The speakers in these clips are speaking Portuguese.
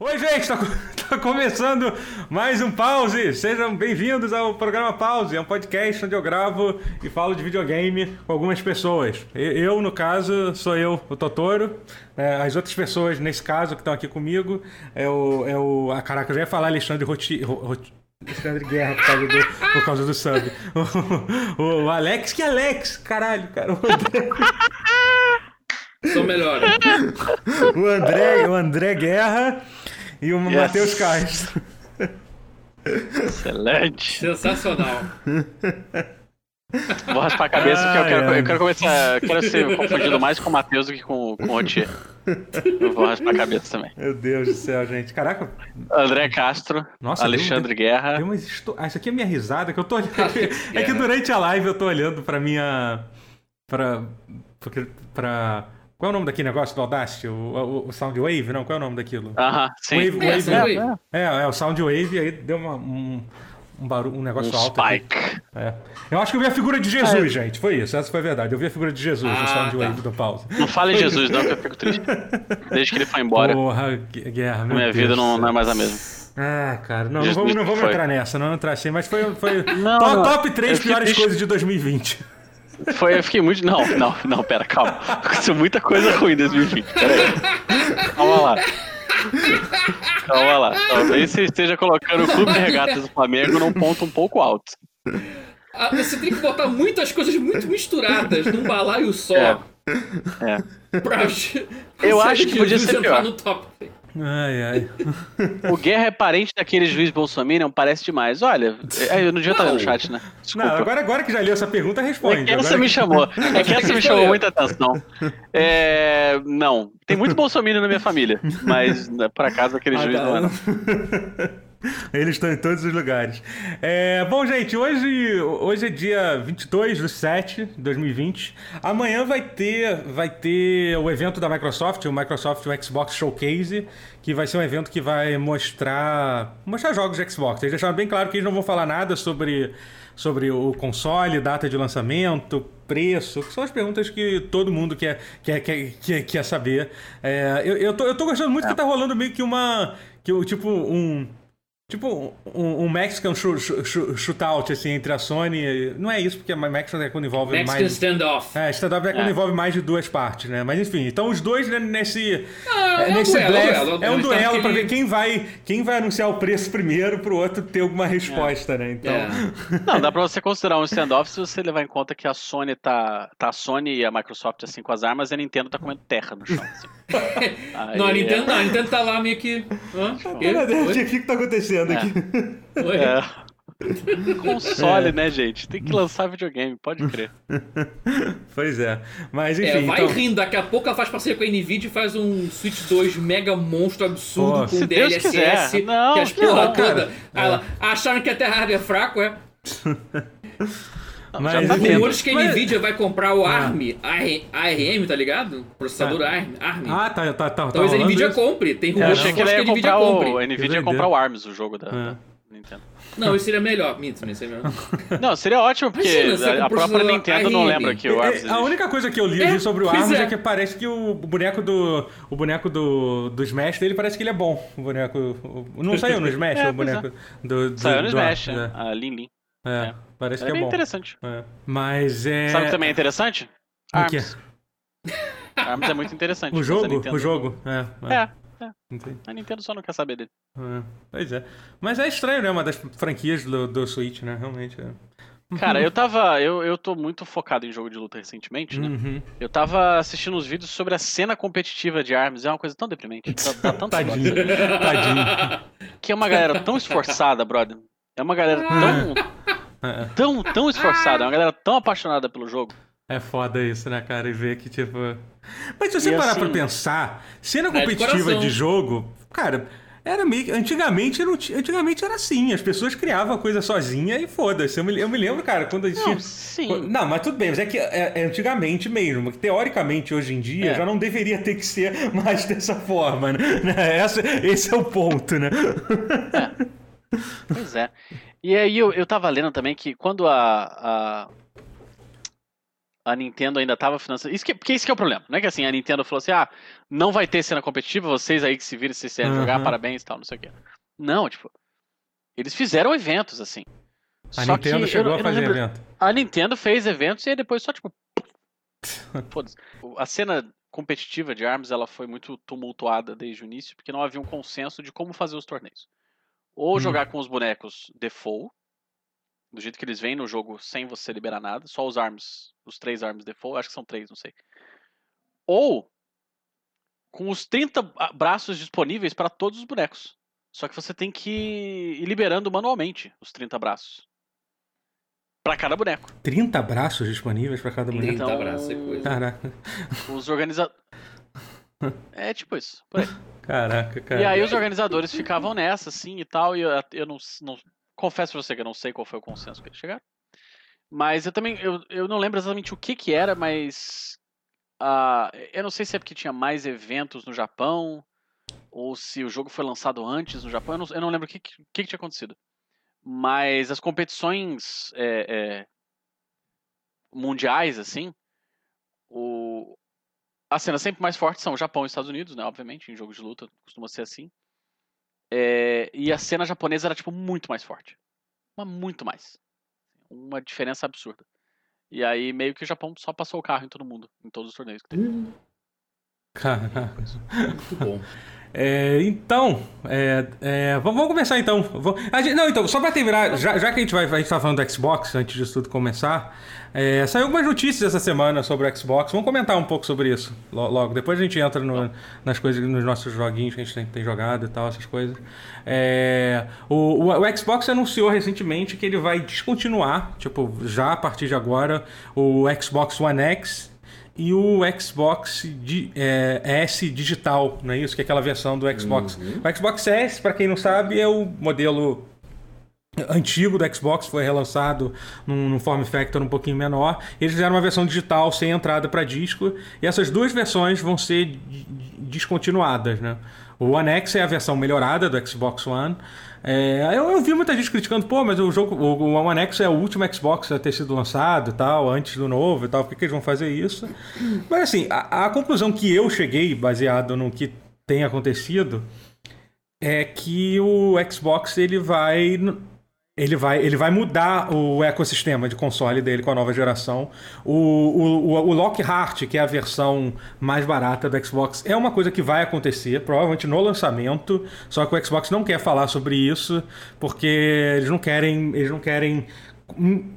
Oi, gente, tá, tá, começando mais um Pause. Sejam bem-vindos ao programa Pause. É um podcast onde eu gravo e falo de videogame com algumas pessoas. Eu, no caso, sou eu, o Totoro. É, as outras pessoas, nesse caso, que estão aqui comigo, é o. É o ah, caraca, eu já ia falar Alexandre Roti. Roti Alexandre Guerra por causa do, por causa do sub. O, o, o Alex, que Alex? Caralho, cara. Sou melhor. o André, o André Guerra e o yes. Matheus Castro. Excelente. Sensacional. Vou raspar a cabeça porque eu quero, eu quero começar. Eu quero ser confundido mais com o Matheus do que com, com o Rotier. Eu vou raspar a cabeça também. Meu Deus do céu, gente. Caraca. André Castro. Nossa, Alexandre deu, Guerra. Deu esto... Ah, isso aqui é minha risada que eu tô olhando. É que durante a live eu tô olhando pra minha. Pra. Pra qual é o nome daquele negócio do Audacity? O, o, o Soundwave? Não, qual é o nome daquilo? Aham, uh -huh, sim. Wave, é, wave, é, é, é, o Soundwave, aí deu uma, um, um, barulho, um negócio um alto. Spike. É. Eu acho que eu vi a figura de Jesus, é. gente. Foi isso, essa foi a verdade. Eu vi a figura de Jesus ah, no Soundwave tá. do pause. Não fale em Jesus, não, que eu fico triste. Desde que ele foi embora. Porra, guerra, meu Minha Deus vida não, não, é mais a mesma. Ah, cara, não, não vamos, não vamos entrar nessa, não vamos entrar assim, mas foi, foi não, top, top 3 piores coisas de 2020. Foi, eu fiquei muito. Não, não, não, pera, calma. Aconteceu muita coisa ruim em 2020. Pera aí. Calma lá. Calma lá. Talvez você esteja colocando o clube de regatas do Flamengo num ponto um pouco alto. Ah, você tem que botar muitas coisas muito misturadas num balaio só. É. é. Pra, eu acho que podia ser pior. Ai, ai. O Guerra é parente daquele juiz Bolsonaro, parece demais. Olha, é, eu não devia estar no chat, né? Desculpa. Não, agora, agora que já leu essa pergunta, responde. É que essa agora... me chamou. É que essa me chamou muita atenção. É... Não, tem muito Bolsonaro na minha família, mas né, por acaso aquele ah, juiz tá. não é. Eles estão em todos os lugares. É, bom, gente, hoje, hoje é dia 22 de 7 de 2020. Amanhã vai ter, vai ter o evento da Microsoft, o Microsoft Xbox Showcase, que vai ser um evento que vai mostrar, mostrar jogos de Xbox. Eles deixaram bem claro que eles não vão falar nada sobre, sobre o console, data de lançamento, preço, que são as perguntas que todo mundo quer, quer, quer, quer, quer saber. É, eu, eu, tô, eu tô gostando muito é. que tá rolando meio que uma. Que, tipo, um Tipo, um, um Mexican shootout, assim, entre a Sony. Não é isso, porque a Mexican é quando envolve Mexican mais. standoff. É, standoff é quando é. envolve mais de duas partes, né? Mas enfim, então os dois né, nesse. Ah, é, nesse um duelo, blefe, é um duelo, é um duelo pra ver quem vai, quem vai anunciar o preço primeiro pro outro ter alguma resposta, né? Então. É. Não, dá pra você considerar um standoff se você levar em conta que a Sony tá. Tá a Sony e a Microsoft assim com as armas e a Nintendo tá comendo terra no chão. Assim. Aí, não, a Nintendo não, a Nintendo tá lá meio que. Hã? O que, que tá acontecendo? acontecendo aqui. É. Console, é. né, gente? Tem que lançar videogame, pode crer. pois é. Mas enfim. É, vai então... rindo, daqui a pouco ela faz parceria com a Nvidia e faz um Switch 2 mega monstro absurdo Pô, com DLSS. Não, que as porra toda. Ela, acharam que até hardware é fraco, é? Mas, tá rumores que a mas... Nvidia vai comprar o ah. ARM, ARM, tá ligado? Processador ah. ARM, ARM. Ah, tá, tá, tá. Talvez tá a Nvidia isso? compre. Tem rumores é, que, que a Nvidia compre. O, a Nvidia ia comprar o ARMS, o jogo da, é. da Nintendo. Não, isso seria melhor. Minto, seria melhor. Não, seria ótimo, porque Imagina, a própria Nintendo ARM. não lembra que o ARMS é, A única coisa que eu li é, sobre o ARMS é. é. que parece que o boneco do o boneco do, do Smash dele parece que ele é bom. O boneco... Não saiu no Smash é, o boneco do, do, Saiu no Smash, Arms, né? a Lin Lin. É, é, parece que é, bem bom. interessante. É. Mas é. Sabe o que também é interessante? O quê? Arms é muito interessante. O jogo? O jogo, é. É. é. é. A Nintendo só não quer saber dele. É. Pois é. Mas é estranho, né? Uma das franquias do, do Switch, né? Realmente. É. Cara, eu tava. Eu, eu tô muito focado em jogo de luta recentemente, né? Uhum. Eu tava assistindo uns vídeos sobre a cena competitiva de armas. É uma coisa tão deprimente. Tá, tá Tadinho. Tadinho. Que é uma galera tão esforçada, brother. É uma galera tão. É. tão, tão esforçada, é uma galera tão apaixonada pelo jogo. É foda isso, né, cara? E ver que, tipo. Mas se você e parar assim, pra pensar, cena competitiva de, de jogo, cara, era meio. Antigamente, não antigamente era assim, as pessoas criavam a coisa sozinha e foda-se. Eu me, eu me lembro, cara, quando a gente. Não, sim. Não, mas tudo bem, mas é que é, é antigamente mesmo. Teoricamente, hoje em dia, é. já não deveria ter que ser mais dessa forma, né? Esse, esse é o ponto, né? É. Pois é. E aí eu, eu tava lendo também que quando a, a, a Nintendo ainda estava financiando. Isso que, porque isso que é o problema. Não é que assim, a Nintendo falou assim: ah, não vai ter cena competitiva, vocês aí que se viram, se quiserem Uhum. jogar, parabéns e tal, não sei o quê. Não, tipo. Eles fizeram eventos, assim. A Só Nintendo eu chegou a eu não fazer evento. A Nintendo fez eventos e aí depois só, tipo. Foda-se. A cena competitiva de ARMS ela foi muito tumultuada desde o início, porque não havia um consenso de como fazer os torneios. Ou Hum. jogar com os bonecos default, do jeito que eles vêm no jogo sem você liberar nada, só os ARMS, os três ARMS default, acho que são três, não sei. Ou com os 30 ba- braços disponíveis para todos os bonecos. Só que você tem que ir liberando manualmente os 30 braços. Para cada boneco. 30 braços disponíveis pra cada boneco. 30 Então- abraços é coisa. Caraca, Os organizadores. É tipo isso. por aí. Caraca, cara. E aí os organizadores ficavam nessa, assim e tal, e eu, eu não, não- Confesso pra você que eu não sei qual foi o consenso que eles chegaram. Mas eu também. Eu, eu não lembro exatamente o que que era, mas. ah, eu não sei se é porque tinha mais eventos no Japão, ou se o jogo foi lançado antes no Japão, eu não, eu não lembro o que, que que tinha acontecido. Mas as competições é, é, mundiais, assim, o, as cenas sempre mais fortes são Japão e Estados Unidos, né? Obviamente, em jogos de luta costuma ser assim. É, e a cena japonesa era, tipo, muito mais forte. Mas muito mais. Uma diferença absurda. E aí, meio que o Japão só passou o carro em todo mundo, em todos os torneios que teve. Caraca. Muito bom. É, então, é, é, vamos, começar então. Gente- não, então, só pra terminar, já, já que a gente vai, a gente tá falando do Xbox, antes disso tudo começar, é, saiu algumas notícias essa semana sobre o Xbox. Vamos comentar um pouco sobre isso lo- logo. Depois a gente entra no- nas coisas, nos nossos joguinhos que a gente tem, tem jogado e tal, essas coisas. É, o, o- o Xbox anunciou recentemente que ele vai descontinuar, tipo, já a partir de agora, o Xbox One X e o Xbox di- é, S digital, não é isso? Que é aquela versão do Xbox. O Xbox S, para quem não sabe, é o modelo antigo do Xbox, foi relançado num, num form factor um pouquinho menor. Eles fizeram uma versão digital sem entrada para disco, e essas duas versões vão ser descontinuadas, né? O One X é a versão melhorada do Xbox One. É, eu, eu vi muita gente criticando, pô, mas o jogo, o, o One X é o último Xbox a ter sido lançado e tal, antes do novo e tal, por que, que eles vão fazer isso? Mas assim, a, a conclusão que eu cheguei, baseado no que tem acontecido, é que o Xbox ele vai ele vai, ele vai mudar o ecossistema de console dele com a nova geração. O, o, o, Lockhart, que é a versão mais barata do Xbox, é uma coisa que vai acontecer, provavelmente no lançamento. Só que o Xbox não quer falar sobre isso, porque eles não querem. Eles não querem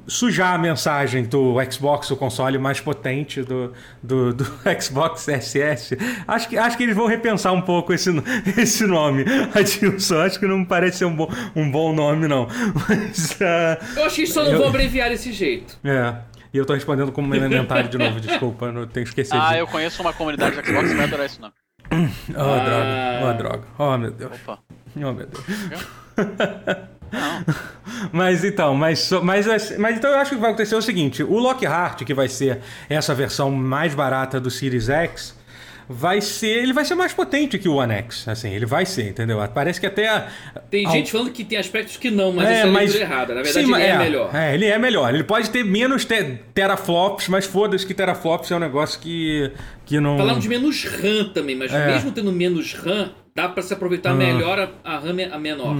sujar a mensagem do Xbox, o console mais potente do, do, do Xbox SS. Acho que, acho que eles vão repensar um pouco esse, esse nome. Adilson, acho que não me parece ser um bom, um bom nome, não. Mas, ah, Eu acho que só não Eu- vou abreviar desse jeito. é. E eu tô respondendo como elementar de novo, desculpa, eu tenho que esquecer Ah, de. eu conheço uma comunidade do Xbox que vai adorar isso, não. Oh, droga, oh, droga. Oh, meu Deus. Opa. Oh, meu Deus. Não. Mas então, mas, mas, mas então eu acho que vai acontecer o seguinte: o Lockhart, que vai ser essa versão mais barata do Series X, vai ser. Ele vai ser mais potente que o One X. Assim, ele vai ser, entendeu? Parece que até. a- Tem gente falando que tem aspectos que não, mas essa é a leitura errada. Na verdade, Sim, ele é, é, melhor. É, ele é melhor. Ele pode ter menos te- teraflops, mas foda-se que teraflops é um negócio que, que não. Falando de menos RAM também, mas É. mesmo tendo menos RAM, dá pra se aproveitar melhor a, a RAM a menor.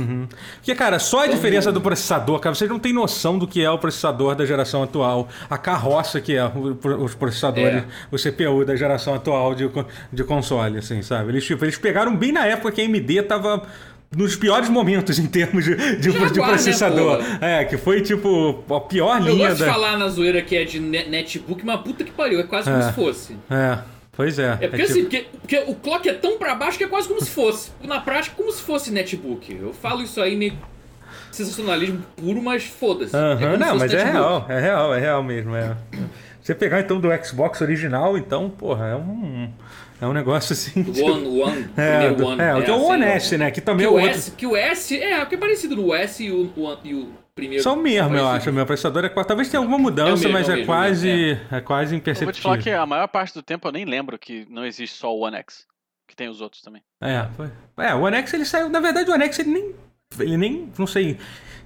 Porque, cara, só a diferença do processador, cara, vocês não têm noção do que é o processador da geração atual. A carroça que é o- os processadores, É. o CPU da geração atual de, de console, assim, sabe? Eles, tipo, eles pegaram bem na época que a AMD tava nos piores momentos em termos de, de, Jaguar, de né, processador. porra? é, que foi, tipo, a pior Eu linha gosto de da... falar na zoeira que é de ne- netbook, mas puta que pariu, é quase como É. se fosse. É, pois é. É porque tipo- assim, porque, porque o clock é tão pra baixo que é quase como se fosse. Na prática, como se fosse netbook. Eu falo isso aí meio sensacionalismo puro, mas foda-se. É não, mas é netbook. real, é real, é real mesmo. É. Você pegar então do Xbox original, então, porra, é um, é um negócio assim. Tipo- One, One, É, primeiro do- One. é, o que é o One assim, S, né? Que também Que é o, outro. S, que o S, é, o que é parecido no S e o, o, e o primeiro. São mesmo, eu acho. Meu processador é quase. Talvez tenha alguma mudança, É o mesmo, mas é o é, mesmo, quase. É. quase Eu vou te falar imperceptível. que a maior parte do tempo eu nem lembro que não existe só o One X. Que tem os outros também. É, foi. É, o One X ele saiu. Na verdade, o One X ele nem ele nem, não sei,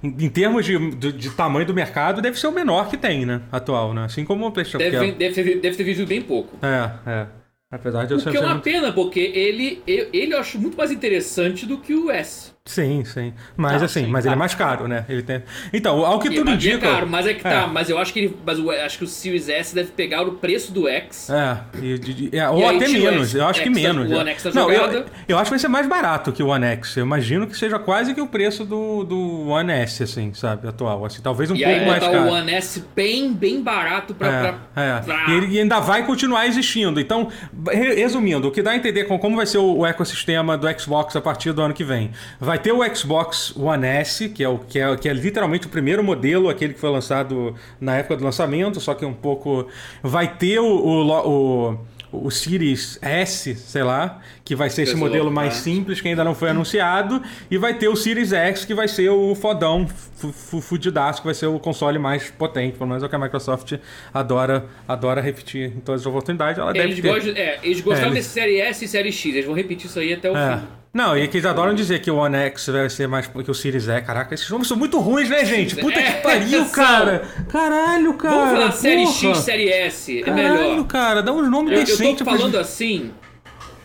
em, em termos de, de, de tamanho do mercado, deve ser o menor que tem, né? Atual, né? Assim como o PlayStation. que Deve, é- deve, ter, deve ter visto bem pouco. É, é. Apesar de eu O que sempre é ser uma muito... pena, porque ele, eu- ele eu acho muito mais interessante do que o S. Sim, sim. Mas Não, assim, sim, mas ele é mais caro, né? Ele tem... Então, ao que tudo é indica. caro, mas é que tá. É. Mas eu acho que ele. Mas eu acho que o Series S deve pegar o preço do X. É, e é, ou até menos, eu acho que X tá- menos. o é. One X tá Não, eu, eu acho que vai ser mais barato que o One X. Eu imagino que seja quase que o preço do, do One S, assim, sabe, atual. Assim, talvez um e pouco aí mais caro. o One S bem, bem barato pra. É, pra- é. pra- E ele ainda vai continuar existindo. Então, re- resumindo, o que dá a entender com como vai ser o, o ecossistema do Xbox a partir do ano que vem. Vai ter o Xbox One S, que é, o, que, é, que é literalmente o primeiro modelo, aquele que foi lançado na época do lançamento, só que um pouco. Vai ter o, o, o, o Series S, sei lá, que vai ser esse modelo mais né? simples, que ainda não foi anunciado. E vai ter o Series X, que vai ser o fodão, fu- fu- fudidaço, que vai ser o console mais potente. Pelo menos é o que a Microsoft adora, adora repetir em todas as oportunidades. Ela deve Eles, ter. gostam, é, eles gostaram É, desse Série S e Série X. Eles vão repetir isso aí até o É. fim. Não, e que eles adoram dizer que o One X vai ser mais que o Series X. Caraca, esses nomes são muito ruins, né, gente? Puta É, que pariu, cara. Caralho, cara. Vamos falar Série porra. X, Série S. É Caralho, melhor. cara, dá uns nomes Eu, eu decentes. tô pra- falando assim.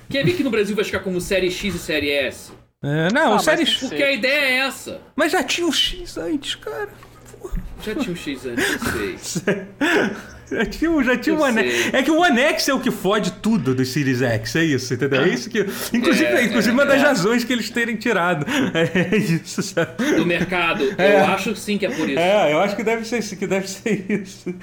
Quer ver que no Brasil vai ficar como Série X e Série S? É, não, Ah, Série mas X. Porque a ideia é essa. Mas já tinha o X antes, cara. Já tinha um X antes, eu sei. Já tinha, o- já tinha o One sei. X. É que o One X é o que fode tudo do Series X, é isso, entendeu? É isso que. Inclusive, É, inclusive é, uma das é. razões que eles terem tirado. É isso, sabe? Do mercado. É. Eu acho sim que é por isso. É, eu acho que deve ser isso, que deve ser isso.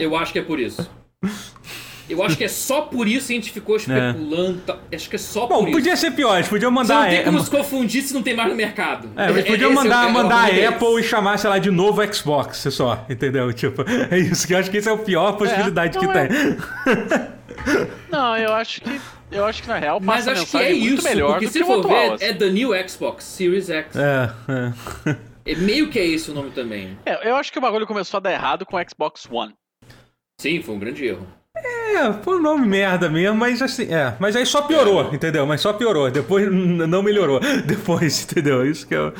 Eu acho que é por isso. Eu acho que é só por isso que a gente ficou especulando. tá? Acho que é só Bom, por isso. podia ser pior, eles podiam Você mandar não a tem como se confundir se não tem mais no mercado. É, eles podiam é mandar, é o mandar a Apple e chamar, sei lá, de novo Xbox, só, entendeu? Tipo, é isso que eu acho que essa é a pior possibilidade que não tem. é. Não, eu acho que. Eu acho que na real Mas passa a acho que é isso, melhor porque se for atual. ver, assim. é The New Xbox Series X. É, é. É meio que é esse o nome também. É, eu acho que o bagulho começou a dar errado com o Xbox One. Sim, foi um grande erro. É, foi um nome merda mesmo, mas assim, é. Mas aí só piorou, entendeu? Mas só piorou. Depois não melhorou. Depois, entendeu? Isso que é.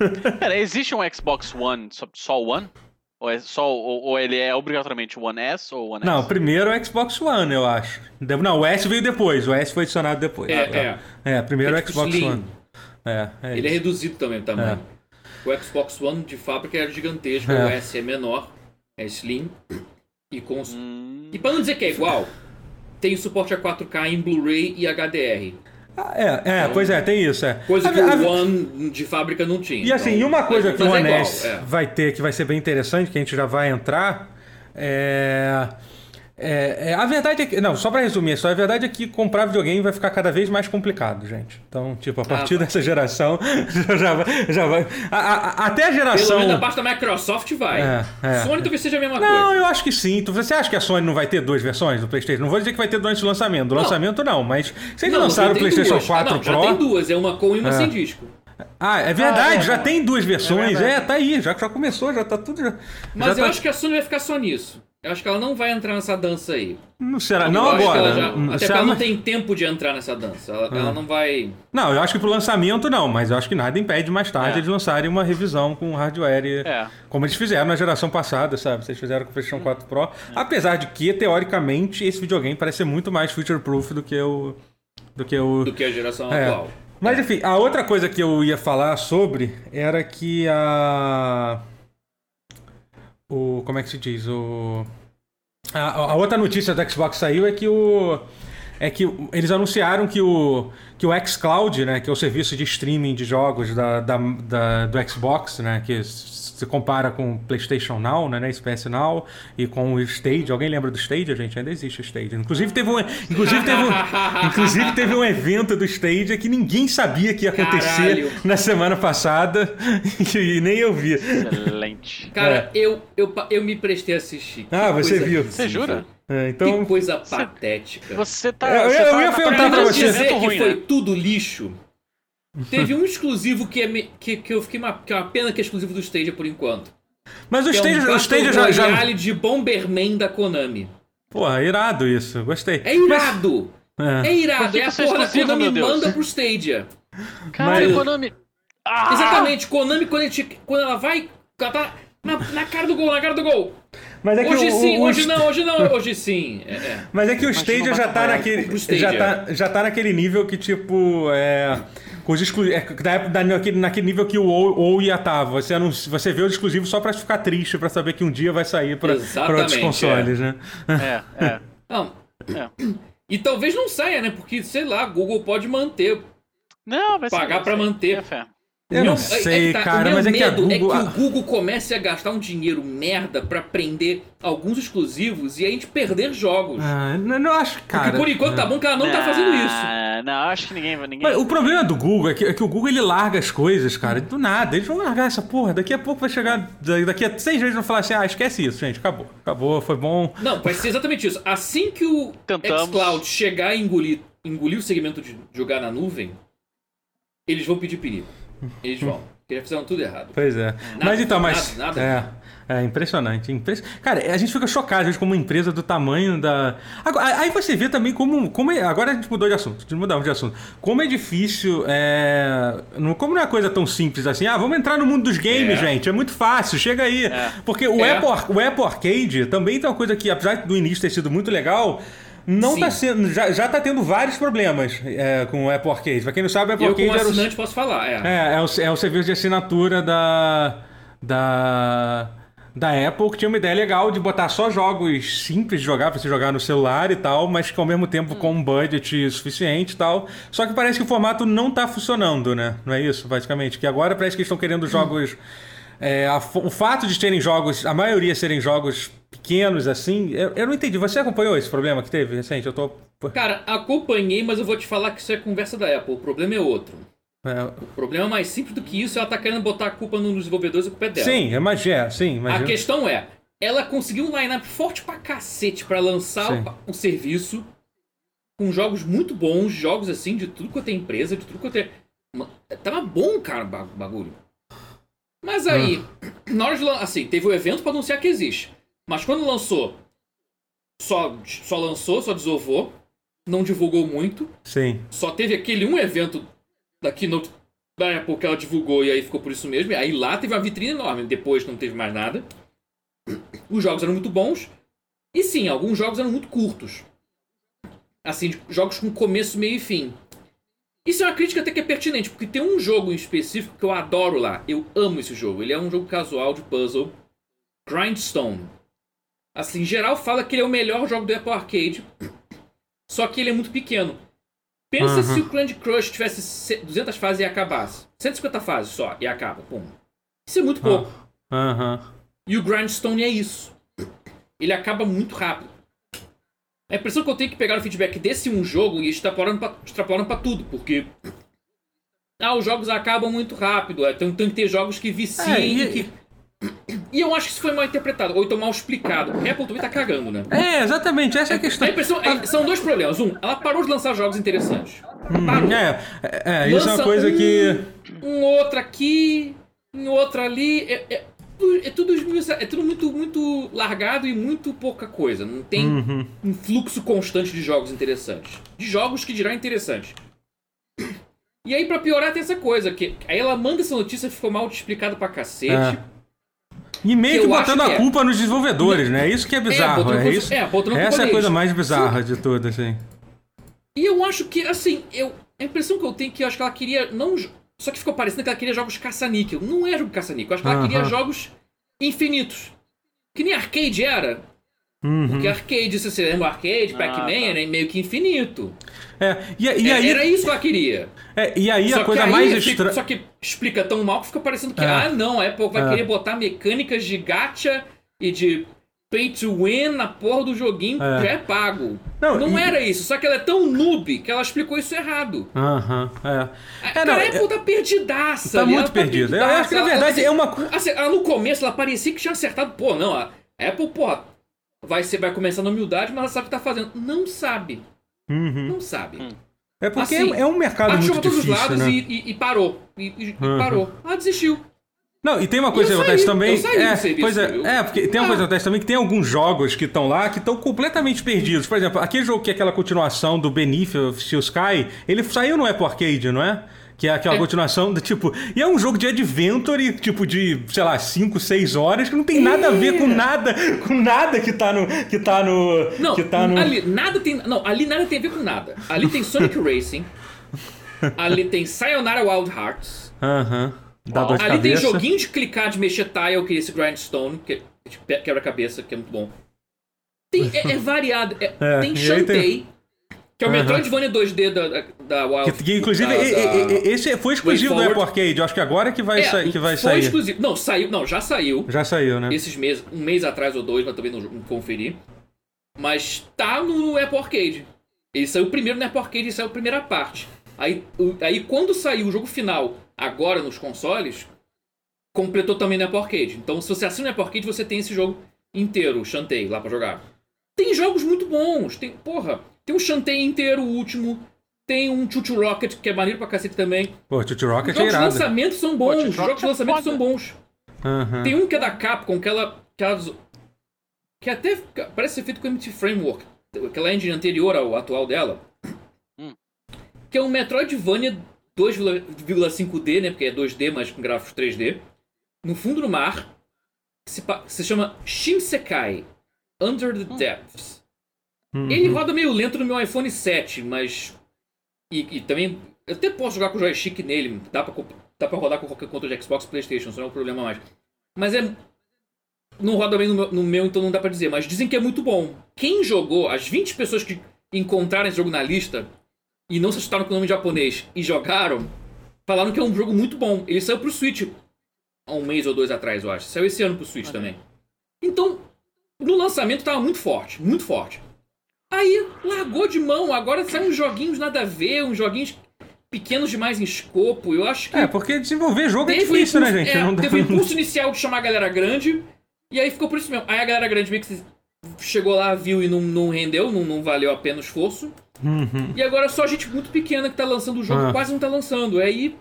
Pera, existe um Xbox One, só, One? Ou, é só, ou, ou ele é obrigatoriamente o One S ou o One Não, X? primeiro o Xbox One, eu acho. Não, o S veio depois. O S foi adicionado depois. É, é. É, primeiro É o tipo Xbox Slim. One. É, é Ele é isso. reduzido também o tamanho. O Xbox One de fábrica era gigantesco, É. o S é menor, é slim. E com. Hum, E pra não dizer que é igual, tem suporte a 4K em Blu-ray e HDR. Ah, é, é, pois é, tem isso. É. Coisa que a- o One de fábrica não tinha. E assim, então, e uma coisa que o mas é One igual, S é. vai ter, que vai ser bem interessante, que a gente já vai entrar, é... é- é- a verdade é que. Não, só pra resumir, só a verdade é que comprar videogame vai ficar cada vez mais complicado, gente. Então, tipo, a partir vai. dessa geração, já vai. Já vai a- a- até a Pelo geração. menos da parte da Microsoft vai. É, é. Sony talvez seja a mesma Não, coisa. eu acho que sim. Você acha que a Sony não vai ter duas versões do PlayStation? Não vou dizer que vai ter durante o lançamento. Do Não. lançamento, não, mas eles Não, lançaram o PlayStation duas. 4 não, Pro. Já tem duas, é uma com e uma É. sem disco. Ah, é verdade, Ah, é, já é. tem duas versões. verdade. É, tá aí, já, já começou, já tá tudo. Já, Mas já eu tá- acho que a Sony vai ficar só nisso. Eu acho que ela não vai entrar nessa dança aí. Não será, Eu não acho que agora. ela já- Hum, até será porque ela não mais- tem tempo de entrar nessa dança. Ela, ela não vai. Não, eu acho que pro lançamento não, mas eu acho que nada impede mais tarde É. eles lançarem uma revisão com hardware, É. como eles fizeram na geração passada, sabe? Vocês fizeram com o PlayStation 4 Pro. Apesar de que, teoricamente, esse videogame parece ser muito mais future-proof do que o... Do que o... do que a geração É. atual. Mas enfim, a outra coisa que eu ia falar sobre era que a. O. Como é que se diz? O. A, a outra notícia do Xbox saiu é que o. É que eles anunciaram que o, que o xCloud, né, que é o serviço de streaming de jogos da, da, da- do Xbox, né, que se compara com o PlayStation Now, né, né, PS Now, e com o Stage. Alguém lembra do Stage? gente, ainda existe o Stage. Inclusive teve um, inclusive teve um, inclusive teve um evento do Stage que ninguém sabia que ia acontecer Caralho. na semana passada e nem eu vi. Excelente. Cara, eu, eu, pa- eu me prestei a assistir. Que Ah, você viu. Você jura? É, então, Que coisa patética. Você tá. Eu- você eu tá ia perguntar praia pra você. dizer que foi tudo lixo. Teve um exclusivo que, é me- que, que eu fiquei uma, que é uma pena que é exclusivo do Stadia por enquanto. mas o Que é um o Stage já, já. De Bomberman da Konami. Porra, irado isso, gostei. É irado! É. É irado! É a é porra da Konami manda pro Stadia. Cara, Mas- Konami. Ah! Exatamente, Konami, quando, a gente- quando ela vai. Ela tá na, na cara do gol, na cara do gol. Mas é que Hoje o- sim, o- hoje o- não, hoje não, hoje sim. É, é. Mas é que o Mas Stadia já tá naquele. Stadia. Já tá, já tá naquele nível que, tipo, é. Com os exclu... é, da naquele, naquele nível que o ou, ia estar. Você, anun- você vê os exclusivos só pra ficar triste, pra saber que um dia vai sair pra, pra outros Exatamente, consoles, né? É, é. Não. É. E talvez não saia, né? Porque, sei lá, Google pode manter. Não, vai ser. Pagar vai pra manter. É fé. Eu Meu- não sei, que tá, cara, o meu mas é que a medo Google. é que o Google comece a gastar um dinheiro merda pra prender alguns exclusivos e a gente perder jogos. Ah, não, não acho, cara. Porque por enquanto tá bom que ela não tá fazendo isso. Não, acho que ninguém vai. Ninguém... Mas o problema do Google é que, é que o Google ele larga as coisas, cara, do nada. Eles vão largar essa porra. Daqui a pouco vai chegar. Daqui a seis meses vão falar assim: ah, esquece isso, gente. Acabou. Acabou, foi bom. Não, vai ser exatamente isso. Assim que o Tentamos. xCloud chegar e engolir, engolir o segmento de jogar na nuvem, eles vão pedir perigo. Eles vão. Porque eles fizeram tudo errado. Pois é. mas então, mas. nada, É, é impressionante. Impress... Cara, a gente fica chocado, às vezes, como uma empresa do tamanho da. Agora, aí você vê também como. como é... Agora a gente mudou de assunto, mudamos de assunto. Como é difícil. É... Como não é uma coisa tão simples assim, ah, vamos entrar no mundo dos games, É. gente. É muito fácil, chega aí. É. Porque o, É. Apple, o Apple Arcade também tem uma coisa que, apesar do início ter sido muito legal. Não Sim. tá sendo. Já, já tá tendo vários problemas é, com o Apple Arcade. Pra quem não sabe, o Apple Eu, Arcade como era o- assinante, posso falar. É. é, é o, é o serviço de assinatura da, da, da Apple, que tinha uma ideia legal de botar só jogos simples de jogar, pra você jogar no celular e tal, mas que ao mesmo tempo com um budget suficiente e tal. Só que parece que o formato não tá funcionando, né? Não é isso, basicamente? Que agora parece que eles estão querendo jogos. É, a o fato de terem jogos, a maioria serem jogos pequenos assim, eu, eu não entendi. Você acompanhou esse problema que teve recente? Eu tô. Cara, acompanhei, mas eu vou te falar que isso é conversa da Apple. O problema é outro. é, O problema é mais simples do que isso. Ela tá querendo botar a culpa nos desenvolvedores e a culpa é dela. sim, imagina, sim, A imagina. questão é, ela conseguiu um line-up forte pra cacete pra lançar o, o serviço com jogos muito bons, jogos assim, de tudo quanto é empresa, de tudo quanto é. Ma- Tava bom, cara, o ba- bagulho. Mas aí, lan- assim, teve o evento pra anunciar que existe. Mas quando lançou, só, só lançou, só desovou, não divulgou muito. Sim. Só teve aquele um evento da Keynote da Apple que ela divulgou e aí ficou por isso mesmo. E aí lá teve uma vitrine enorme, depois não teve mais nada. Os jogos eram muito bons. E sim, alguns jogos eram muito curtos. Assim, jogos com começo, meio e fim. Isso é uma crítica até que é pertinente, porque tem um jogo em específico que eu adoro lá. Eu amo esse jogo. Ele é um jogo casual de puzzle. Grindstone. Assim, em geral fala que ele é o melhor jogo do Apple Arcade. Só que ele é muito pequeno. Pensa Aham. se o Candy Crush tivesse se- 200 fases e acabasse. 150 fases só e acaba. Pum. Isso é muito pouco. Aham. E o Grindstone é isso. Ele acaba muito rápido. A impressão que eu tenho é que pegar o feedback desse um jogo e extrapolando pra, extrapolando pra tudo, porque. Ah, os jogos acabam muito rápido. é, Então tem que ter jogos que viciem É, e, que. E eu acho que isso foi mal interpretado, ou então mal explicado. A Apple também tá cagando, né? É, exatamente, essa é a questão. A impressão, é- são dois problemas. Um, ela parou de lançar jogos interessantes. Parou. É, é, é, isso é uma Lança coisa um, que. Um outro aqui, um outro ali. É, é, tudo- é tudo, é tudo muito, muito largado e muito pouca coisa. Não tem Uhum. um fluxo constante de jogos interessantes. De jogos que dirá interessantes. E aí, pra piorar, tem essa coisa. que Aí ela manda essa notícia, ficou mal explicada pra cacete. É. E meio Que que botando acho a que é. culpa nos desenvolvedores, né? Isso que é bizarro, é, culpa- isso. é, Essa é a coisa mais bizarra de tudo, assim. E eu acho que, assim, eu, a impressão que eu tenho é que eu acho que ela queria. não Só que ficou parecendo que ela queria jogos caça-níquel. Não é jogo caça-níquel. Eu acho que ela queria Aham. jogos infinitos. Que nem arcade era. Uhum. Porque arcade, se você lembra arcade, Pac-Man, tá. era meio que infinito. É, e, e É, aí, Era isso que ela queria. é, e aí Só a coisa aí mais estranha. Só que explica tão mal que fica parecendo que, É. ah, não, a Apple vai É. querer botar mecânicas de gacha e de pay to win na porra do joguinho É. que já é pago. Não, Não, e- era isso, só que ela é tão noob que ela explicou isso errado. Aham, é. A, É, cara, não, a é- Apple tá perdidaça. Tá ali, muito ela perdida. Eu acho que, na Ela- verdade, ela- é uma. Assim, ela no começo ela parecia que tinha acertado. Pô, não, a Apple, porra, vai, ser, vai começar na humildade, mas ela sabe o que tá fazendo. Não sabe. Uhum. Não sabe. É porque Assim, é, é um mercado Ela muito jogou todos os difícil, lados né? e, e- e parou. E Uhum. parou. Ela desistiu. Não, e tem uma coisa que acontece também. é, serviço, pois é, é, porque tem uma Ah. coisa que acontece também que tem alguns jogos que estão lá que estão completamente perdidos. Por exemplo, aquele jogo que é aquela continuação do Steel Sky, ele saiu no Apple Arcade, não é? Que é aquela É. continuação do tipo. E é um jogo de adventure, tipo, de, sei lá, 5, 6 horas, que não tem nada a ver com nada, com nada que tá no. Que tá no. Não, que tá no. ali nada tem. Não, ali nada tem a ver com nada. Ali tem Sonic Racing. Ali tem Sayonara Wild Hearts. Aham. Dá dor de ali tem cabeça. joguinho de clicar, de mexer tile, que é esse Grindstone, que é quebra-cabeça, que é muito bom. Tem, é, é variado. é- É, tem Shantae, tem- que é o. Metroidvania 2D da, da, Wild Que, que, inclusive, da- e- da- esse foi exclusivo do Apple. Arcade. Acho que agora que vai, É, sair, que vai foi sair. exclusivo. Não, saiu. Não, já saiu. Já saiu, né? Esses meses, um mês atrás ou dois, mas também não, não conferi. Mas tá no, no Apple Arcade. Ele saiu primeiro no Apple Arcade e saiu a primeira parte. Aí, o- aí quando saiu o jogo final, agora nos consoles, completou também no Apple Arcade. Então se você assina o Apple Arcade, você tem esse jogo inteiro, o Shantae, lá pra jogar. Tem jogos muito bons. Tem, porra, tem um Shantae inteiro, o último. Tem um Chuchu Rocket, que é maneiro pra cacete também. Pô, Tutti Rocket Os é jogos de irado. lançamento são bons. Chuchu Os jogos de é lançamento foda. são bons. Aham. Tem um que é da Capcom, que ela. Que, ela, que até fica- parece ser feito com MT Framework, aquela engine anterior ao atual dela. Hum. Que é um Metroidvania 2,5D, né? Porque é 2D, mas com gráficos 3D. No fundo do mar. Que se, se chama Shinsekai Under the Depths. Uhum. Ele roda meio lento no meu iPhone 7, mas. E, e também. Eu até posso jogar com joystick nele, dá pra, dá pra rodar com qualquer controle de Xbox PlayStation, isso não é um problema mais. Mas é. Não roda bem no meu, no meu, então não dá pra dizer, mas dizem que é muito bom. Quem jogou, as 20 pessoas que encontraram esse jogo na lista e não se assustaram com o nome japonês e jogaram, falaram que é um jogo muito bom. Ele saiu pro Switch há um mês ou dois atrás, eu acho. Saiu esse ano pro Switch também. Então, no lançamento tava muito forte, muito forte. Aí largou de mão, agora saem uns joguinhos nada a ver, uns joguinhos pequenos demais em escopo. Eu acho que É, porque desenvolver jogo é difícil, né, impulso- gente? é, Não teve o impulso inicial de chamar a galera grande, e aí ficou por isso mesmo. Aí a galera grande meio que chegou lá, viu e não, não rendeu, não, não valeu a pena o esforço. Uhum. E agora é só gente muito pequena que tá lançando o jogo, Ah. quase não tá lançando. Aí.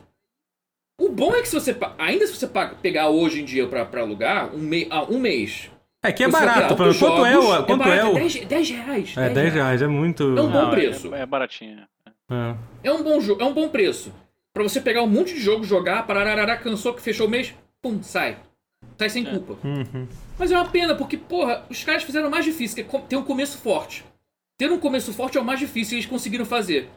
O bom é que se você. Ainda se você pegar hoje em dia pra, pra alugar, um, mei, ah, um mês. É que é barato. Quanto é o. jogos, Quanto é barato, o. 10, 10 reais. É, 10 reais, é muito. É um bom Não, é- preço. É, baratinho. É. É um bom jogo, é um bom preço. Pra você pegar um monte de jogo, jogar, pararará, cansou que fechou o mês, pum, sai. Sai sem culpa. Uhum. Mas é uma pena, porque, porra, os caras fizeram mais difícil, é ter um começo forte. Ter um começo forte é o mais difícil e eles conseguiram fazer.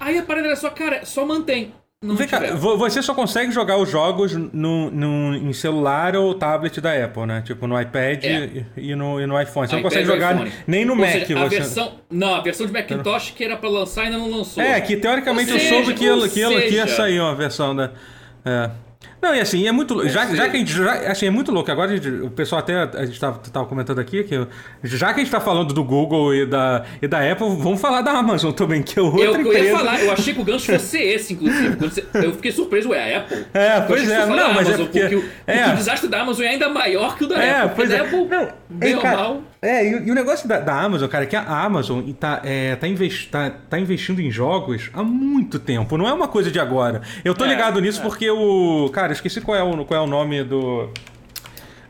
Aí a parada era só, cara, só mantém. Não Vem cá, você só consegue jogar os jogos no, no, em celular ou tablet da Apple, né? Tipo no iPad É. e, e no, e no iPhone. Você não iPad consegue ou jogar iPhone. nem no Ou Mac. seja, você... versão, não, a versão de Macintosh que era pra lançar ainda não lançou. É, que teoricamente Ou eu soube seja, que, ela, ou que, ela, que ia seja- sair uma versão da. É. Não, e assim, é muito. Já, já que a gente. Já, assim, é muito louco. Agora a gente- o pessoal até. A gente tava, tava comentando aqui que. Já que a gente tá falando do Google e da, e da Apple, vamos falar da Amazon também, que é outra Eu, eu empresa. ia falar, eu achei que o gancho fosse esse, inclusive. Você- eu fiquei surpreso, ué, a Apple? É, Eu pois é, não, mas é Amazon, porque- o, é. porque o desastre da Amazon é ainda maior que o da É, Apple. pois é. A Apple, Não, bem ou mal, É, e, o- e o negócio da, da Amazon, cara, é que a Amazon tá, é, tá, invest, tá, tá investindo em jogos há muito tempo. Não é uma coisa de agora. Eu tô É, ligado nisso é. porque o. Cara, eu esqueci qual é o, qual é o nome do.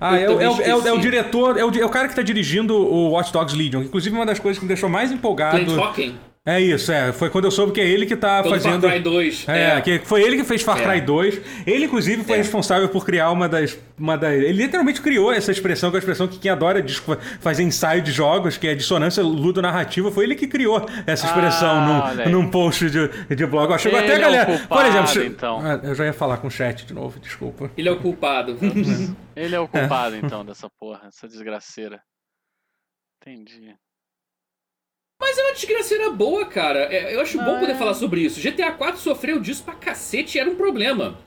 Ah, é, o- também é, é, o- é o diretor, é o, é o cara que tá dirigindo o Watch Dogs Legion. Inclusive, uma das coisas que me deixou mais empolgado. Clint Hawking, É isso, é. Foi quando eu soube que é ele que tá do fazendo. Far Cry 2. É, que foi ele que fez Far Cry É. 2. Ele, inclusive, foi É. responsável por criar uma das, uma das. Ele literalmente criou essa expressão, que é a expressão que quem adora fazer ensaio de jogos, que é dissonância ludonarrativa. Foi ele que criou essa expressão Ah, num, num post de, de blog. Ó, Chegou Ele até a é o galera. por culpado, exemplo, che- então. Ah, eu já ia falar com o chat de novo, desculpa. Ele é o culpado. Ele é o culpado, então, dessa porra, essa desgraceira. Entendi. Mas é uma desgraceira boa, cara. É, eu acho bom Ah, poder é. falar sobre isso. GTA 4 sofreu disso pra cacete e era um problema.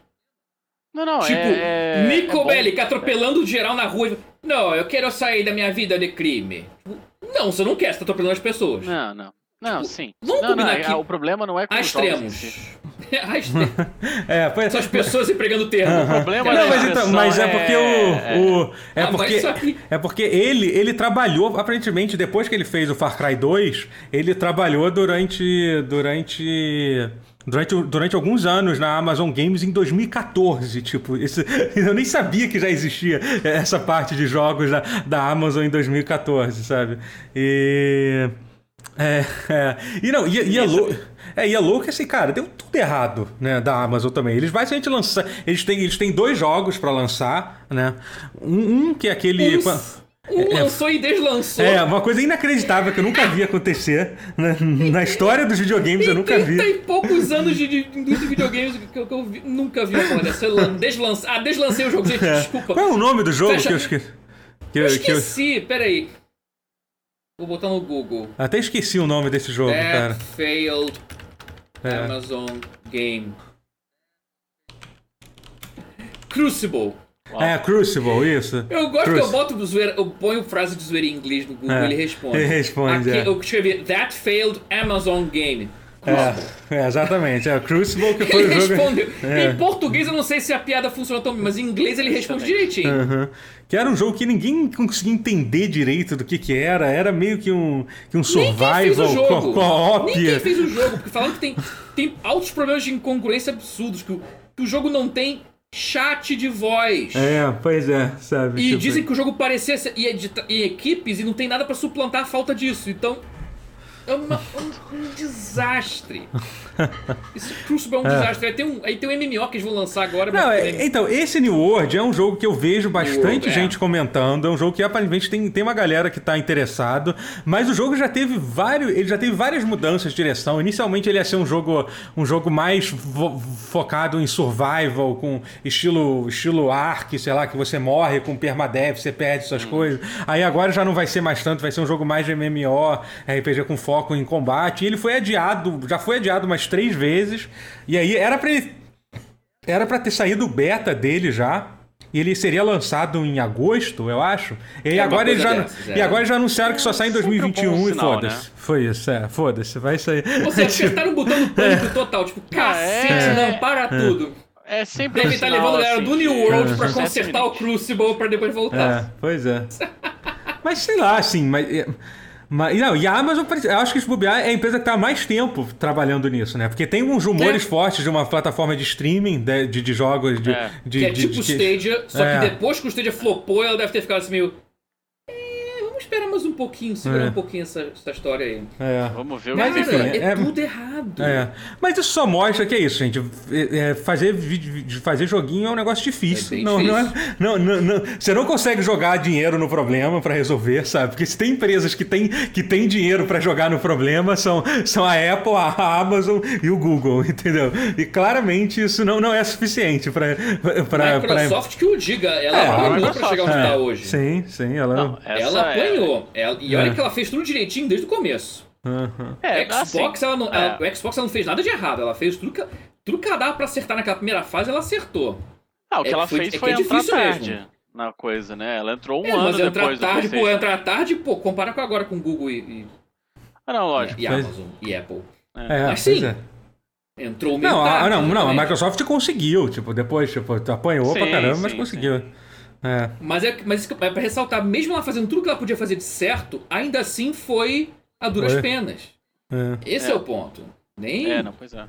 Não, não, tipo, é. é Nico bom. Bellic atropelando geral na rua. e- Não, eu quero sair da minha vida de crime. Não, você não quer, você tá atropelando as pessoas. Não, não. Não, Tipo, sim. vamos não, não, combinar é- que- o problema não é com os jogos em extremos. si. Há extremos. É, foi. São as pessoas empregando termo. O problema Não, da mas, então, mas é porque é- o. o- é, Ah, mas porque, é porque ele, ele trabalhou, aparentemente, depois que ele fez o Far Cry 2, ele trabalhou durante. durante. Durante, durante alguns anos na Amazon Games em 2014. Tipo, esse, eu nem sabia que já existia essa parte de jogos da, da Amazon em 2014, sabe? E. É, é. E não, e, e é louco. É, e é louco assim, cara, deu tudo errado, né, da Amazon também. Eles basicamente lançam. Eles têm, eles têm dois jogos para lançar, né? Um, um, que é aquele. Um lançou é, e deslançou. É, uma coisa inacreditável que eu nunca vi acontecer. Né? Na história dos videogames eu nunca vi. Tem poucos anos de, de indústria de videogames que eu, que eu vi, nunca vi dessa. Deslança, ah, deslancei o jogo, gente, é. desculpa. Qual é o nome do jogo Fecha... que eu esqueci? Que, eu esqueci, eu... peraí. Vou botar no Google. Até esqueci o nome desse jogo, That cara. Failed é. Amazon Game. Crucible. Uau. É, Crucible, isso. Eu gosto Crucible. que eu boto zoeira, eu ponho frase de zoeira em inglês no Google e é, ele responde. Ele responde, Aqui, é. Eu escrevi That Failed Amazon Game. É, é, exatamente. É Crucible que foi ele o jogo. Respondeu. É. Em português eu não sei se a piada funciona tão bem, mas em inglês ele responde direitinho. Uhum. Que era um jogo que ninguém conseguia entender direito do que que era. Era meio que um, que um survival co-op. Ninguém fez o jogo, porque falando que tem, tem altos problemas de incongruência absurdos, que o, que o jogo não tem chat de voz. É, pois é, sabe? E tipo... dizem que o jogo parecia ser em equipes e não tem nada para suplantar a falta disso. Então, é uma, um, um, desastre. Esse Crucible é um é. desastre. Aí tem, um, aí tem um MMO que eles vão lançar agora. Não, é, então, esse New World é um jogo que eu vejo bastante World, é. gente é. comentando. É um jogo que aparentemente tem, tem uma galera que está interessado. Mas o jogo já teve vários. Ele já teve várias mudanças de direção. Inicialmente ele ia ser um jogo, um jogo mais focado em survival, com estilo, estilo Ark, sei lá, que você morre com permadeath, você perde suas hum. coisas. Aí agora já não vai ser mais tanto, vai ser um jogo mais de MMO, RPG com foco em combate. E ele foi adiado, já foi adiado umas três vezes. E aí era pra ele. Era pra ter saído o beta dele já. E ele seria lançado em agosto, eu acho. E, é agora, eles já, dessas, é. e agora já anunciaram que só sai em 2021 e foda-se. Né? Foi isso, é, foda-se, vai sair. Você acertaram o botão do pânico é. total, tipo, cacete, é. não, para tudo. É sempre Deve estar tá levando a galera assim, do New World pra consertar o Crucible pra depois voltar. É, pois é. mas sei lá, assim, mas. Mas, não, e a Amazon, eu acho que se bobear é a empresa que está há mais tempo trabalhando nisso, né? Porque tem uns rumores é. fortes de uma plataforma de streaming de, de, de jogos. De, é. de, que é tipo de, Stadia, só é. que depois que o Stadia flopou, ela deve ter ficado assim meio pouquinho, segurar é. um pouquinho essa, essa história aí. É. Vamos ver o Mas, enfim, é, é, tudo errado. É. Mas isso só mostra que é isso, gente. É, fazer, fazer joguinho é um negócio difícil. É não, difícil. Não, é, não, não, não, você não consegue jogar dinheiro no problema para resolver, sabe? Porque se tem empresas que têm que tem dinheiro para jogar no problema, são, são a Apple, a Amazon e o Google, entendeu? E claramente isso não, não é suficiente para. A Microsoft pra... que o diga, ela é, apanhou pra chegar onde está hoje. Sim, sim. Ela, não, ela apanhou ganhou. Ela, e olha é. que ela fez tudo direitinho desde o começo. Uhum. É, Xbox, assim, ela não, ela, é. o Xbox ela não fez nada de errado. Ela fez tudo que, tudo que ela dava pra acertar naquela primeira fase, ela acertou. Ah, o que é, ela foi, fez é foi é entrar tarde mesmo. na coisa, né? Ela entrou um é, ano mas depois tarde, do pô, entrar tarde, pô, compara com agora com Google e... e ah, não, lógico. E, e Amazon e Apple. É, mas sim, entrou meio não, tarde, não, não, a Microsoft conseguiu, tipo, depois, tipo, apanhou sim, pra caramba, sim, mas conseguiu. Sim. É. Mas, é, mas é pra ressaltar, mesmo ela fazendo tudo que ela podia fazer de certo, ainda assim foi a duras foi. penas. É. Esse é. é. o ponto. Nem... É, não, pois é.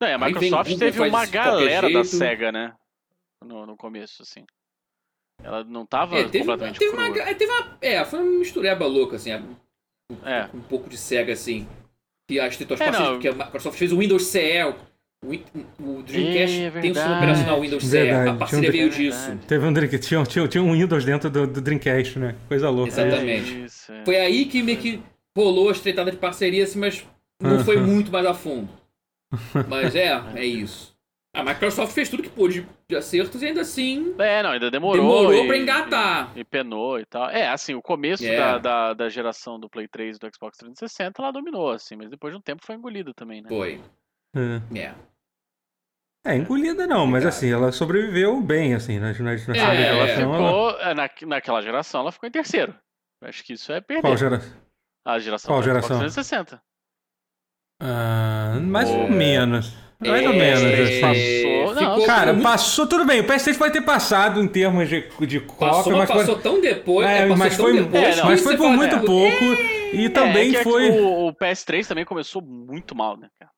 Não, a Microsoft teve uma galera da SEGA, né? No, no começo, assim. Ela não tava é, teve, completamente teve uma, é, teve uma, é, foi uma mistureba louca, assim. É. Um pouco de SEGA, assim. Que as tentou é, porque a Microsoft fez o Windows CE, o, o Dreamcast é tem o sistema operacional Windows CE, a parceria um, veio disso. Teve um, tinha, tinha, tinha um Windows dentro do, do Dreamcast, né? Coisa louca. Exatamente. É isso, é. Foi aí que meio que rolou a estreitada de parceria, assim, mas não foi muito mais a fundo. Mas é, é isso. A Microsoft fez tudo que pôde de acertos e ainda assim. É, não, ainda demorou. Demorou e, pra engatar. E, e, penou e tal. É, assim, o começo yeah. da, da, da, geração do Play 3 e do Xbox 360 ela dominou, assim, mas depois de um tempo foi engolida também, né? Foi. É. é. É, engolida não, mas assim, ela sobreviveu bem, assim, na, na, na é, ela ficou, ela... É, na, naquela geração ela ficou em terceiro. Acho que isso é perder. Qual geração? A geração Qual geração? 360. Ah, mais ou menos. Mais ou menos, assim. Passou. Não, cara, muito... passou tudo bem. O PS3 pode ter passado em termos de, de cópia, mas passou tão depois. É, é mas, foi, depois, é, mas foi por muito pouco. E também é, foi. O, o PS3 também começou muito mal, né, cara?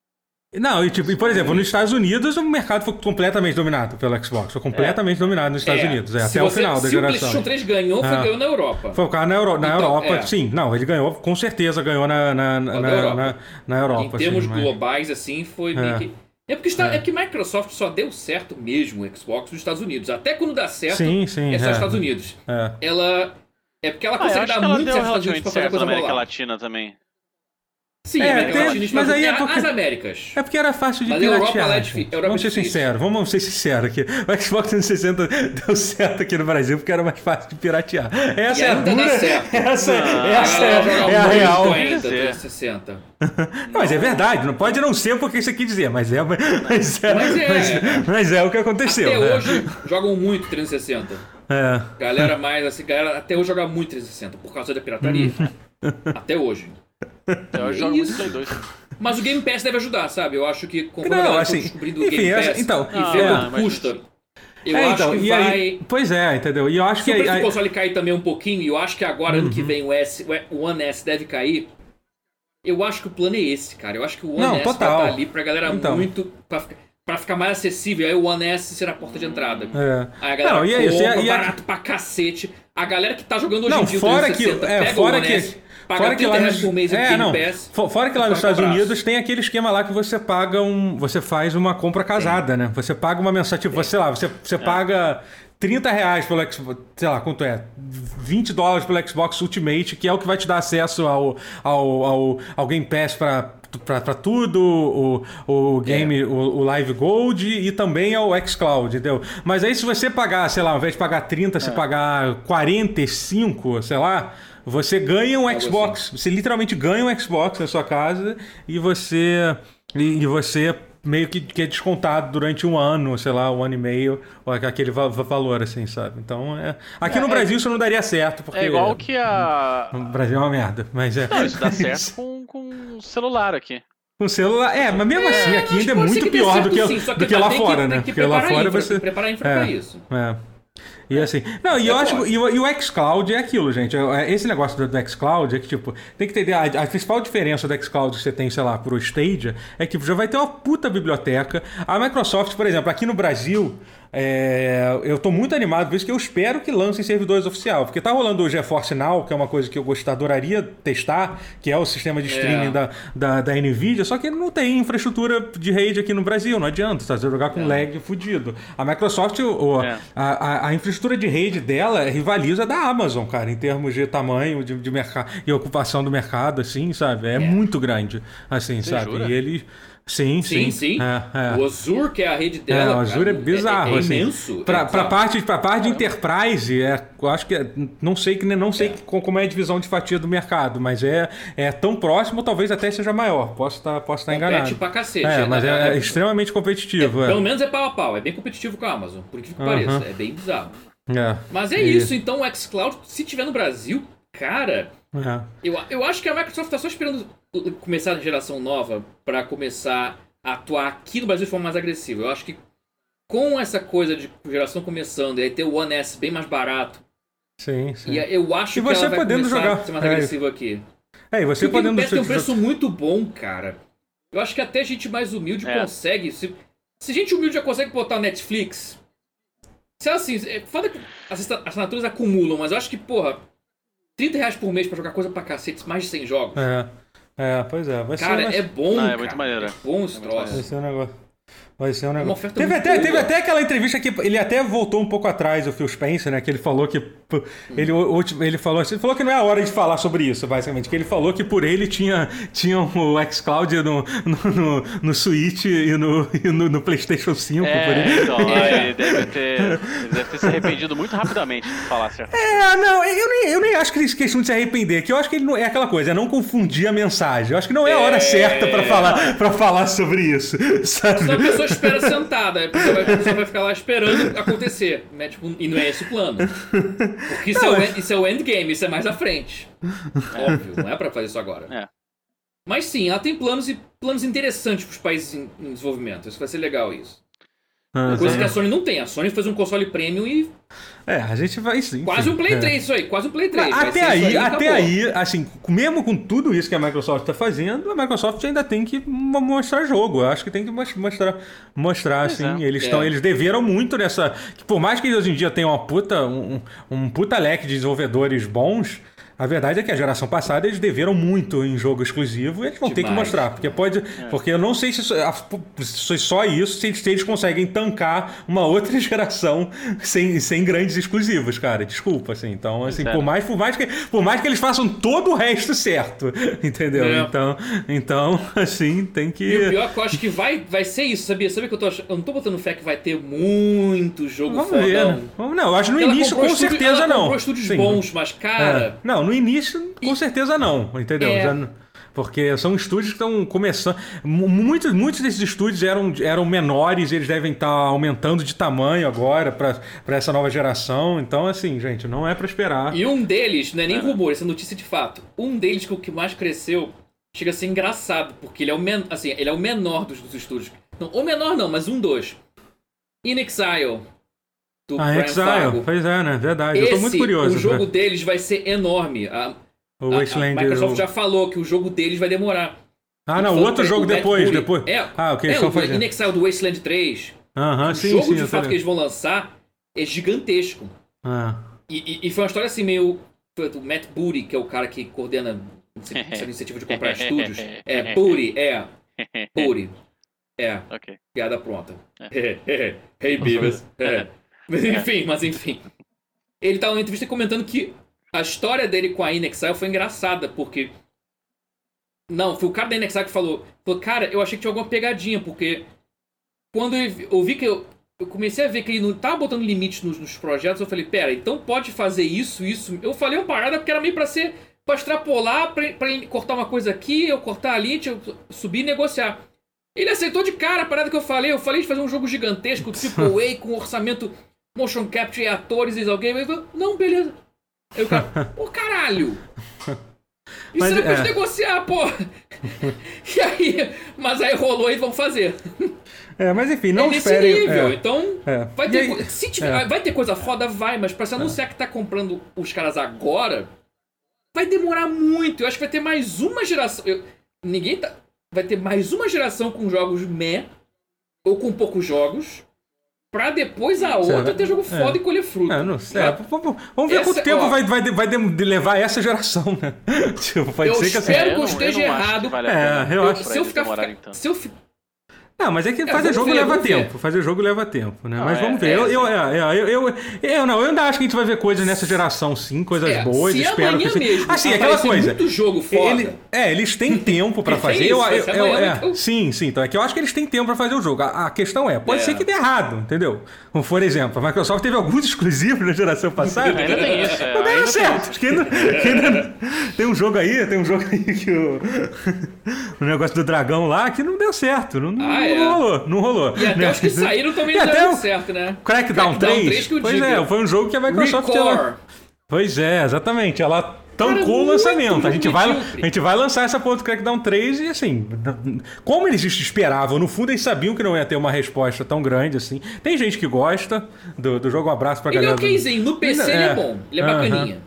Não, e, tipo, e, por exemplo, nos Estados Unidos o mercado foi completamente dominado pelo Xbox. Foi completamente dominado nos Estados É, Unidos, é, se até o final da se o geração. PlayStation 3 ganhou, foi Ah. ganhou na Europa. Foi o cara na, Euro- na Então, Europa, é. sim. Não, ele ganhou, com certeza ganhou na, na, na, Europa. na- na Europa. em termos assim, mas- globais, assim, foi meio É. que. É porque, está, É. é. que Microsoft só deu certo mesmo o Xbox nos Estados Unidos. Até quando dá certo, Sim, sim. é só é. os Estados Unidos. É. Ela. É porque ela Ah, consegue acho dar muito certo nos Estados Unidos fazer na América rolar. Latina também. Sim, É, América tem- Latina mas aí é Estados- porque- As Américas. É porque era fácil de Mas Europa, piratear. ela é difí- gente. Europa vamos é ser sinceros, vamos ser sinceros aqui. O Xbox 360 deu certo aqui no Brasil porque era mais fácil de piratear. Essa E é a dura, certo. essa, Não, essa joga é, é a real. ainda, Dizer. 360. Não, mas é verdade, não pode não ser porque isso aqui dizer, mas é, mas é, Mas é. mas- mas é o que aconteceu. Até né? hoje jogam muito 360. É. Galera mais assim, galera até hoje joga muito 360 por causa da pirataria. até hoje. Eu É jogo muito. Play 2. Mas o Game Pass deve ajudar, sabe? Eu acho que conforme Não, a assim, descobrindo o enfim, Game essa- Pass então, e ah, ver é, quanto mas- custa, eu É, acho então, que e vai... aí, pois é, entendeu? E eu acho Se que o preço aí- do console cair também um pouquinho, e eu acho que agora, ano Uhum. que vem, o, S, o One S deve cair, eu acho que o plano é esse, cara. Eu acho que o One Não, S total. vai estar ali pra galera Então. muito... Pra, ficar- pra ficar mais acessível. Aí o One S será a porta de entrada. É. Aí a galera Não, e é isso, e a- compra e a- barato pra cacete. A galera que tá jogando hoje Não, em dia o fora que, 360, é, pega fora o One que, S, paga fora que 30 lá reais nos, por mês é, não, Pass. fo- fora que lá nos Estados abraço. Unidos tem aquele esquema lá que você paga um, você faz uma compra casada, né? Você paga uma mensagem, tipo, sei lá, você, você paga 30 reais pelo Xbox, sei lá, quanto é? 20 dólares pelo Xbox Ultimate, que é o que vai te dar acesso ao, ao, ao, ao Game Pass pra, pra, pra tudo, o, o Game, o, o Live Gold e também ao xCloud, entendeu? Mas aí se você pagar, sei lá, ao invés de pagar 30, se pagar 45, sei lá, você ganha um Algo Xbox. Você literalmente ganha um Xbox na sua casa e você. E, e você meio que, que é descontado durante um ano, sei lá, um ano e meio, ou aquele va- va- valor, assim, sabe? Então, é... aqui no Brasil isso não daria certo, porque É igual que a. o Brasil é uma merda, mas é... Não, isso dá certo com, com o celular aqui. Com celular, é, mas mesmo assim, aqui ainda é ser muito pior do que, sim, do que lá fora, né? que Porque lá fora você... tem que preparar a infra É. pra isso. É. E assim, não, e eu É acho e o, o xCloud é aquilo, gente. É- Esse negócio do, do xCloud é que, tipo, tem que entender. A, a principal diferença do xCloud que você tem, sei lá, pro Stadia é que já vai ter uma puta biblioteca. A Microsoft, por exemplo, aqui no Brasil, é, eu tô muito animado por isso que eu espero que lancem servidores oficial. Porque tá rolando o GeForce Now, que é uma coisa que eu gostaria, adoraria testar, que é o sistema de streaming É. da, da, da Nvidia, só que não tem infraestrutura de rede aqui no Brasil, não adianta, tá? Você jogar com É. lag fudido. A Microsoft, o- É. a, a- infraestrutura de rede dela rivaliza da Amazon, cara, em termos de tamanho de, de mercado e ocupação do mercado, assim, sabe? É, muito grande, assim, Você sabe? jura? E ele. Sim, sim. Sim, sim. É, é. O Azure, que é a rede É, dela. o Azure é cara, bizarro, é, é assim. imenso. Pra, é pra, bizarro. parte, pra parte de enterprise, é, eu acho que. é- não sei, que não sei É. co- como é a divisão de fatia do mercado, mas é, é tão próximo, talvez até seja maior. Posso estar posso estar Compete enganado. pra cacete. É, mas é, é extremamente competitivo. É, Pelo menos é pau a pau. É bem competitivo com a Amazon, por incrível que Aham. pareça. É bem bizarro. é. Mas é E- isso, então o xCloud, se tiver no Brasil, cara, é. eu, eu acho que a Microsoft tá só esperando começar a geração nova pra começar a atuar aqui no Brasil de forma mais agressiva. Eu acho que com essa coisa de geração começando e aí ter o One S bem mais barato, Sim, sim. e eu acho E que você ela vai podendo jogar- a ser mais é. agressivo aqui. É, e você Porque o Game podendo. Pass tem um preço muito bom, cara. Eu acho que até gente mais humilde É. consegue. Se, se gente humilde já consegue botar o Netflix. Se é assim, é foda que as assin- assinaturas acumulam, mas eu acho que, porra, 30 reais por mês pra jogar coisa pra cacete, mais de 100 jogos. É, é, pois é. Vai Cara, ser, é bom. Não, é cara. muito maneiro. É bom esse É troço. Vai ser um negócio. Vai ser um negócio. Teve até, teve até aquela entrevista que ele até voltou um pouco atrás, o Phil Spencer, né? Que ele falou que. pô, Ele, ele, falou, assim, ele falou que não é a hora de falar sobre isso, basicamente. Que ele falou que por ele tinha, tinha o xCloud no, no, no, no Switch e no, e no, no PlayStation 5. por ele. É, então, ele deve ter. Ele deve ter se arrependido muito rapidamente de falar certo. É, não, eu nem, eu nem acho que eles questão de se arrepender, que eu acho que ele não, é aquela coisa, é não confundir a mensagem. Eu acho que não é a hora É. certa pra falar, pra falar sobre isso, sabe? Senão a pessoa espera sentada, pessoa vai, a pessoa vai ficar lá esperando acontecer. Né? Tipo, e não é esse o plano. Porque isso, Não, é, o, é- en- isso é o endgame, isso é mais à frente. Óbvio, não é pra fazer isso agora. É. Mas sim, ela tem planos e planos interessantes pros países em, em desenvolvimento. Isso vai ser legal isso. Ah, Coisa sim. que a Sony não tem. A Sony fez um console premium e É, a gente vai sim. quase um Play é. 3 isso aí, quase um Play 3. Mas Até aí, e até aí, assim, mesmo com tudo isso que a Microsoft está fazendo, a Microsoft ainda tem que mo- mostrar jogo. Eu acho que tem que mos- mostrar, mostrar Pois assim. é. Eles estão, É. eles deveram muito nessa. Que por mais que hoje em dia tenham uma puta, um, um puta leque de desenvolvedores bons. A verdade é que a geração passada eles deveram muito em jogo exclusivo e eles vão ter que Demais. mostrar. Porque pode. Porque eu não sei se, se foi só isso, se eles, se eles conseguem tancar uma outra geração sem, sem grandes exclusivos, cara. Desculpa, assim. Então, assim, é, por mais, por, mais que, por mais que eles façam todo o resto certo, entendeu? É. Então, então, assim, tem que. E o pior é que eu acho que vai, vai ser isso, sabia? Sabia que eu tô achando. Eu não tô botando fé que vai ter muito jogo Vamos fodão. ver. né? Não, eu acho que no Ela início com estúdio- certeza ela não. estúdios Sim. bons, mas, cara. É. Não, no início, com certeza não, entendeu? É. Já porque são estúdios que estão começando. mu- Muitos, muitos desses estúdios eram, eram menores, eles devem estar aumentando de tamanho agora para essa nova geração. Então, assim, gente, não é para esperar. E um deles, não é nem rumor, isso é notícia de fato. Um deles que o que mais cresceu chega a ser engraçado, porque ele é o, men assim, ele é o menor dos, dos estúdios. Não, o menor não, mas um dos. In Exile. Do Ah, Brian Exile, Fargo. pois é, né? Verdade. eu tô muito Esse, curioso. o jogo né? deles vai ser enorme. A, O a- Wasteland. a Microsoft o- já falou que o jogo deles vai demorar. Ah, não, Falou outro jogo o depois, depois. É, Ah, o que eles é, estão o fazendo. In Exile do Wasteland 3. Aham, o sim, jogo sim. de eu tô fato que eles vão lançar é gigantesco. Ah. E, e- e foi uma história assim meio. foi O Matt Booty, que é o cara que coordena essa essa iniciativa de comprar estúdios. É, Booty, é. Booty. É, ok. piada pronta. hey, Beavis. É. Mas enfim, mas enfim. Ele tava numa entrevista comentando que a história dele com a Inexile foi engraçada, porque. Não, foi o cara da Inexile que falou. Falou, cara, eu achei que tinha alguma pegadinha, porque. Quando eu vi- eu vi que eu. Eu comecei a ver que ele não tava botando limites nos, nos projetos, eu falei, pera, então pode fazer isso, isso. Eu falei uma parada porque era meio pra ser. pra extrapolar, pra, pra cortar uma coisa aqui, eu cortar ali, eu subir e negociar. Ele aceitou de cara a parada que eu falei. Eu falei de fazer um jogo gigantesco, AAA, com orçamento motion capture e atores e alguém. Não, beleza. Aí o cara, pô, caralho. Isso Mas, pra é. gente negociar, pô. E aí, mas aí rolou e vão fazer. É, mas enfim, não é nesse esperem. nível. é. Então, É. vai ter, aí- se tiver, é. vai ter coisa foda, vai, mas pra se anunciar que tá comprando os caras agora, vai demorar muito. Eu acho que vai ter mais uma geração. eu- ninguém tá. Vai ter mais uma geração com jogos meh, ou com poucos jogos, pra depois a outra Será? ter jogo É. foda e colher fruto. É, não sei. Vai- É, vamos ver Essa- quanto tempo ó. vai, vai, vai levar essa geração, né? tipo, pode Eu ser que assim. espero É, que eu esteja errado. vale É, eu se eu ficar. Se eu Não, mas é que fazer vamos jogo ver, leva tempo. Fazer jogo leva tempo, né? Não, mas é- vamos ver. é, eu, eu, é, é, eu, eu, eu não, eu ainda acho que a gente vai ver coisas nessa geração, sim, coisas É, boas. se espero que mesmo Assim, aquela coisa. muito jogo foda. Ele- é, eles têm tempo pra Tem fazer. isso, eu, eu- ser eu- amanhã, é, então. Sim, sim. Então é que eu acho que eles têm tempo pra fazer o jogo. A, a questão é, pode É. ser que dê errado, entendeu? Como por exemplo, a Microsoft teve alguns exclusivos na geração passada. Ainda tem isso. é, Não deram certo. tem um jogo aí, tem um jogo aí que o, o negócio do dragão lá que não deu certo. Não, não- Não é. rolou, não rolou. E até os que saíram também não deram certo, né? Crackdown 3. que eu pois digo. é, foi um jogo que a Microsoft Recore. ela- Pois é, exatamente. Ela tancou o lançamento. A gente, vai, a gente vai lançar essa porra do Crackdown 3 e assim. Como eles esperavam, no fundo eles sabiam que não ia ter uma resposta tão grande assim. Tem gente que gosta do, do jogo. Um abraço pra Ele é galera. do- okzinho. No PC ele É. é bom. Ele é Aham. bacaninha.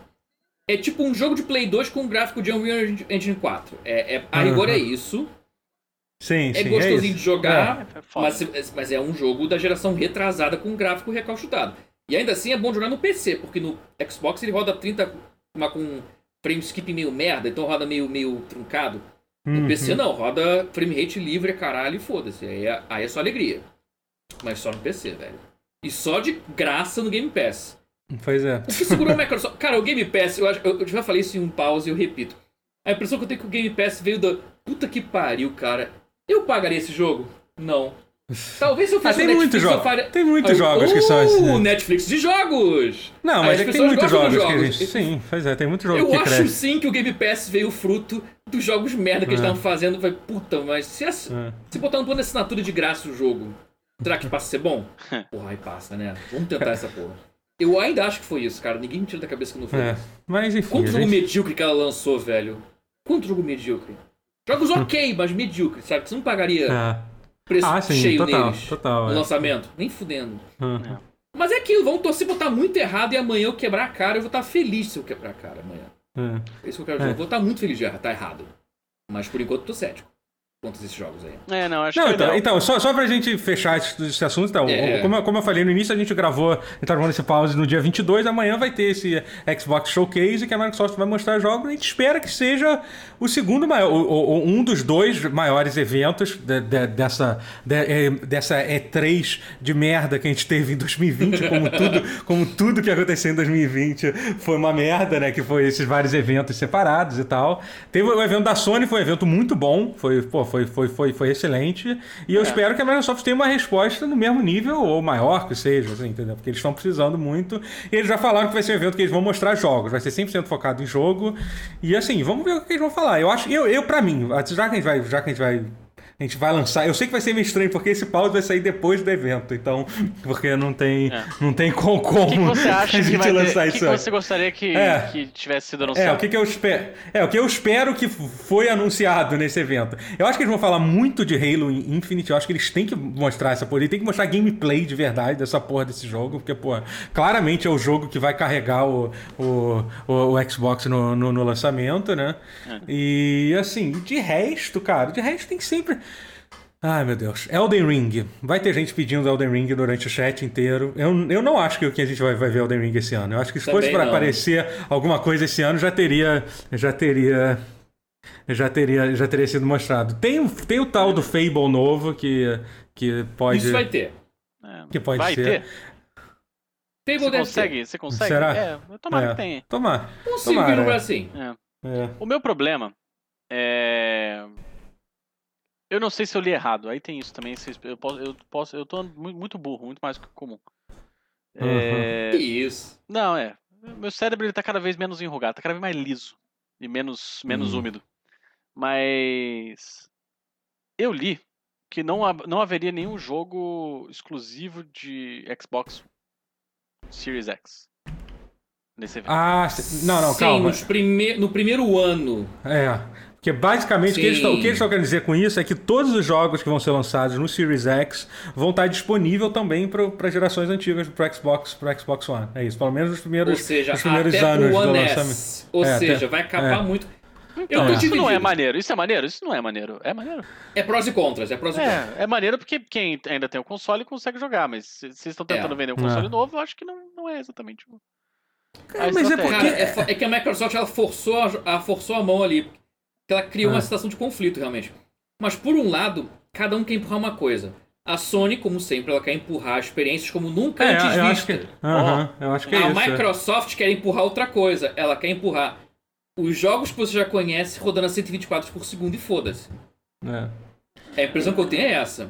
É tipo um jogo de Play 2 com gráfico de Unreal Engine 4. É, é, a rigor é isso. Sim, É sim. gostosinho isso. de jogar, É, é mas, mas é um jogo da geração retrasada com gráfico recalchutado. E ainda assim é bom jogar no PC, porque no Xbox ele roda 30 mas com frame skip meio merda, então roda meio, meio truncado. No Uhum. PC não, roda frame rate livre, caralho, e foda-se. Aí, é- aí é só alegria. Mas só no PC, velho. E só de graça no Game Pass. Pois é. O que segurou o Microsoft? Cara, o Game Pass, eu, acho, eu, já falei isso em um pause e eu repito. A impressão que eu tenho é que o Game Pass veio da. Puta que pariu, cara. Eu pagaria esse jogo? Não. Talvez se eu Ah, fosse tem o Netflix, muitos eu jogos. faria... Tem muitos Aí, jogos que são "Uh, assim. Netflix de jogos! Não, mas as é que tem muitos jogos, dos que a gente. Sim, pois é, tem muitos jogos Eu que acho crescem. sim que o Game Pass veio fruto dos jogos merda que eles É. estavam fazendo. Vai, puta, mas se, ass- É. se botar um plano de assinatura de graça o jogo, será que passa a ser bom? Porra, aí passa, né? Vamos tentar essa porra. Eu ainda acho que foi isso, cara. Ninguém me tira da cabeça que não foi É. isso. Mas enfim. Quanto a jogo gente- medíocre que ela lançou, velho? Quanto jogo medíocre? Jogos ok, mas medíocre, sabe? Que você não pagaria É. preço Ah, sim, cheio total, deles total, no é. lançamento. Nem fudendo. Uhum. Mas é aquilo, vamos torcer pra botar muito errado e amanhã eu quebrar a cara. Eu vou estar feliz se eu quebrar a cara amanhã. É. É isso que eu quero dizer. Eu vou estar muito feliz de errar, tá errado. Mas por enquanto eu tô cético quanto a esses jogos aí. É, não, acho Não, que então, não. então só, só pra gente fechar esse, esse assunto, então, É. como, eu- como eu falei no início, a gente gravou, a gente tá gravando esse pause no dia 22, amanhã vai ter esse Xbox Showcase que a Microsoft vai mostrar jogos, a gente espera que seja o segundo maior, o- o- um dos dois maiores eventos de- de- dessa, de- é, dessa E3 de merda que a gente teve em 2020, como tudo, como tudo que aconteceu em 2020 foi uma merda, né, que foi esses vários eventos separados e tal. Teve o evento da Sony, foi um evento muito bom, foi, pô, foi, foi, foi, foi excelente, e eu espero que a Microsoft tenha uma resposta no mesmo nível ou maior que seja, assim, entendeu? Porque eles estão precisando muito, e eles já falaram que vai ser um evento que eles vão mostrar jogos, vai ser 100% focado em jogo, e assim, vamos ver o que eles vão falar. Eu acho, eu, eu pra mim, já que a gente vai, já que a gente vai a gente vai lançar. Eu sei que vai ser meio estranho, porque esse pause vai sair depois do evento. Então, porque não tem, É. não tem como, como O que, que você acha a que gente ter? lançar O que, isso que aí. você gostaria que, É. que tivesse sido É, anunciado? o que, que eu espero. É, o que eu espero que foi anunciado nesse evento. Eu acho que eles vão falar muito de Halo Infinite. Eu acho que eles têm que mostrar essa porra. Eles têm que mostrar gameplay de verdade dessa porra desse jogo. Porque, pô, claramente é o jogo que vai carregar o, o, o, o Xbox no, no, no lançamento, né? E assim, de resto, cara, de resto tem que sempre. Ai, meu Deus. Elden Ring. Vai ter gente pedindo Elden Ring durante o chat inteiro. Eu, eu não acho que, que a gente vai, vai ver Elden Ring esse ano. Eu acho que se Também fosse para não. aparecer alguma coisa esse ano, já teria. Já teria. Já teria, já teria sido mostrado. Tem, o- tem o tal do Fable novo que, que pode. Isso vai ter. É, Que pode vai ser. ter? Fable Você consegue? Você consegue? Será? É, tomara É. que tenha. Tomar. ter. Consigo Tomara, vir no é. bracinho. É. É. O meu problema é. Eu não sei se eu li errado. Aí tem isso também. Eu posso, eu posso, eu tô mu- muito burro, muito mais do que comum. É, Que isso. Não, é. Meu cérebro ele tá cada vez menos enrugado, tá cada vez mais liso e menos, menos Hum. úmido. Mas eu li que não, não haveria nenhum jogo exclusivo de Xbox Series X nesse evento. Ah, não, não, Sim, calma. nos prime... no primeiro ano. É. Porque basicamente o que, eles o que eles estão querendo dizer com isso é que todos os jogos que vão ser lançados no Series X vão estar disponível também para gerações antigas pro Xbox, pro Xbox One. É isso, pelo menos nos primeiros, Ou seja, nos primeiros até anos do One lançamento. S. Ou É, seja, até- vai capar é. muito. Então, eu tô isso não é maneiro, isso é maneiro, isso não é maneiro. É maneiro. É prós e contras, é prós e contras. É, é maneiro porque quem ainda tem o console consegue jogar, mas se vocês estão tentando É. vender um console É. novo, eu acho que não, não é exatamente o. É, mas é porque- Cara, é, é que a Microsoft ela forçou a, a- forçou a mão ali. Que ela criou Ah. uma situação de conflito, realmente. Mas por um lado, cada um quer empurrar uma coisa. A Sony, como sempre, ela quer empurrar experiências como nunca É, antes eu acho vista. que, Aham, eu acho que é a isso. é. Microsoft quer empurrar outra coisa. Ela quer empurrar os jogos que você já conhece rodando a 124 por segundo e foda-se. É. A impressão que eu tenho é essa.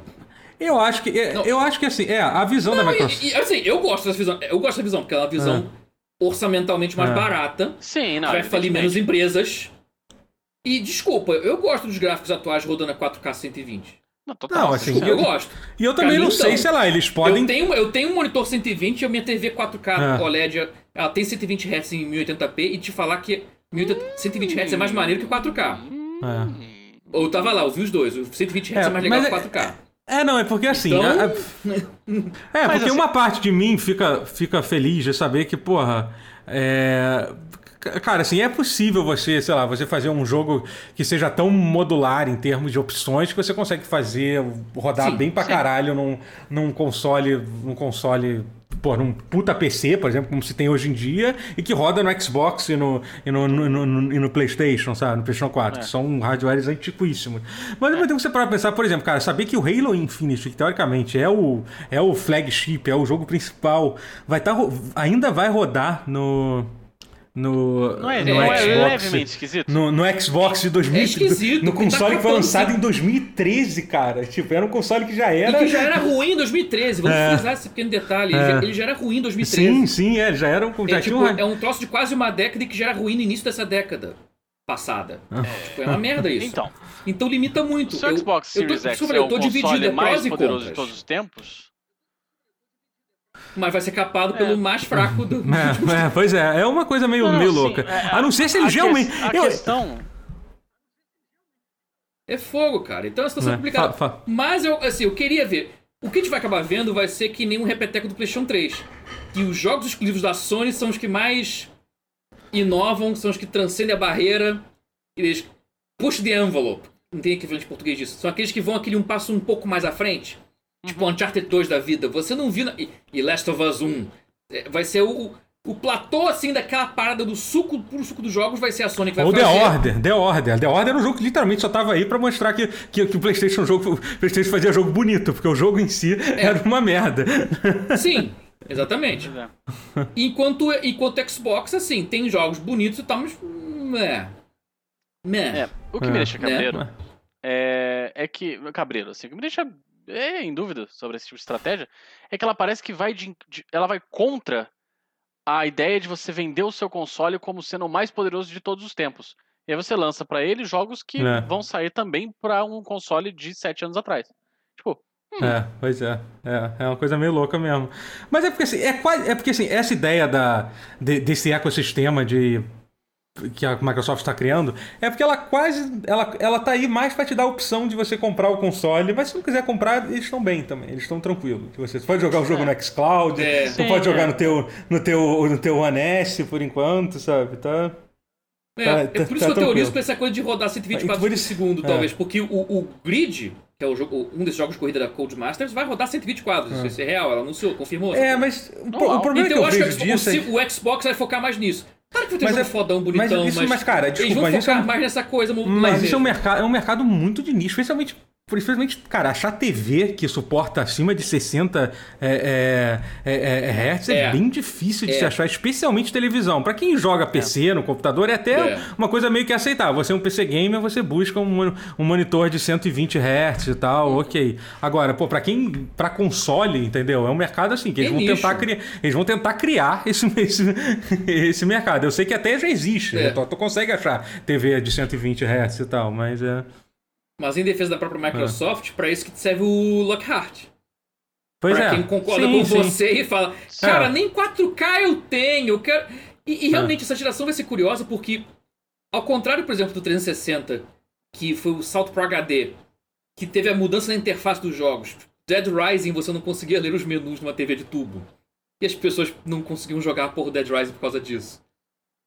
Eu acho que, é, Não. eu acho que assim, é, a visão da Não, Microsoft. e, e, assim, eu gosto dessa visão. Eu gosto dessa visão, porque ela é uma visão orçamentalmente mais É. barata. Sim, não. vai falir menos empresas. E desculpa, eu gosto dos gráficos atuais rodando a 4K 120. Não, total, Não, assim, Desculpa, eu gosto. E eu também não mim, sei, sei lá, eles podem. Eu, tenho, eu tenho um monitor 120 e a minha TV 4K É. OLED, ela tem 120 Hz em 1080p e te falar que 1080 120 Hz é mais maneiro que 4K. É. Ou eu tava lá, eu vi os dois. O 120 Hz é, É, mais legal que é- 4K. É, não, é porque assim. Então- a- a- É, porque assim- uma parte de mim fica, fica feliz de saber que, porra. É. Cara, assim, é possível você, sei lá, você fazer um jogo que seja tão modular em termos de opções que você consegue fazer, rodar Sim, bem pra sim. caralho num, num console, num console, pô, num puta PC, por exemplo, como se tem hoje em dia, e que roda no Xbox e no, e no, no, no- e no PlayStation, sabe? No PlayStation 4, É. que são hardwares antiquíssimos. Mas ao mesmo tempo você para pensar, por exemplo, cara, saber que o Halo Infinite, que teoricamente é o, é o flagship, é o jogo principal, vai tá, ainda vai rodar no. No, Não é, no é Xbox. levemente esquisito? No, no Xbox de 2000, É esquisito, no porque console tá que foi lançado em 2013, cara. Tipo, era um console que já E era. que já era ruim em 2013. Vamos É. frisar esse pequeno detalhe. Ele, É. já, ele já era ruim em 2013. Sim, sim, é, já era um. Já É, tinha tipo, um... é um troço de quase uma década e que já era ruim no início dessa década passada. Tipo, é uma merda isso. Então, Então limita muito. se o Eu- Xbox eu tô, Series X é eu o tô dividido, console é mais e poderoso de todos os tempos, Mas vai ser capado pelo mais fraco do. É, é, pois é, é uma coisa meio, Não, meio sim, louca. é, a não ser se a eles que- realmente. A eu- questão. É fogo, cara. Então é uma situação É, complicada. fa- fa- Mas eu, assim, eu queria ver. O que a gente vai acabar vendo vai ser que nem um repeteco do PlayStation 3. Que os jogos exclusivos da Sony são os que mais inovam, são os que transcendem a barreira. Eles push the envelope. Não tem equivalente em português disso. São aqueles que vão aquele um passo um pouco mais à frente. Tipo Uncharted 2 da vida. Você não viu. na- E, Last of Us 1. É, Vai ser o, o platô, assim, daquela parada do suco, puro suco dos jogos, vai ser a Sony que vai Ou fazer. The Order, The Order. The Order era um jogo que literalmente só tava aí pra mostrar que, que, que o PlayStation jogo, o PlayStation fazia jogo bonito, porque o jogo em si É. era uma merda. Sim, exatamente. É. Enquanto, enquanto Xbox, assim, tem jogos bonitos e tal, mas. É. Meh. É, o que É. me deixa Né? cabreiro é, é que. Cabreiro, assim, o que me deixa é, em dúvida sobre esse tipo de estratégia é que ela parece que vai de, de- ela vai contra a ideia de você vender o seu console como sendo o mais poderoso de todos os tempos. E aí você lança pra ele jogos que É. vão sair também pra um console de 7 anos atrás. Tipo, É, pois é. É, é uma coisa meio louca mesmo. Mas é porque assim, é quase. É porque assim, essa ideia da, de- desse ecossistema de. Que a Microsoft está criando, é porque ela quase. Ela, ela tá aí mais para te dar a opção de você comprar o console, mas se não quiser comprar, eles estão bem também, eles estão tranquilos. Que Você, pode jogar o jogo É. no Xcloud, É. você Sim, pode jogar é. no teu, no, teu, no teu One S por enquanto, sabe? Tá. É, Tá- é tá- por isso tá que eu teorizo com essa coisa de rodar 120 E por segundo, é. talvez. Porque o, o Grid, que é o jogo, um desses jogos de corrida da Codemasters, vai rodar 120 quadros. Isso é real, ela anunciou, confirmou. É, mas o, o problema então eu é acho que eu que vejo o, disso é o, o Xbox vai focar mais nisso. Claro que Mas é- fodão, mas bonitão, isso- mas, cara, eles desculpa, vão mas isso focar é um- mais nessa coisa. Mas isso é um, mercado, é um mercado muito de nicho, especialmente, especialmente cara, achar TV que suporta acima de 60 é, é, é, é, hertz é, É. bem difícil de É. se achar, especialmente televisão. Pra quem joga PC no computador, é até É. uma coisa meio que aceitável. Você é um PC gamer, você busca um, um monitor de 120 hertz e tal, ok. Agora, pô, pra quem. pra console, entendeu? É um mercado assim, que eles É vão tentar criar. Eles vão tentar criar esse, esse, esse mercado. Eu sei que até já existe. É. né? Tu, tu consegue achar TV de 120 Hz e tal, mas é. Mas em defesa da própria Microsoft, pra isso que serve o Lockhart. Pois pra é. quem concorda Sim, com sim. você e fala, cara, É. nem 4K eu tenho, eu quero... E, e realmente essa geração vai ser curiosa porque, ao contrário, por exemplo, do 360, que foi o salto pro HD, que teve a mudança na interface dos jogos. Dead Rising você não conseguia ler os menus numa TV de tubo. E as pessoas não conseguiam jogar por Dead Rising por causa disso.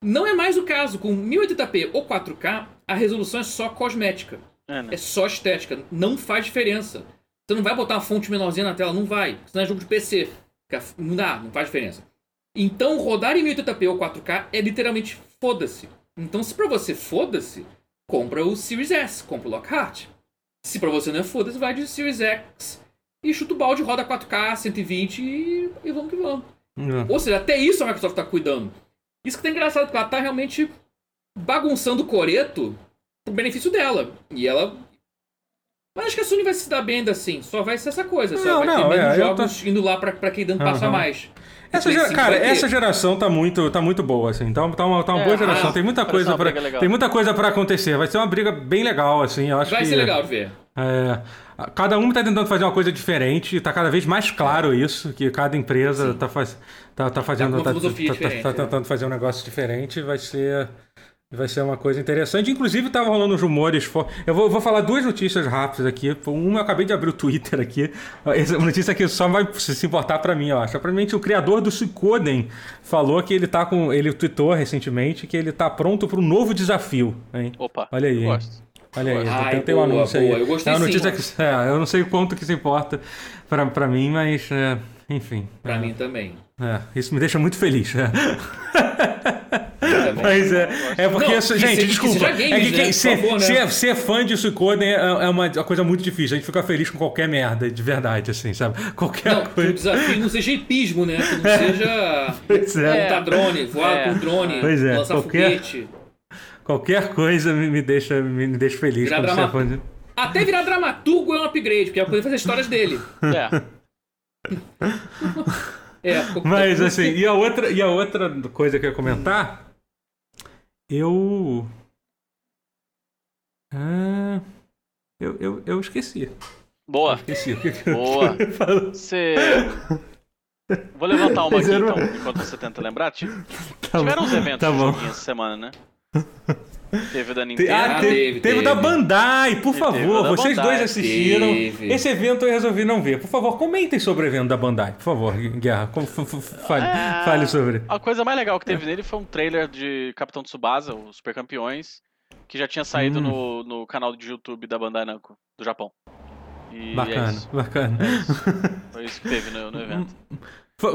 Não é mais o caso. Com 1080p ou 4K, a resolução é só cosmética. É, né? É só estética. Não faz diferença. Você não vai botar uma fonte menorzinha na tela, não vai. Senão é jogo de PC. Não dá, não faz diferença. Então, rodar em 1080p ou 4K é literalmente foda-se. Então, se pra você foda-se, compra o Series S, compra o Lockhart. Se pra você não é foda-se, vai de Series X e chuta o balde, roda 4K, 120 e, e vamos que vamos. É. Ou seja, até isso a Microsoft tá cuidando. Isso que tá engraçado, porque ela tá realmente bagunçando o coreto pro benefício dela. E ela. Mas acho que a Sony vai se dar bem ainda assim. Só vai ser essa coisa. Só Não, vai não, ter menos é, jogos indo lá pra, pra quem dando passo a Aham. mais. Essa gera- 5 cara, essa geração tá muito, tá muito boa, assim. Então tá uma, tá uma É, boa geração. ah, tem muita coisa para tem muita coisa para acontecer. Vai ser uma briga bem legal, assim. Eu acho Vai que ser legal de ver. é, cada um tá tentando fazer uma coisa diferente. Tá cada vez mais claro isso, que cada empresa tá, faz, tá, tá fazendo, Tá tá, uma filosofia tá- tá- diferente, tá é. tentando fazer um negócio diferente. Vai ser Vai ser uma coisa interessante. Inclusive, tava rolando uns rumores. Eu vou, vou falar duas notícias rápidas aqui. Uma, eu acabei de abrir o Twitter aqui. Essa notícia aqui só vai se importar pra mim, eu acho. Aparentemente, o criador do Suicoden falou que ele tá com. Ele tweetou recentemente que ele tá pronto para um novo desafio. Hein? Opa, Olha aí, eu hein? gosto. Olha aí, Ai, tem, um anúncio boa. aí. Eu gostei é sim, notícia mano. que. É, eu não sei o quanto que isso importa pra, pra mim, mas. é, enfim. Pra mim também. é, isso me deixa muito feliz. Mas é, é porque, Não, isso- gente, se- que desculpa. seja é games, que né? ser, favor, né? ser, ser fã de Suicoden é, é uma coisa muito difícil. A gente fica feliz com qualquer merda, de verdade, assim, sabe? Qualquer Não, que o coisa. desafio não seja hipismo, né? Que não seja Pois é. montar drone, voar É. com drone, Pois é, lançar qualquer- foguete. Qualquer coisa me, me deixa, me, me deixa feliz Virar quando fã de. Até virar dramaturgo é um upgrade, porque vai poder fazer histórias dele. É. É, Mas assim, e a outra, e a outra coisa que eu ia comentar, eu. Ah, eu, eu, eu esqueci. Boa. Esqueci o que, que Boa. eu. Você. Vou levantar uma aqui então, enquanto você tenta lembrar. Tá Tiveram uns eventos tá bom. essa semana, né? Teve o da Te- Nintendo. ah, Ah, te- teve, teve, o da teve. Bandai, por Teve favor. Vocês Bandai. dois assistiram. Teve. Esse evento eu resolvi não ver. Por favor, comentem sobre o evento da Bandai. Por favor, Guerra. Fale, É. fale sobre. A coisa mais legal que teve nele foi um trailer de Capitão Tsubasa, os Super Campeões, que já tinha saído Hum. no, no canal de YouTube da Bandai Namco, do Japão. E é Bacana, isso. bacana. É isso. Foi isso que teve no, no evento.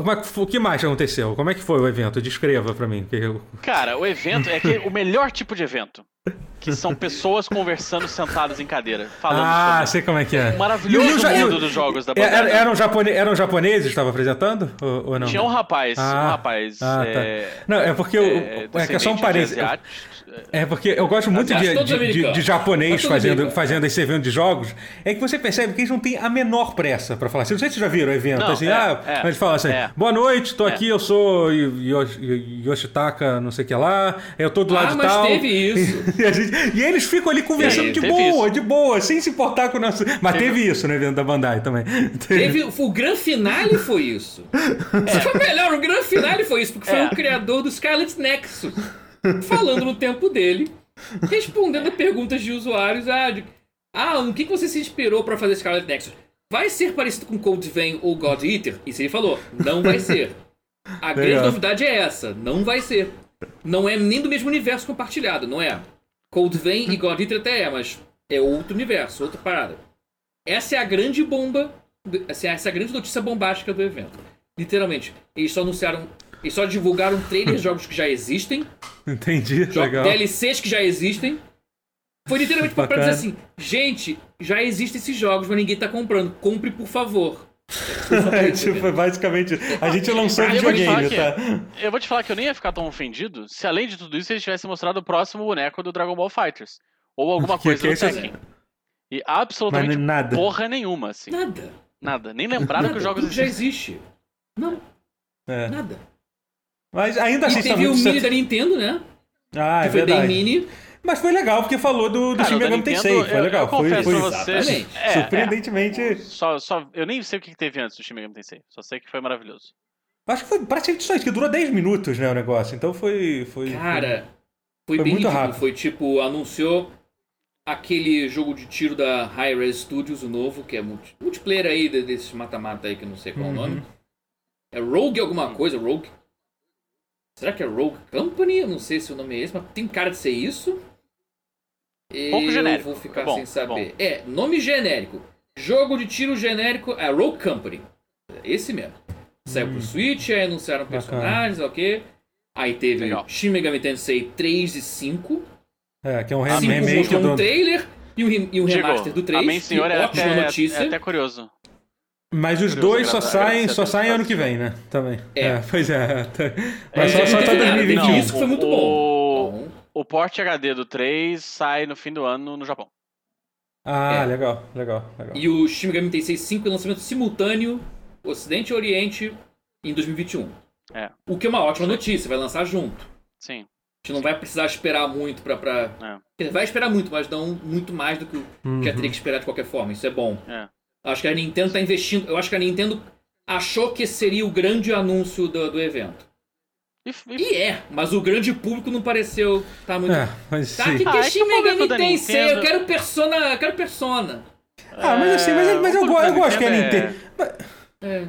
Mas O que mais aconteceu? Como é que foi o evento? Descreva pra mim. eu- Cara, o evento é que o melhor tipo de evento, que são pessoas conversando sentadas em cadeira, falando Ah, sobre sei como é que é. maravilhoso E o ja- e o- mundo dos jogos da É, Bandai era- Namco. eram, japone... eram japoneses que estavam apresentando? Ou, ou não? Tinha um rapaz, Ah, um rapaz. ah, tá. é, Não, é porque. eu- é, é, que é só um parênteses. É porque eu gosto muito de, de- de- de japonês fazendo, fazendo esse evento de jogos. É que você percebe que eles não têm a menor pressa pra falar assim. Não sei se vocês já viram o evento. Não, assim, é, ah, é, eles falam assim: é. boa noite, tô É. aqui, eu sou Yosh- Yoshitaka, não sei o que lá, eu tô do lado Ah, de mas tal. teve isso. E, gente- e eles ficam ali conversando Teve, de teve boa, isso. de boa, sem se importar com o nosso. Mas teve, isso no evento da Bandai também. Teve, o grande finale foi isso. Isso foi melhor, o grande finale foi isso, porque foi É. o criador do Scarlet Nexus falando no tempo dele, respondendo a perguntas de usuários. Ah, de, ah no que, que você se inspirou pra fazer Scarlet Nexus? Vai ser parecido com Cold Vein ou God Eater? Isso ele falou, não vai ser. A grande Legal. novidade é essa, não vai ser. Não é nem do mesmo universo compartilhado, não é? Cold Vein e God Eater até é, mas é outro universo, outra parada. Essa é a grande bomba, essa é a grande notícia bombástica do evento. Literalmente, eles só anunciaram, eles só divulgaram trailers de jogos que já existem, Entendi, jo- legal. DLCs que já existem. Foi literalmente pra, pra dizer assim, gente, já existem esses jogos, mas ninguém tá comprando. Compre, por favor. É, tipo, basicamente, a gente lançou falar videogame, que- tá? Eu vou te falar que eu nem ia ficar tão ofendido se, além de tudo isso, eles tivessem mostrado o próximo boneco do Dragon Ball Fighters. Ou alguma Que- coisa que do é- Tekken. E absolutamente nada. porra nenhuma, assim. Nada. Nada. Nem lembraram nada. que os jogos Tudo já existem. existe. Não, É. nada. Mas ainda assim, E teve o mini da Nintendo, né? Ah, é que foi bem verdade. mini. Mas foi legal, porque falou do, do Cara, Shin o da Megami Tensei. Foi eu- legal. eu foi, foi pra vocês. Exatamente. É, surpreendentemente. é. Só, só, eu nem sei o que teve antes do Shin Megami Tensei. Só sei que foi maravilhoso. Acho que foi praticamente só isso, que durou 10 minutos, né, o negócio. Então foi. foi Cara, foi, Foi bem muito ridículo. rápido. Foi tipo, anunciou aquele jogo de tiro da High Res Studios, o novo, que é multi- multiplayer aí, de- desses mata-mata aí que eu não sei qual é o Uhum. nome. É Rogue alguma coisa, Rogue. Será que é Rogue Company? Eu não sei se o nome é esse, mas tem cara de ser isso. Pouco eu genérico. vou ficar bom, sem saber. É, nome genérico. Jogo de tiro genérico é Rogue Company. Esse mesmo. Saiu pro Switch, aí anunciaram Bacana. personagens, ok. Aí teve Legal. Shin Megami Tensei 3 e 5. É, que é um 5 remake mostrou um do. trailer e um, re- e um remaster do 3. a minha senhora é ótima até, notícia. é até curioso. Mas os dois só saem, só saem ano que vem, né? Também. É. pois é. tá- É, Mas só, não só até nada, 2021. teve isso que foi muito bom. O, o porte HD do 3 sai no fim do ano no Japão. Ah, É. legal, legal, legal. E o Shin Megami Tensei 5 é lançamento simultâneo, Ocidente e Oriente, em 2021. É. O que é uma ótima notícia, vai lançar junto. Sim. A gente não vai precisar esperar muito pra. pra... É. Vai esperar muito, mas não muito mais do que o Uhum. que ia teria que esperar de qualquer forma. Isso é bom. É. Acho que a Nintendo tá investindo. Eu acho que a Nintendo achou que seria o grande anúncio do, do evento. E, e- E é, mas o grande público não pareceu tá muito. É, mas Tá, sim. que Ah, que é é que Shin Megami da Tensei? Eu Nintendo- quero Persona. Eu quero Persona. Ah, mas assim, mas, mas eu, o go- eu gosto que a Nintendo Nintendo. É.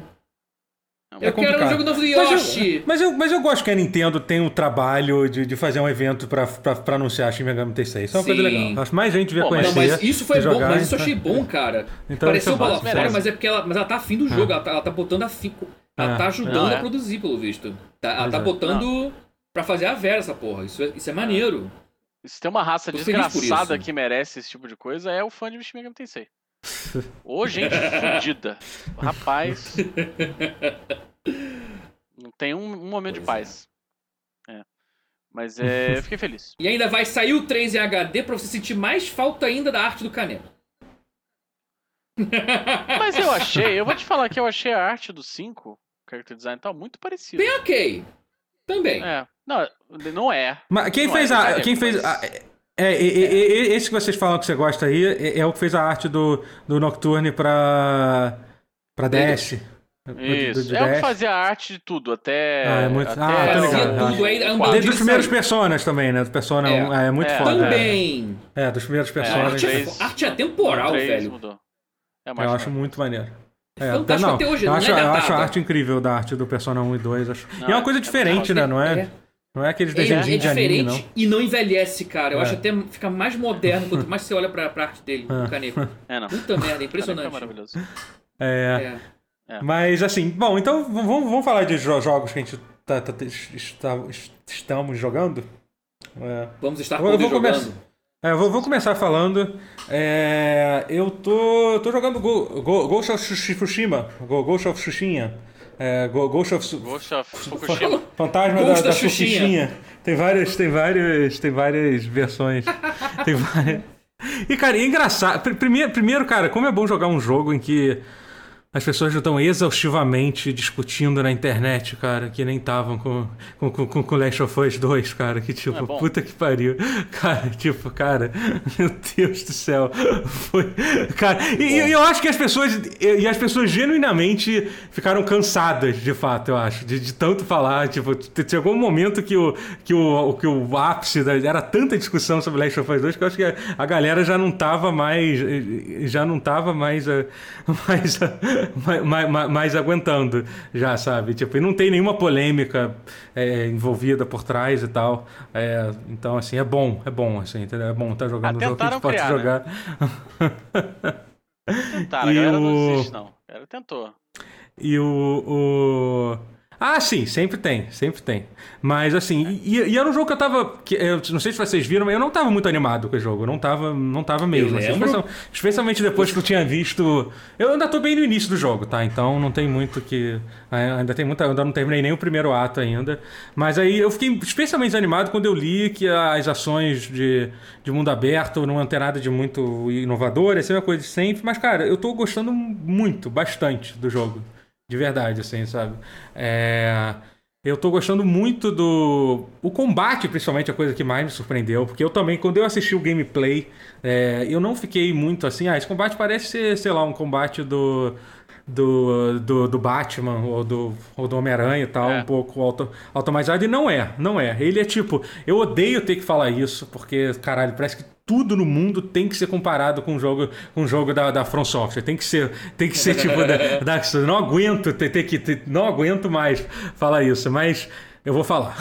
É eu quero um jogo novo do Mas eu- Yoshi. Mas eu, mas eu gosto que a Nintendo tem o trabalho de, de fazer um evento pra, pra, pra anunciar Shin Megami Tensei. Isso é uma coisa Sim. legal. Acho que mais gente devia Pô, mas- conhecer. Não, mas isso foi bom, jogar, mas isso eu então- achei bom, cara. Então Pareceu é bola fora, mas é porque ela, mas ela tá afim do jogo, ela, tá, ela tá botando a fi, ela Ah, tá ajudando não, é. a produzir, pelo visto. Tá- ela tá é. botando pra fazer a vera essa porra. Isso é, isso é maneiro. Se tem uma raça Tô desgraçada que merece esse tipo de coisa, é o fã de Shin Megami Tensei. Ô, gente fodida. Rapaz. Não tem um, um momento de paz. É. Mas é, eu fiquei feliz. E ainda vai sair o 3 em HD pra você sentir mais falta ainda da arte do Canelo. Mas eu achei, eu vou te falar que eu achei a arte do 5, character design e tal, muito parecido. Bem ok. Também. É. Não, não é. Mas quem Não fez é, a. brincadeira, Quem fez. mas- a- é, é, é, é, esse que vocês falam que você gosta aí é, é o que fez a arte do, do Nocturne pra. pra DS. Isso, do, do é o que fazia a arte de tudo, até. Ah, é muito. Até ah, tô ligado. Tudo, é Desde os primeiros personagens também, né? Do Persona é, 1, é, é muito é, foda. Também. É, dos primeiros personagens. É, arte, arte atemporal, velho. Mudou. É eu acho muito maneiro. É, Fantástico não, até hoje, eu não acho, é eu acho a arte incrível da arte do Persona 1 e 2. Acho... Não, e é uma coisa diferente, né? Não é, não é aqueles desenhos é, de anime, não. e não envelhece, cara. Eu acho até fica mais moderno quanto mais você olha pra, pra arte dele, do Caneco. É, não. Puta merda, impressionante. É maravilhoso. É. É. Mas assim, bom, então vamos, vamos falar de jogos que a gente tá, tá, está, estamos jogando. É. Vamos estar eu, vou jogando. Começar, é, eu vou, vou, começar falando. É, eu tô, tô jogando Go, Go, Ghost of Tsushima. Go, Ghost of Tsushima. É, Ghost of, Ghost of Fukushima. Fantasma Ghost da, da, da Tem várias, tem várias, tem várias versões. tem várias. E cara, é engraçado. Primeiro, primeiro, cara, como é bom jogar um jogo em que as pessoas estão exaustivamente discutindo na internet, cara, que nem estavam com, com, com, com Last of Us 2, cara, que tipo, é puta que pariu. Cara, tipo, cara, meu Deus do céu. Foi. Cara, e, e eu acho que as pessoas. E as pessoas genuinamente ficaram cansadas, de fato, eu acho, de, de tanto falar. Tipo, chegou um momento que o, que o, que o ápice da, era tanta discussão sobre Last of Us 2 que eu acho que a, a galera já não tava mais. Já não tava mais. mais mais, mais, mais, aguentando já, sabe? Tipo, e não tem nenhuma polêmica é, envolvida por trás e tal. É, então, assim, é bom, é bom, assim, entendeu? É bom estar tá jogando ah, um jogo que a gente pode criar, jogar. Né? Tentaram, a galera o... não desiste, não. A galera tentou. E o... o... Ah, sim, sempre tem, sempre tem. Mas assim, e, e era um jogo que eu tava. Que, eu não sei se vocês viram, mas eu não tava muito animado com o jogo. Eu não tava, não tava mesmo. Assim, especialmente depois que eu tinha visto. Eu ainda tô bem no início do jogo, tá? Então não tem muito que. Ainda tem muita. Eu ainda não terminei nem o primeiro ato ainda. Mas aí eu fiquei especialmente animado quando eu li que as ações de, de mundo aberto não tem nada de muito inovador, essa é uma coisa de sempre. Mas, cara, eu tô gostando muito, bastante do jogo. De verdade, assim, sabe? É... Eu tô gostando muito do. O combate, principalmente, é a coisa que mais me surpreendeu. Porque eu também, quando eu assisti o gameplay, é... eu não fiquei muito assim. Ah, esse combate parece ser, sei lá, um combate do do, do, do, Batman ou do, ou do Homem-Aranha e tal, é. um pouco auto, automatizado. E não é, não é. Ele é tipo, eu odeio ter que falar isso, porque, caralho, parece que tudo no mundo tem que ser comparado com o jogo, com o jogo da, da From Software. Tem que ser, tem que ser tipo da, da, não aguento ter, ter que ter, não aguento mais falar isso, mas eu vou falar.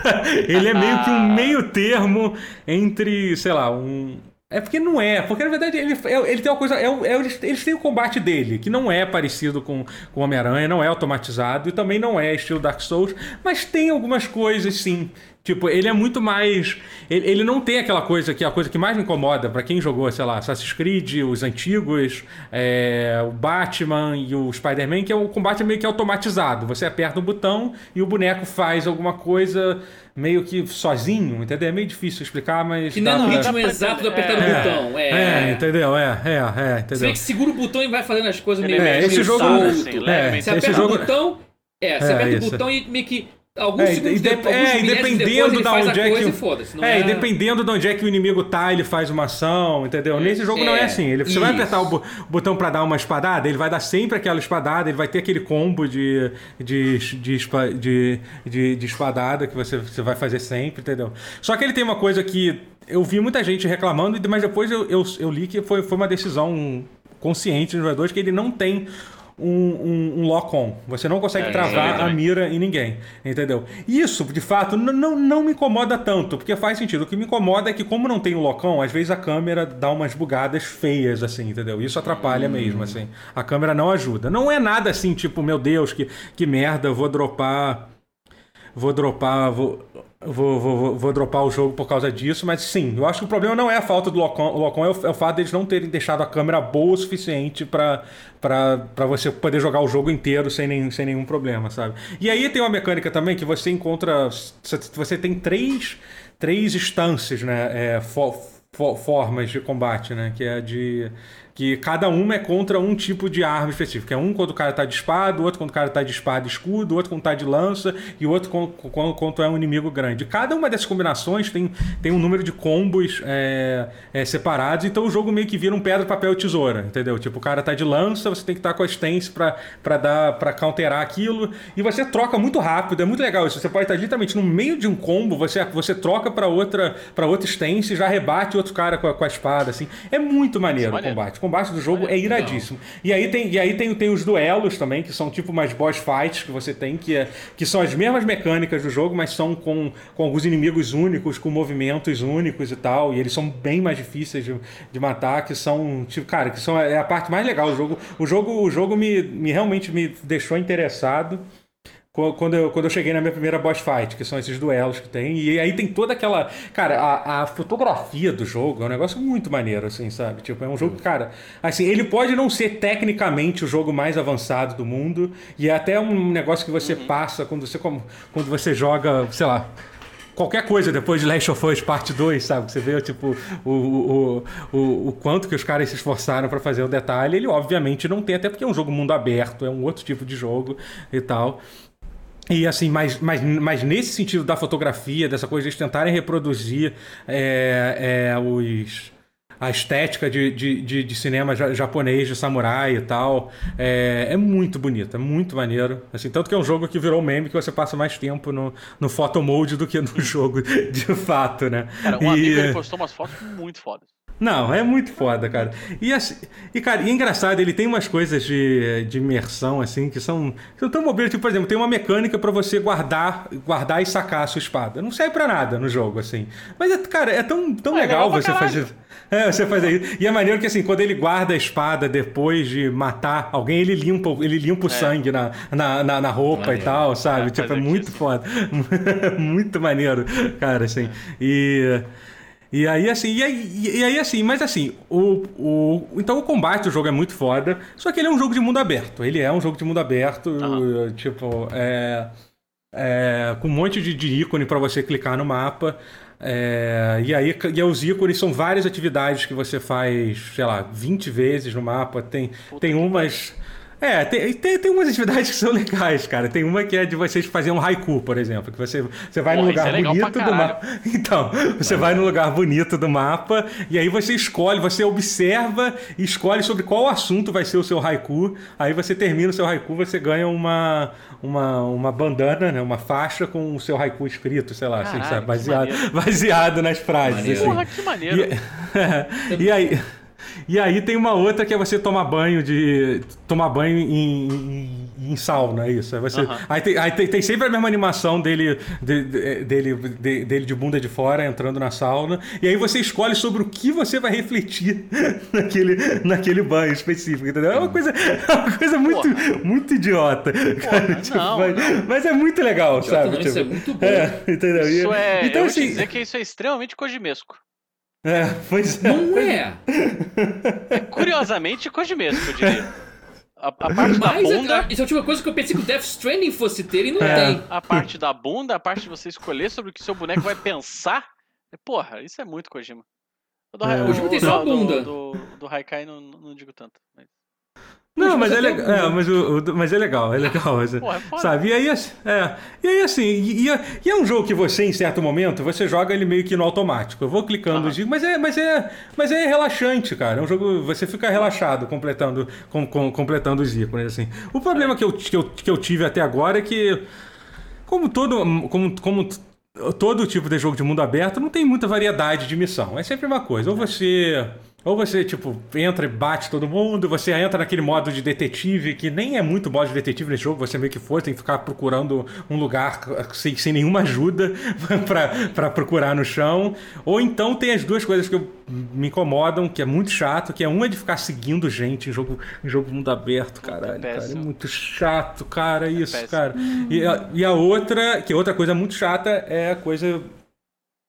Ele é meio que um meio termo entre, sei lá, um é porque não é, porque na verdade ele, é, ele tem uma coisa. É, é, eles têm o combate dele, que não é parecido com o Homem-Aranha, não é automatizado e também não é estilo Dark Souls, mas tem algumas coisas sim. Tipo, ele é muito mais. Ele, ele não tem aquela coisa que é a coisa que mais me incomoda para quem jogou, sei lá, Assassin's Creed, os antigos, é, o Batman e o Spider-Man, que é o combate meio que automatizado. Você aperta um botão e o boneco faz alguma coisa meio que sozinho, entendeu? É meio difícil explicar, mas. Que não é no ritmo exato de apertar é, o botão. É, é, entendeu? É, é, é, entendeu? Você vê que segura o botão e vai fazendo as coisas meio. É, esse jogo. Assim, é, você aperta o botão. É, você aperta o botão e meio que Alguns é, segundos de, depois, é, e dependendo da onde é que é, é, e dependendo de onde é que o inimigo tá, ele faz uma ação, entendeu? É, Nesse jogo não é assim. Ele, você isso. vai apertar o botão para dar uma espadada, ele vai dar sempre aquela espadada, ele vai ter aquele combo de de, de, de, de, de espadada que você, você vai fazer sempre, entendeu? Só que ele tem uma coisa que eu vi muita gente reclamando, mas depois eu, eu, eu li que foi, foi uma decisão consciente dos jogadores que ele não tem um, um, um lock-on. Você não consegue é, travar a mira em ninguém, entendeu? Isso, de fato, não, não me incomoda tanto, porque faz sentido. O que me incomoda é que, como não tem o lock-on, às vezes a câmera dá umas bugadas feias, assim, entendeu? Isso atrapalha hum. mesmo, assim. A câmera não ajuda. Não é nada assim, tipo, meu Deus, que, que merda, vou dropar vou dropar, vou, vou, vou, vou dropar o jogo por causa disso, mas sim, eu acho que o problema não é a falta do Locom, o Locom é, o, é o fato deles não terem deixado a câmera boa o suficiente para você poder jogar o jogo inteiro sem, nem, sem nenhum problema, sabe? E aí tem uma mecânica também que você encontra. Você tem três, três instâncias, né? É, for, for, formas de combate, né? Que é de que cada uma é contra um tipo de arma específica. É um quando o cara tá de espada, o outro quando o cara tá de espada e escudo, outro quando tá de lança e o outro quando, quando, é um inimigo grande. Cada uma dessas combinações tem, tem um número de combos é, é, separados, então o jogo meio que vira um pedra, papel e tesoura, entendeu? Tipo, o cara tá de lança, você tem que estar tá com a stance pra, pra, dar, pra counterar aquilo, e você troca muito rápido, é muito legal isso. Você pode estar literalmente no meio de um combo, você, você troca pra outra, pra outra stance e já rebate outro cara com a, com a espada, assim. É muito maneiro o combate. O combate do jogo é iradíssimo. E aí, tem, e aí tem, tem os duelos também, que são tipo mais boss fights que você tem, que, é, que são as mesmas mecânicas do jogo, mas são com, com alguns inimigos únicos, com movimentos únicos e tal. E eles são bem mais difíceis de, de matar, que são, tipo, cara, que são é a parte mais legal do jogo. O jogo, o jogo me, me realmente me deixou interessado quando eu, quando eu cheguei na minha primeira boss fight, que são esses duelos que tem. E aí tem toda aquela. Cara, a, a fotografia do jogo é um negócio muito maneiro, assim, sabe? Tipo, é um jogo, cara. Assim, ele pode não ser tecnicamente o jogo mais avançado do mundo. E é até um negócio que você uhum. passa quando você, quando você joga, sei lá qualquer coisa depois de Last of Us Parte 2, sabe? Você vê, tipo, o, o, o, o quanto que os caras se esforçaram para fazer o detalhe. Ele, obviamente, não tem, até porque é um jogo mundo aberto, é um outro tipo de jogo e tal. E assim, mas, mas, mas nesse sentido da fotografia, dessa coisa de eles tentarem reproduzir é, é, os, a estética de, de, de, de, cinema japonês, de samurai e tal, é, é muito bonito, é muito maneiro. Assim, tanto que é um jogo que virou meme que você passa mais tempo no, no photo mode do que no jogo, de fato, né? Cara, um e... amigo ele postou umas fotos muito fodas. Não, é muito foda, cara. E, assim, e cara, e é engraçado, ele tem umas coisas de, de imersão, assim, que são, são tão bobeiras. Tipo, por exemplo, tem uma mecânica para você guardar guardar e sacar a sua espada. Não serve para nada no jogo, assim. Mas, é, cara, é tão, tão é, legal, legal você fazer. É, você fazer isso. E é maneiro que, assim, quando ele guarda a espada depois de matar alguém, ele limpa, ele limpa o é. sangue na, na, na, na roupa maneiro. e tal, sabe? É, tipo, é muito foda. muito maneiro, cara, assim. E. E aí, assim, e aí, e aí, assim, mas assim, o, o. Então o combate do jogo é muito foda. Só que ele é um jogo de mundo aberto. Ele é um jogo de mundo aberto, uhum. tipo, é, é. com um monte de, de ícone para você clicar no mapa. É, e aí e os ícones são várias atividades que você faz, sei lá, 20 vezes no mapa. Tem, tem umas. É, tem, tem, tem umas atividades que são legais, cara. Tem uma que é de vocês fazerem um haiku, por exemplo. Que você, você vai Porra, num lugar é bonito do mapa. Então, você Mas... vai num lugar bonito do mapa e aí você escolhe, você observa e escolhe sobre qual assunto vai ser o seu haiku. Aí você termina o seu haiku, você ganha uma, uma, uma bandana, né? Uma faixa com o seu haiku escrito, sei lá, assim, Caralho, assim, sabe? Baseado, baseado nas frases. Assim. Porra, que maneiro. E, e aí. E aí tem uma outra que é você tomar banho de. tomar banho em, em, em sauna, é isso. Aí, você, aí, tem, aí tem, tem, sempre a mesma animação dele de, de, dele, de, dele de bunda de fora entrando na sauna. E aí você escolhe sobre o que você vai refletir naquele, naquele banho específico, entendeu? É uma coisa, é uma coisa muito, muito idiota. Cara, tipo, não, mas, não. mas, é muito legal, sabe? Não, tipo, isso é muito bom. É, entendeu? Isso é. Então, eu assim, dizer que isso é extremamente cojimesco. É, pois é. Não é. é curiosamente, mesmo, eu diria. A, a parte Mas da bunda. É, isso é a última coisa que eu pensei que o Death Stranding fosse ter e não é. tem. A parte da bunda, a parte de você escolher sobre o que seu boneco vai pensar. Porra, isso é muito Kojima. O do, é. o, Kojima tem só a bunda. Do, do, do Haikai não, não digo tanto. Mas... Não, mas é, legal, é, mas, o, o, mas é legal, é legal. Mas, Pô, é sabe? E aí, é, e aí assim, e, e, é um jogo que você, em certo momento, você joga ele meio que no automático. Eu vou clicando, digo, mas é, mas é, mas é relaxante, cara. É um jogo, você fica relaxado completando, com, com, completando os ícones, assim. O problema que eu, que, eu, que eu tive até agora é que, como todo, como, como todo tipo de jogo de mundo aberto, não tem muita variedade de missão. É sempre uma coisa. Ou você ou você, tipo, entra e bate todo mundo, você entra naquele modo de detetive, que nem é muito modo de detetive nesse jogo, você meio que for, tem que ficar procurando um lugar sem, sem nenhuma ajuda para procurar no chão. Ou então tem as duas coisas que eu, me incomodam, que é muito chato, que é uma é de ficar seguindo gente em jogo, em jogo mundo aberto, caralho. É, cara, é muito chato, cara, isso, é cara. E a, e a outra, que é outra coisa muito chata, é a coisa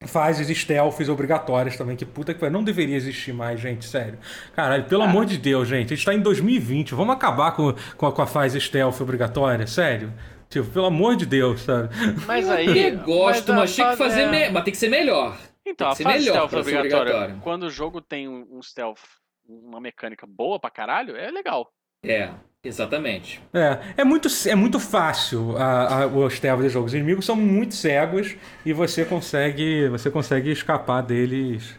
fases stealths obrigatórias também, que puta que não deveria existir mais, gente, sério. Caralho, pelo amor de Deus, gente, a gente tá em 2020, vamos acabar com, com, a, com a fase stealth obrigatória, sério? Tipo, pelo amor de Deus, sabe? Mas aí. Eu gosto, mas, mas tinha que fazer. É... Me... Mas tem que ser melhor. Então, a fase melhor stealth obrigatória, quando o jogo tem um, um stealth uma mecânica boa pra caralho, é legal. É, exatamente. É, é muito, é muito fácil a, a, os termos de jogos. Os inimigos são muito cegos e você consegue, você consegue escapar deles,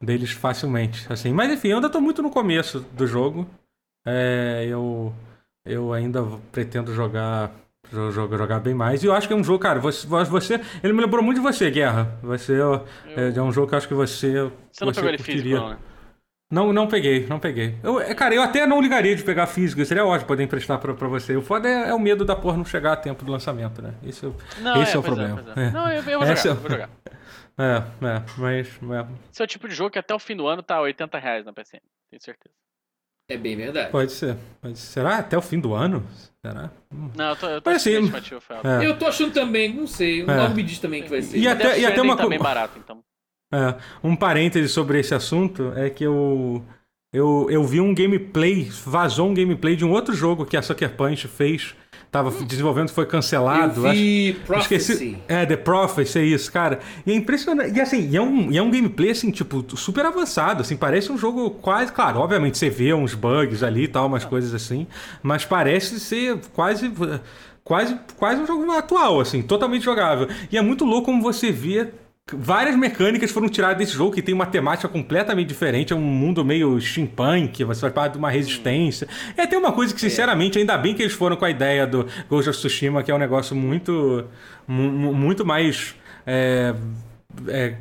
deles facilmente. Assim. Mas enfim, eu ainda tô muito no começo do jogo. É, eu, eu ainda pretendo jogar jogar, jogar bem mais. E eu acho que é um jogo, cara, você, você ele me lembrou muito de você, Guerra. Você eu... é, é, um jogo que eu acho que você Você não você pegou ele físico, não, né? Não, não peguei, não peguei. Eu, é, cara, eu até não ligaria de pegar físico, seria ótimo poder emprestar pra, pra você. O foda é, é, o medo da porra não chegar a tempo do lançamento, né? Esse, não, esse é, é o problema. É, não, eu, eu vou jogar, eu vou jogar. É, é, mas. É. Esse é o tipo de jogo que até o fim do ano tá 80 reais na PC, tenho certeza. É bem verdade. Pode ser. Pode ser. Será até o fim do ano? Será? Hum. Não, eu tô, eu tô assim, é. Eu tô achando também, não sei. O é. me diz também que vai ser. E até, e até uma coisa. barato, então. É, um parêntese sobre esse assunto é que eu, eu, eu vi um gameplay, vazou um gameplay de um outro jogo que a Sucker Punch fez tava desenvolvendo foi cancelado. Eu vi acho, Prophecy. Esqueci, é, The Prophecy, é isso, cara. E é impressionante. E assim, e é, um, e é um gameplay, assim, tipo, super avançado, assim, parece um jogo quase. Claro, obviamente você vê uns bugs ali e tal, umas ah. coisas assim, mas parece ser quase. Quase, quase um jogo atual, assim, totalmente jogável. E é muito louco como você vê Várias mecânicas foram tiradas desse jogo que tem uma temática completamente diferente. É um mundo meio steampunk, você faz parte de uma resistência. É até uma coisa que, é. sinceramente, ainda bem que eles foram com a ideia do Ghost of Tsushima, que é um negócio muito, muito mais é, é,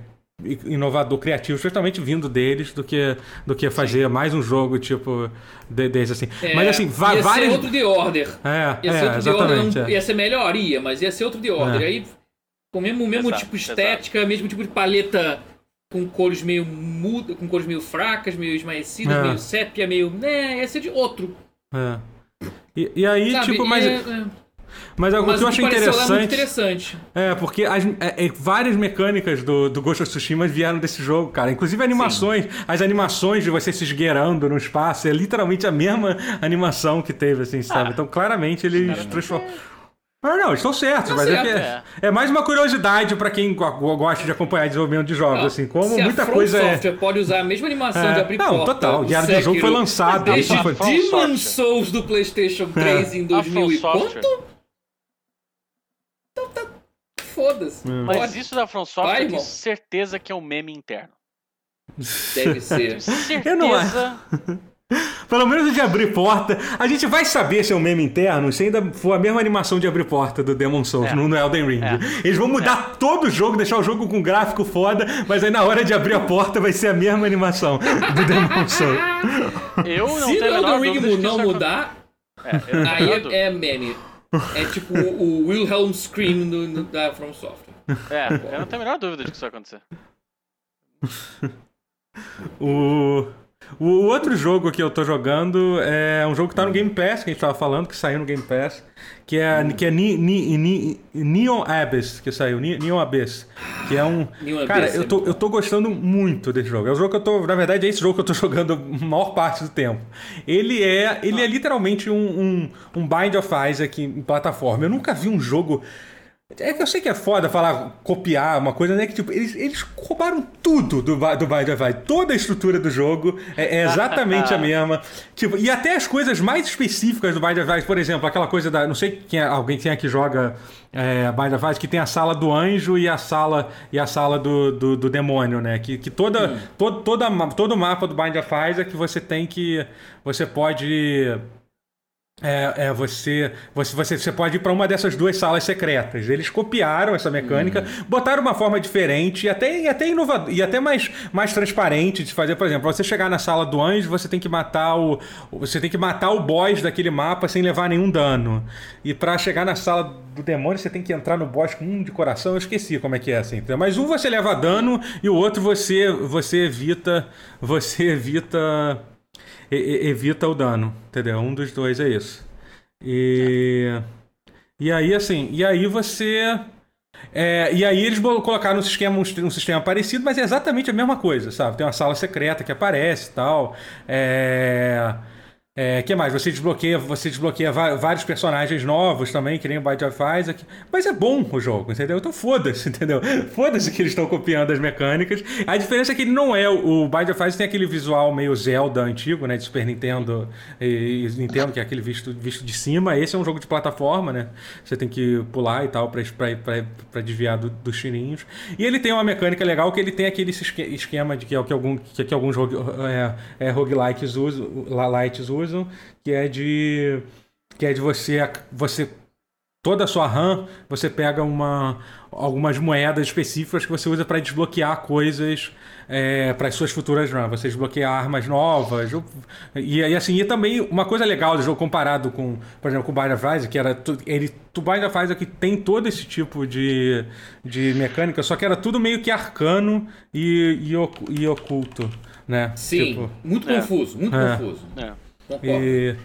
inovador, criativo, justamente vindo deles, do que, do que fazer Sim. mais um jogo tipo desse assim. É, mas assim, ia várias. Ia ser outro The Order. É, ia ser é, outro The Order. Não, ia ser melhoria, mas ia ser outro The Order. É. Aí com o mesmo, mesmo exato, tipo estética, exato. mesmo tipo de paleta com cores meio muda, com cores meio fracas, meio esmaecidas, é. meio sépia, meio. né, ia ser de outro. É. E, e aí, Sabe, tipo, mas. É, é. Mas algo que eu acho interessante, interessante. É, porque as, é, é, várias mecânicas do, do Ghost of Tsushima vieram desse jogo, cara. Inclusive animações. Sim. As animações de você se esgueirando no espaço é literalmente a mesma animação que teve, assim, sabe? Ah, então, claramente, eles transformaram. Não, não, estão certos, tá mas certo, é, que é, é, mais uma curiosidade para quem gosta de acompanhar desenvolvimento de jogos, não, assim, como muita coisa é. Software pode usar a mesma animação é, de abrir não, porta. total. O Diário do Jogo foi lançado. Desde. Demon Souls do PlayStation 3 é. em 2000 e quanto? Então tá. Foda-se. Mas isso da From Software, eu tenho certeza que é um meme interno. Deve ser. certeza. Eu não Pelo menos de abrir porta. A gente vai saber se é um meme interno se ainda for a mesma animação de abrir porta do Demon Souls é. no Elden Ring. É. Eles vão mudar é. todo o jogo, deixar o jogo com gráfico foda, mas aí na hora de abrir a porta vai ser a mesma animação do Demon Souls. Eu não se o Elden Ring não mudar, é, aí é, é, meme. É tipo o Wilhelm Scream do, do, da From Software. É, eu não tenho a menor dúvida de que isso vai acontecer. o. O outro jogo que eu tô jogando é um jogo que tá no Game Pass, que a gente tava falando, que saiu no Game Pass, que é, que é Ni, Ni, Ni, Neon Abyss, que saiu, Neon Abyss, que é um... Cara, eu tô, eu tô gostando muito desse jogo. É o jogo que eu tô, na verdade é esse jogo que eu tô jogando a maior parte do tempo. Ele é, ele é literalmente um, um, um Bind of Isaac em plataforma. Eu nunca vi um jogo é que eu sei que é foda falar copiar uma coisa, né? Que tipo, eles, eles roubaram tudo do, do Bind of Isaac. Toda a estrutura do jogo é, é exatamente a mesma. Tipo, e até as coisas mais específicas do Bind of Isaac, por exemplo, aquela coisa da. Não sei quem é, alguém quem é que joga é, Bind of Isaac, que tem a sala do anjo e a sala, e a sala do, do, do demônio, né? Que, que toda, hum. todo, toda, todo o mapa do Bind of Isaac você tem que. Você pode é, é, você, você, você, você pode ir para uma dessas duas salas secretas. Eles copiaram essa mecânica, uhum. botaram uma forma diferente e até, e até inovador, e até mais, mais transparente de fazer. Por exemplo, você chegar na sala do anjo, você tem que matar o. Você tem que matar o boss daquele mapa sem levar nenhum dano. E para chegar na sala do demônio, você tem que entrar no boss com um de coração. Eu esqueci como é que é assim. Mas um você leva dano e o outro você, você evita. Você evita evita o dano, entendeu? Um dos dois é isso. E, e aí, assim, e aí você. É, e aí eles colocaram um sistema, um sistema parecido, mas é exatamente a mesma coisa, sabe? Tem uma sala secreta que aparece e tal. É... É, que mais? Você desbloqueia, você desbloqueia vários personagens novos também, que nem o Bind of Isaac. Mas é bom o jogo, entendeu? Então foda-se, entendeu? Foda-se que eles estão copiando as mecânicas. A diferença é que ele não é. O Bind of Isaac tem aquele visual meio Zelda antigo, né? De Super Nintendo e, Nintendo, que é aquele visto, visto de cima. Esse é um jogo de plataforma, né? Você tem que pular e tal pra, desviar do, dos chininhos. E ele tem uma mecânica legal que ele tem aquele esquema de que, que, algum, que, que alguns é, é, roguelikes usam, lights usam usam, que é de que é de você você toda a sua RAM, você pega uma algumas moedas específicas que você usa para desbloquear coisas é, para as suas futuras runs. Você desbloqueia armas novas. E, e, assim, e também uma coisa legal do jogo comparado com, por exemplo, com o Bind of Isaac, que era ele, o Bind of Isaac tem todo esse tipo de, de mecânica, só que era tudo meio que arcano e, e, e oculto, né? Sim, tipo, muito é. confuso, muito é. confuso. É. E,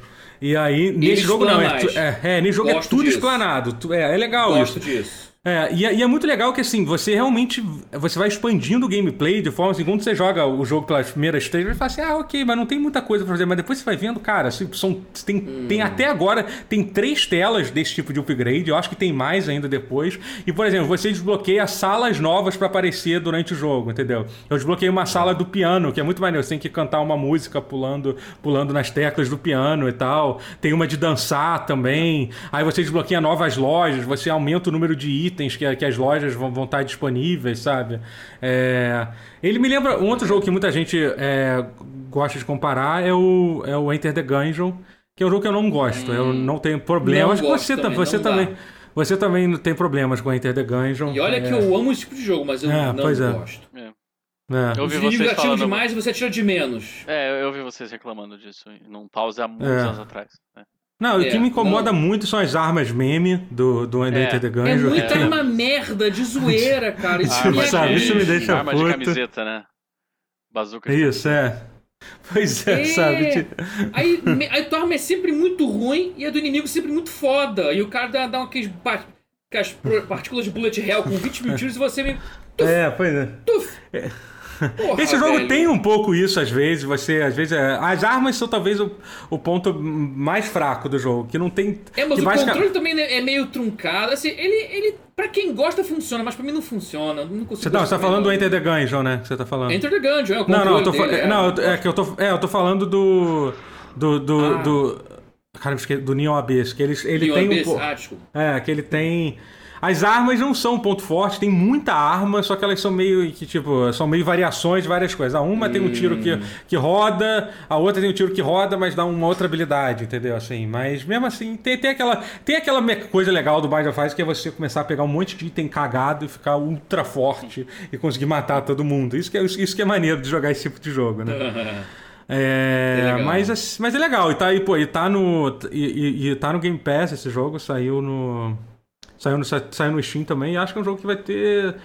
e aí, nesse jogo não, é, é, é, nesse jogo é Gosto é tudo disso. explanado. É, é legal Gosto isso. disso. É, e, é, e, é muito legal que assim, você realmente você vai expandindo o gameplay de forma assim, quando você joga o jogo pelas primeiras três, você fala assim, ah, ok, mas não tem muita coisa pra fazer, mas depois você vai vendo, cara, assim, são, tem, hum. tem até agora, tem três telas desse tipo de upgrade, eu acho que tem mais ainda depois. E, por exemplo, você desbloqueia salas novas para aparecer durante o jogo, entendeu? Eu desbloqueei uma sala do piano, que é muito maneiro, você tem que cantar uma música pulando, pulando nas teclas do piano e tal. Tem uma de dançar também. Aí você desbloqueia novas lojas, você aumenta o número de itens itens que, que as lojas vão, vão estar disponíveis, sabe? É, ele me lembra. Um outro jogo que muita gente é, gosta de comparar é o, é o Enter the Gungeon, que é um jogo que eu não gosto. Hum, eu não tenho problemas. Não você, também, você também. Você também não tem problemas com Enter the Gungeon. E olha é... que eu amo esse tipo de jogo, mas eu é, não é. gosto. É. É. Eu ouvi Os inimigos atiram demais e você atira de menos. É, eu ouvi vocês reclamando disso num pause há muitos é. anos atrás. É. Não, é, o que me incomoda não. muito são as armas meme do, do é. Enter the Gungeon. É muita é. arma merda de zoeira, cara. Isso, me, sabe, isso me deixa arma puto. de camiseta, né? Bazuca. Isso, é. Pois é, é, sabe? Aí, aí tua arma é sempre muito ruim e a do inimigo sempre muito foda. E o cara dá, dá aqueles, aquelas partículas de bullet hell com 20 mil tiros e você me... Tuf, é, pois é. Tuf. é. Porra, Esse jogo velho. tem um pouco isso às vezes. Você, às vezes, é... as armas são talvez o, o ponto mais fraco do jogo, que não tem. É, mas o controle também é meio truncado. Assim, ele, ele, para quem gosta funciona, mas para mim não funciona. Não consigo. Você, tá, você tá falando do Enter the Gungeon, né? Você tá falando. Enter the Gungeon, é o Não, não, eu tô, dele, é, não, é que eu tô, é, eu tô falando do do do, ah. do cara, do Neon Abyss, que ele, ele Neon tem Abyss? um ah. É, que ele tem as armas não são um ponto forte, tem muita arma, só que elas são meio que, tipo, são meio variações de várias coisas. A uma hum. tem um tiro que, que roda, a outra tem um tiro que roda, mas dá uma outra habilidade, entendeu? Assim, mas mesmo assim, tem, tem aquela, tem aquela coisa legal do Bind of Isaac que é você começar a pegar um monte de item cagado e ficar ultra forte e conseguir matar todo mundo. Isso que é, isso que é maneiro de jogar esse tipo de jogo, né? É, é mas, mas é legal, e tá aí, pô, e tá no. E, e, e, tá no Game Pass esse jogo, saiu no. Saiu no, saiu no Steam também. E acho que é um jogo que vai ter.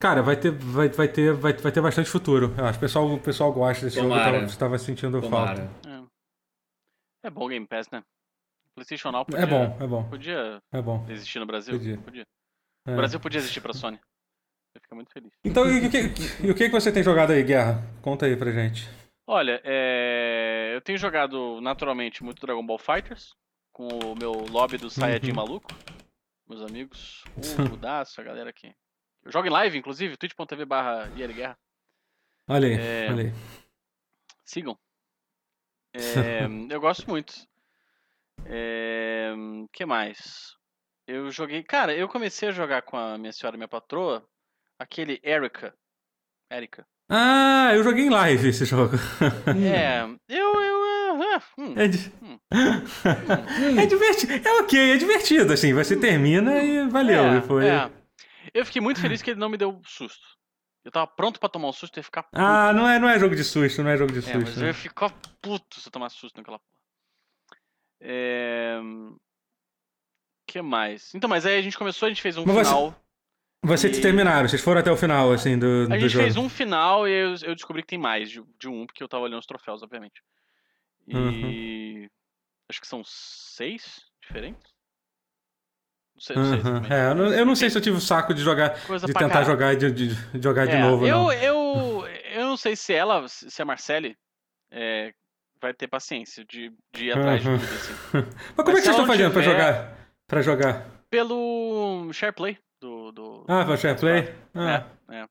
Cara, vai ter, vai, vai ter, vai, vai ter bastante futuro. Eu acho que o pessoal, o pessoal gosta desse Tomara. jogo. Estava sentindo Tomara. falta. É. é bom Game Pass, né? PlayStation Now podia, é bom, é bom. Podia é bom. existir no Brasil? Podia. podia. É. O Brasil podia existir pra Sony. Eu fico muito feliz. Então, e o que, e o que você tem jogado aí, Guerra? Conta aí pra gente. Olha, é... eu tenho jogado naturalmente muito Dragon Ball Fighters, com o meu lobby do Saiyajin uhum. maluco meus amigos. Uh, mudaço, a galera aqui. Eu jogo em live, inclusive, twitch.tv barra Guerra. Olha aí, é... olha aí. Sigam. É... eu gosto muito. É... que mais? Eu joguei... Cara, eu comecei a jogar com a minha senhora, minha patroa, aquele Erika. Erika. Ah, eu joguei em live esse jogo. é, eu, eu é, di... hum, hum. é divertido. É ok, é divertido, assim. Você termina e valeu. É, e foi... É. Eu fiquei muito feliz que ele não me deu susto. Eu tava pronto pra tomar um susto e ficar puto. Ah, não é, não é jogo de susto, não é jogo de susto. É, mas eu ia ficar puto se eu tomasse susto naquela porra. É... que mais? Então, mas aí a gente começou, a gente fez um mas final. Você, você e... terminaram, vocês foram até o final, assim, do, A do gente jogo. fez um final e eu, eu, descobri que tem mais de, de um, porque eu tava olhando os troféus, obviamente. E. Uhum. Acho que são seis diferentes. Não sei, não sei uhum. é, eu, não, eu não sei se eu tive o saco de jogar, Coisa de tentar jogar, de, de, jogar é, de novo. Eu, não. eu, eu não sei se ela, se a Marcele é, vai ter paciência de, de ir atrás Uhum. de tudo, assim. Mas como Mas é que vocês estão fazendo pra tiver- jogar? Pra jogar? Pelo SharePlay do. do Ah, pra SharePlay? Ah, É, é.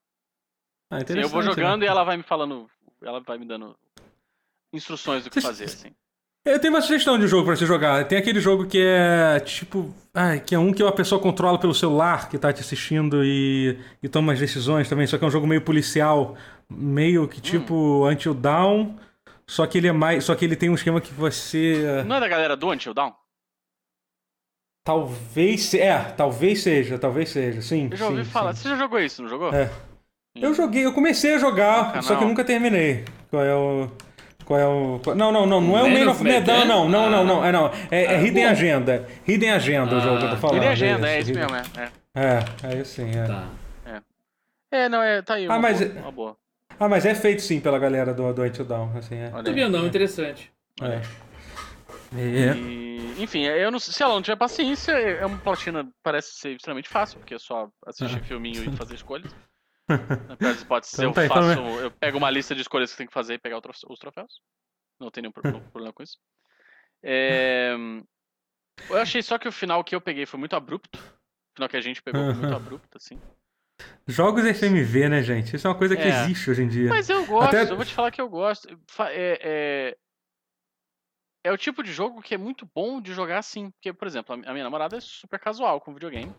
ah eu vou né? jogando e ela vai me falando. Ela vai me dando instruções do que fazer, assim. Eu tenho uma sugestão de jogo pra você jogar. Tem aquele jogo que é tipo. Ai, que é um que a pessoa controla pelo celular, que tá te assistindo e, e toma as decisões também. Só que é um jogo meio policial, meio que tipo Until Dawn. Só que ele é mais. Só que ele tem um esquema que você. Não é da galera do Until Down? Talvez. se- É, talvez seja, talvez seja. Sim. Eu já ouvi sim, falar. sim. Você já jogou isso, não jogou? É. Eu joguei, eu comecei a jogar, só que eu nunca terminei. Qual é o. Qual é o. Não, não, não, não é o Man Man of Medan, Medan? não, não, não, não, é não. É, é Ah, Hidden bom. Agenda. Hidden Agenda o Ah, jogo que eu tô falando. Ele é agenda, é isso Hidden- mesmo, é. É, é isso sim, é. Tá. É, não, é, tá aí. Ah, Uma, mas- boa, uma boa. Ah, mas é feito sim pela galera do, do Until Dawn, assim, é. Vendo, não, interessante. É. É. E, enfim, eu não, se ela não tiver paciência, é uma platina parece ser extremamente fácil, porque é só assistir filminho e fazer escolhas. Pior das hipóteses, Então eu tá, então faço. Eu pego uma lista de escolhas que tem que fazer e pegar os troféus. Não tem nenhum pro- problema com isso. É, eu achei só que o final que eu peguei foi muito abrupto. O final que a gente pegou foi muito abrupto, assim. Jogos FMV, né, gente? Isso é uma coisa que É. existe hoje em dia. Mas eu gosto, Até- eu vou te falar que eu gosto. É, é, é o tipo de jogo que é muito bom de jogar assim. Porque, por exemplo, a minha namorada é super casual com videogame.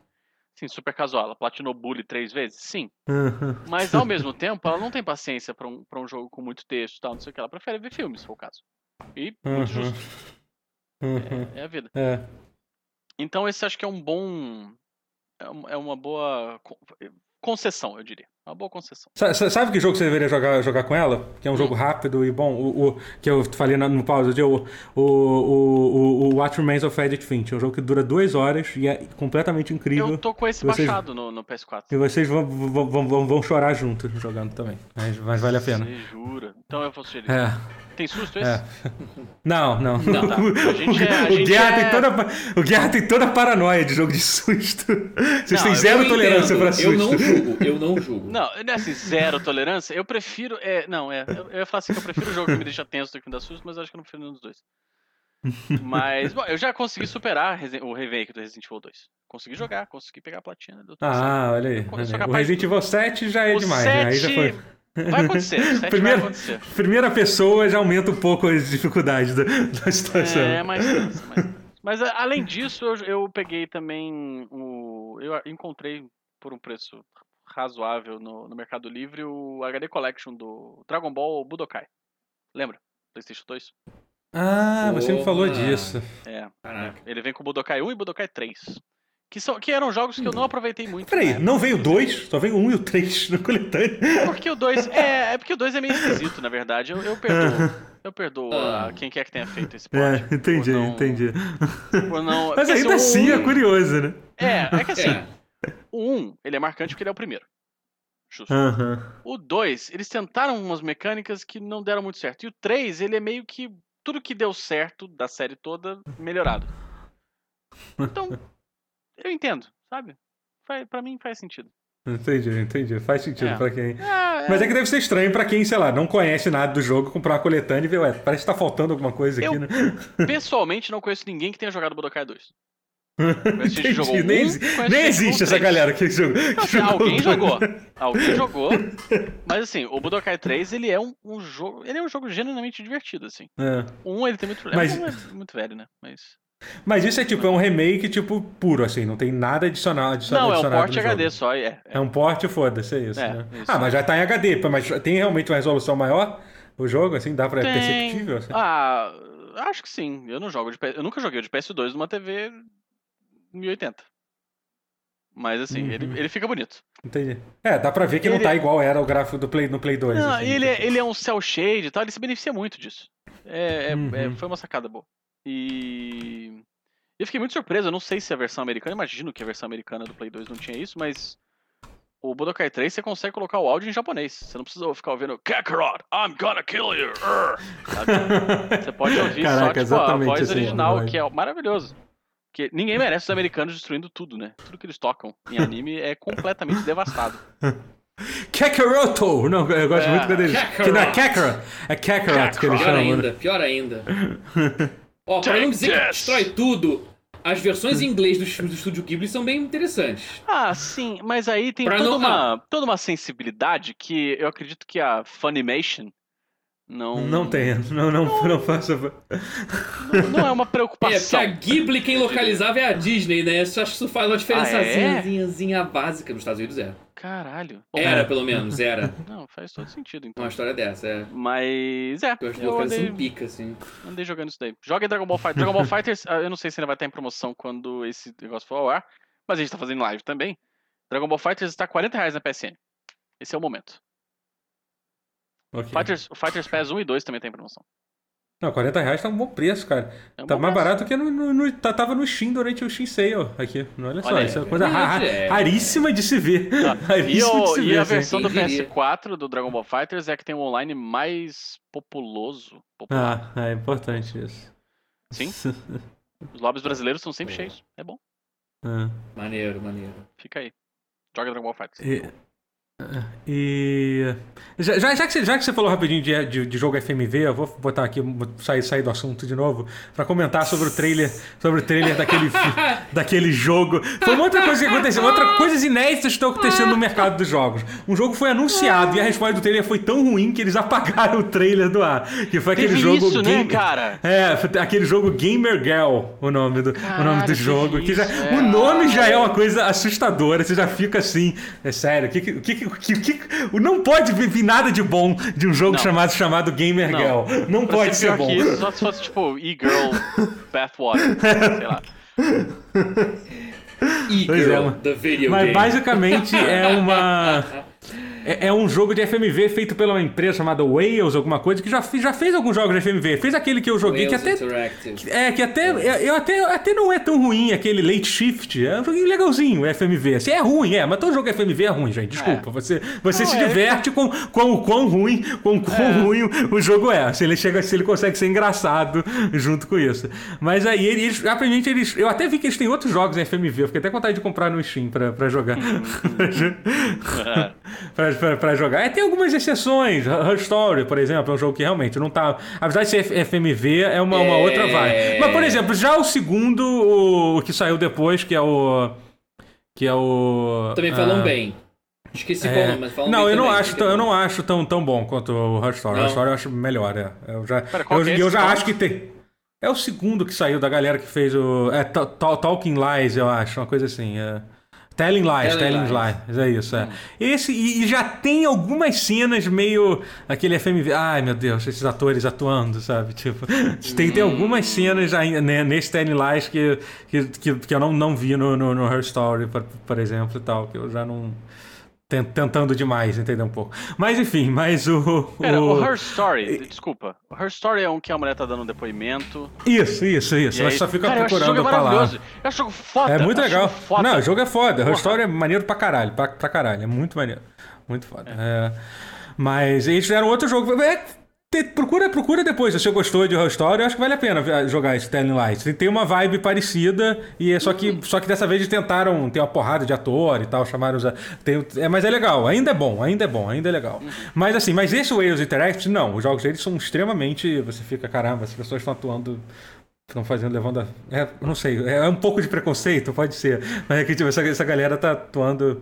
Sim, super casual. Ela platinou Bully três vezes? Sim. Mas ao mesmo tempo, ela não tem paciência pra um, pra um jogo com muito texto e tal, não sei o que. Ela prefere ver filmes, se for o caso. E muito Uhum. justo. Uhum. É, é a vida. É. Então esse acho que é um bom. É um- é uma boa con- concessão, eu diria. Uma boa concessão. Sa- sa- Sabe que jogo você deveria jogar, jogar com ela? Que é um jogo rápido e bom. O, o- que eu falei no pausa de o, o, o, o, What Remains of Edith Finch. É um jogo que dura duas horas e é completamente incrível. Eu tô com esse Vocês- baixado no, no PS4. E vocês vão, vão, vão, vão, chorar juntos jogando também. Mas, mas vale a pena. Você jura? Então eu vou sugerir. É, Tem susto esse? é. Não, não. Não, tá. É- a o, Guerra é- tem toda, o Guerra tem toda a paranoia de jogo de susto. Vocês Não, têm zero tolerância pra susto. Eu não julgo, eu não julgo. Não, não é assim, zero tolerância. Eu prefiro. É, não, é. Eu, eu ia falar assim que eu prefiro o jogo que me deixa tenso do que me dá susto, mas eu acho que eu não prefiro nenhum dos dois. Mas, bom, eu já consegui superar o remake do Resident Evil 2. Consegui jogar, consegui pegar a platina. Certo. Ah, olha aí. Olha O de Resident Evil 7 já é o demais, né? Aí já 7 foi. Vai acontecer, o 7 Primeiro- vai acontecer. Primeira pessoa já aumenta um pouco as dificuldades da, da situação. É, tenso. Mas a- além disso, eu, eu peguei também o. Eu encontrei por um preço razoável no, no Mercado Livre o HD Collection do Dragon Ball Budokai. Lembra? PlayStation 2? Ah, você me falou disso. É. Caraca. Ele vem com o Budokai 1 e Budokai 3. Que, são, que eram jogos que eu não aproveitei muito. Peraí, época. não veio 2? Só veio 1 e o 3 no coletâneo. Porque o 2. É, é porque o 2 é meio esquisito, na verdade. Eu, eu perdoo. Eu perdoo a Ah. quem quer que tenha feito esse port. É, entendi, não- entendi. não- Mas porque, ainda assim é um- curioso, né? É, é que assim, É. o 1, ele é marcante porque ele é o primeiro. Justo. Aham. O 2, eles tentaram umas mecânicas que não deram muito certo. E o 3, ele é meio que tudo que deu certo da série toda melhorado. Então, eu entendo, sabe? Faz, pra mim faz sentido. Entendi, entendi. Faz sentido É. pra quem. Ah, Mas é que deve ser estranho pra quem, sei lá, não conhece nada do jogo, comprar uma coletânea e ver, ué, parece que tá faltando alguma coisa aqui, Eu- né? Pessoalmente, não conheço ninguém que tenha jogado Budokai 2. gente que Entendi. jogou nem um, nem existe essa galera que jogou. Que assim, jogou alguém dois. jogou. Alguém jogou. Mas assim, o Budokai 3, ele é um, um jogo. Ele é um jogo genuinamente divertido, assim. É. Um, ele tem muito problema. Mas- Um é muito velho, né? Mas. Mas isso é tipo, é um remake, tipo, puro, assim, não tem nada adicional. adicional Não, é um no HD jogo. só. É, é. É um porte, foda-se, é isso, É, né? isso. Ah, mas já tá em HD, mas tem realmente uma resolução maior? O jogo, assim, dá pra é Tem- perceptível? Assim? Ah, acho que sim. Eu não jogo de. Eu nunca joguei de PS2 numa TV 1080. Mas assim, Uhum. ele, ele fica bonito. Entendi. É, dá pra ver que não Ele- tá igual era o gráfico do Play, no Play 2. Não, assim, ele, tipo. é, ele é um cel shade e tal, ele se beneficia muito disso. É, é- Uhum. é- foi uma sacada boa. E. Eu fiquei muito surpreso, eu não sei se a versão americana, imagino que a versão americana do Play 2 não tinha isso, mas. O Budokai 3 você consegue colocar o áudio em japonês. Você não precisa ficar ouvindo Kakarot, I'm gonna kill you. urr", sabe? Você pode ouvir Caraca, só tipo, a voz assim, original, que é maravilhoso. Porque ninguém merece os americanos destruindo tudo, né? Tudo que eles tocam em anime é completamente devastado. Kakaroto! Não, eu gosto É. muito quando eles. Que não é Kakarot. Kakarot. É Kakarot que eles Pior chamam. ainda, né? pior ainda. Ó, pra não dizer que destrói tudo, as versões em inglês dos filmes do Estúdio Ghibli são bem interessantes. Ah, sim, mas aí tem Pra toda, não- uma, toda uma sensibilidade que eu acredito que a Funimation não. Não tem, não, não, não faça. Não, não é uma É, porque preocupação. a Ghibli quem localizava é a Disney, né? Eu acho que isso faz uma Ah, é? diferençazinha básica nos Estados Unidos, é. Caralho. Era, É. pelo menos, era. Não, faz todo sentido, então. Uma história dessa, é. Mas é, Eu acho que eu andei, pica, assim. andei jogando isso daí. Joga Dragon Ball Fighter. Dragon Ball Fighters, ah, eu não sei se ainda vai estar em promoção quando esse negócio for ao ar, mas a gente tá fazendo live também. Dragon Ball Fighters está 40 reais na PSN. Esse é o momento. Ok. Fighters, o Fighters Pass 1 e 2 também tem promoção. Não, 40 reais tá um bom preço, cara. É um Tá mais preço. barato que no, no, no- tá- tava no Steam durante o Steam Sale aqui. Olha só, Olha isso é uma coisa ra- é. raríssima de se ver. E, raríssima de o- se e ver, a assim. versão do Quem diria? PS4 do DragonAll Fighters é que tem um online mais populoso. popular. Ah, é importante isso. Sim. Os lobbies brasileiros são sempre cheios. É bom. Ah. Maneiro, maneiro. Fica aí. Joga Dragon Ball Fighters. E. e- Já, já, que você, já que você falou rapidinho de, de, de jogo FMV, eu vou botar aqui, vou sair, sair do assunto de novo, pra comentar sobre o trailer, sobre o trailer daquele, daquele jogo. Foi uma outra coisa que aconteceu, outra coisas inéditas que estão acontecendo no mercado dos jogos. Um jogo foi anunciado e a resposta do trailer foi tão ruim que eles apagaram o trailer do ar. Que foi aquele Teve jogo isso, né, Game- cara? É, aquele jogo Gamer Girl, o nome do, o nome do jogo. que Que já, é. O nome já é uma coisa assustadora, você já fica assim. É sério, o que, que, que, que, que- não pode vir vir nada de bom de um jogo Não. chamado, chamado Gamer Não. Girl. Não Pra pode ser pior bom. isso, só se fosse tipo e-girl bathwater. sei lá. É, E-Girl, mano. the video Mas game. basicamente é uma. É, é um jogo de FMV feito pela uma empresa chamada Wales, alguma coisa, que já, já fez alguns jogos de FMV. Fez aquele que eu joguei, que Wales até Interactive. É, que até, é, eu até, até não é tão ruim aquele Late Shift. É um joguinho legalzinho, o FMV. Assim, é ruim, é, mas todo jogo FMV é ruim, gente. Desculpa. Você, você Não, se é- diverte com, com o quão ruim, com o quão ruim o, o jogo é. Se ele, chega, se ele consegue ser engraçado junto com isso. Mas aí eles, aparentemente, eles. Eu até vi que eles têm outros jogos em FMV. Eu fiquei até com vontade de comprar no Steam pra, pra jogar. pra, pra, pra jogar. É, tem algumas exceções. Her Story, por exemplo, é um jogo que realmente não tá. Apesar de ser FMV, é uma, uma É. outra vibe. Mas, por exemplo, já o segundo, o, o que saiu depois, que é o. Que é o. Também falam ah, bem. Esqueci é. qual nome, mas falam não, bem eu não também, acho, tão, é eu não acho tão, tão bom quanto o Her Story. Não. Her Story eu acho melhor, é. Eu já, Pera, eu, é eu já acho que tem. É o segundo que saiu da galera que fez o. É Ta- Ta- Talking Lies, eu acho, uma coisa assim. É. Telling Lies, Telling Telling Lies. Lies, é isso, é. Esse, e, e já tem algumas cenas meio. aquele FMV. Ai meu Deus, esses atores atuando, sabe? Tipo, tem, tem algumas cenas aí, né, nesse Telling Lies que, que, que, que eu não, não vi no, no, no Her Story, por, por exemplo, e tal, que eu já não. Ten- Tentando demais, entender um pouco. Mas enfim, mas o. Pera, o o- Her Story, desculpa. O Her Story é um que a mulher tá dando um depoimento. Isso, isso, isso. e Mas aí- só fica Cara, eu acho esse procurando palavra. maravilhoso. Eu acho o jogo foda. É muito legal. foda. Não, o jogo é foda. Porra. história é maneiro pra caralho. Pra, pra caralho. É muito maneiro. Muito foda. É. Mas eles fizeram outro jogo. É, te- procura, procura depois. Se você gostou de Horror Story, eu acho que vale a pena jogar esse Telling Lights. Tem- uma vibe parecida, e é só que, só que dessa vez tentaram ter uma porrada de ator e tal, chamaram os. Tem, é, mas é legal, ainda é bom, ainda é bom, ainda é legal. Mas assim, mas esse Wales Interactive, não. Os jogos deles são extremamente. Você fica, caramba, as pessoas estão atuando Estão fazendo, levando a. É, não sei, é um pouco de preconceito, pode ser. Mas é que tipo, essa, essa galera tá atuando.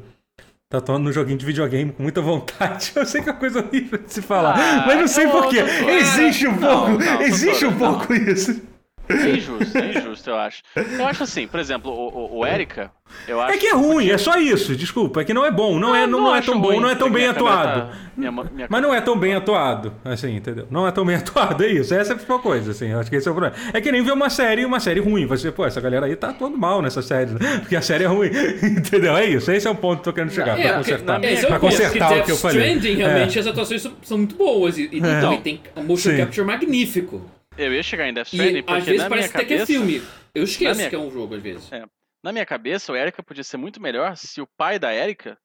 Tá atuando no joguinho de videogame com muita vontade. Eu sei que é uma coisa horrível de se falar. Ah, mas não sei eu- porquê. eu- Existe um pouco. existe um pouco isso. É injusto, é injusto, eu acho. Eu acho assim, por exemplo, o, o, o Erika, eu acho É que é ruim, é só isso. Desculpa, é que não é bom. Não, é, não, não é tão bom, ruim. não é tão bem atuado. tá- minha minha Mas não é tão bem atuado, assim, entendeu? Não é tão bem atuado, é isso. Essa é a principal coisa, assim. Eu acho que esse é o problema. É que nem ver uma série, uma série ruim. Você, pô, essa galera aí tá atuando mal nessa série, né? porque a série é ruim. entendeu? É isso. Esse é o ponto que eu tô querendo chegar, É, pra porque- consertar. é Pra consertar o que eu falei. Stranding, realmente, as atuações são, são muito boas. E, e É. também tem um motion Sim. capture magnífico. Eu ia chegar em Death Stranding E porque às vezes na parece minha até que é cabeça, filme. Eu esqueço minha- que é um jogo, às vezes. É. Na minha cabeça, o Erika podia ser muito melhor se o pai da Erika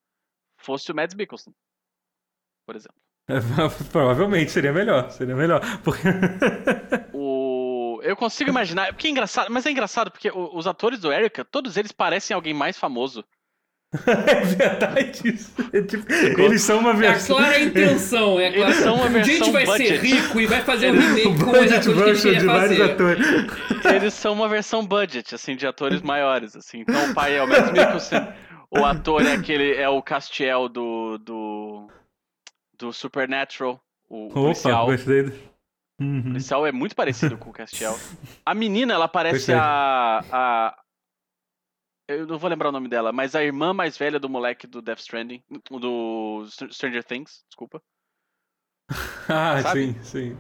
fosse o Mads Mikkelsen. Por exemplo. É, provavelmente seria melhor. Seria melhor. Porque... O... Eu consigo imaginar. Porque é engraçado, mas é engraçado porque os atores do Erika, todos eles parecem alguém mais famoso. é verdade isso. É tipo, eles são uma É a versão. clara intenção. É a clara... Eles são uma um dia a gente versão vai ser budget. rico e vai fazer um remake O com budget atores que a gente version queria de vários fazer. atores. Eles são uma versão budget, assim, de atores maiores, assim. Então o pai é o Mads Mikkelsen, o ator é aquele, é o Castiel do, do, do Supernatural, o Opa, policial. gostei. do- O Uhum. policial é muito parecido com o Castiel. A menina, ela parece a, a... Eu não vou lembrar o nome dela, mas a irmã mais velha do moleque do Death Stranding, do Str- Stranger Things, desculpa. Ah, Sabe? sim, sim.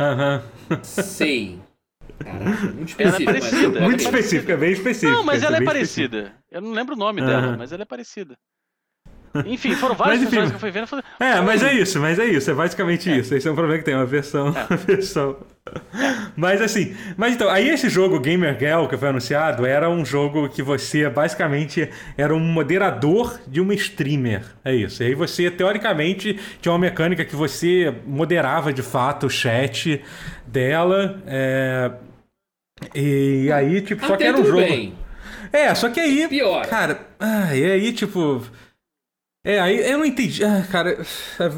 Aham. Sei. Caraca, muito Ela é mas- parecida. Muito é específico, é bem específico. Não, mas ela é parecida. Eu não lembro o nome dela, Aham. mas ela é parecida. Enfim, foram vários Mas, enfim, personagens que eu fui vendo. falei, É, mas é isso, mas é isso, é basicamente É. isso. Esse é um problema que tem, uma versão. É. Uma versão. Mas assim, mas então, aí esse jogo Gamer Girl que foi anunciado era um jogo que você basicamente era um moderador de uma streamer. É isso. E aí você, teoricamente, tinha uma mecânica que você moderava de fato o chat dela. é, E aí, tipo, só que Até era um jogo. bem. É, só que aí. Pior. Cara, ah, e aí, tipo. É, aí eu não entendi. Ah, cara,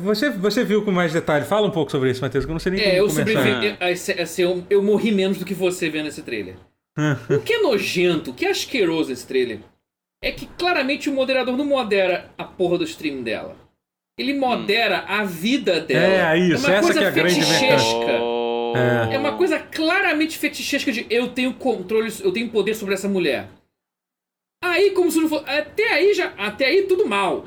você, você viu com mais detalhe. Fala um pouco sobre isso, Matheus, que eu não sei nem É, eu como sobrevivi. eu- assim, eu, eu morri menos do que você vendo esse trailer. o que é nojento, o que é asqueroso esse trailer é que claramente o moderador não modera a porra do stream dela. Ele modera a vida dela. É, isso, uma essa coisa que é a grande fetichesca. "Oh." É. É uma coisa claramente fetichesca de eu tenho controle, eu tenho poder sobre essa mulher. Aí, como se não fosse. Até aí já. Até aí tudo mal.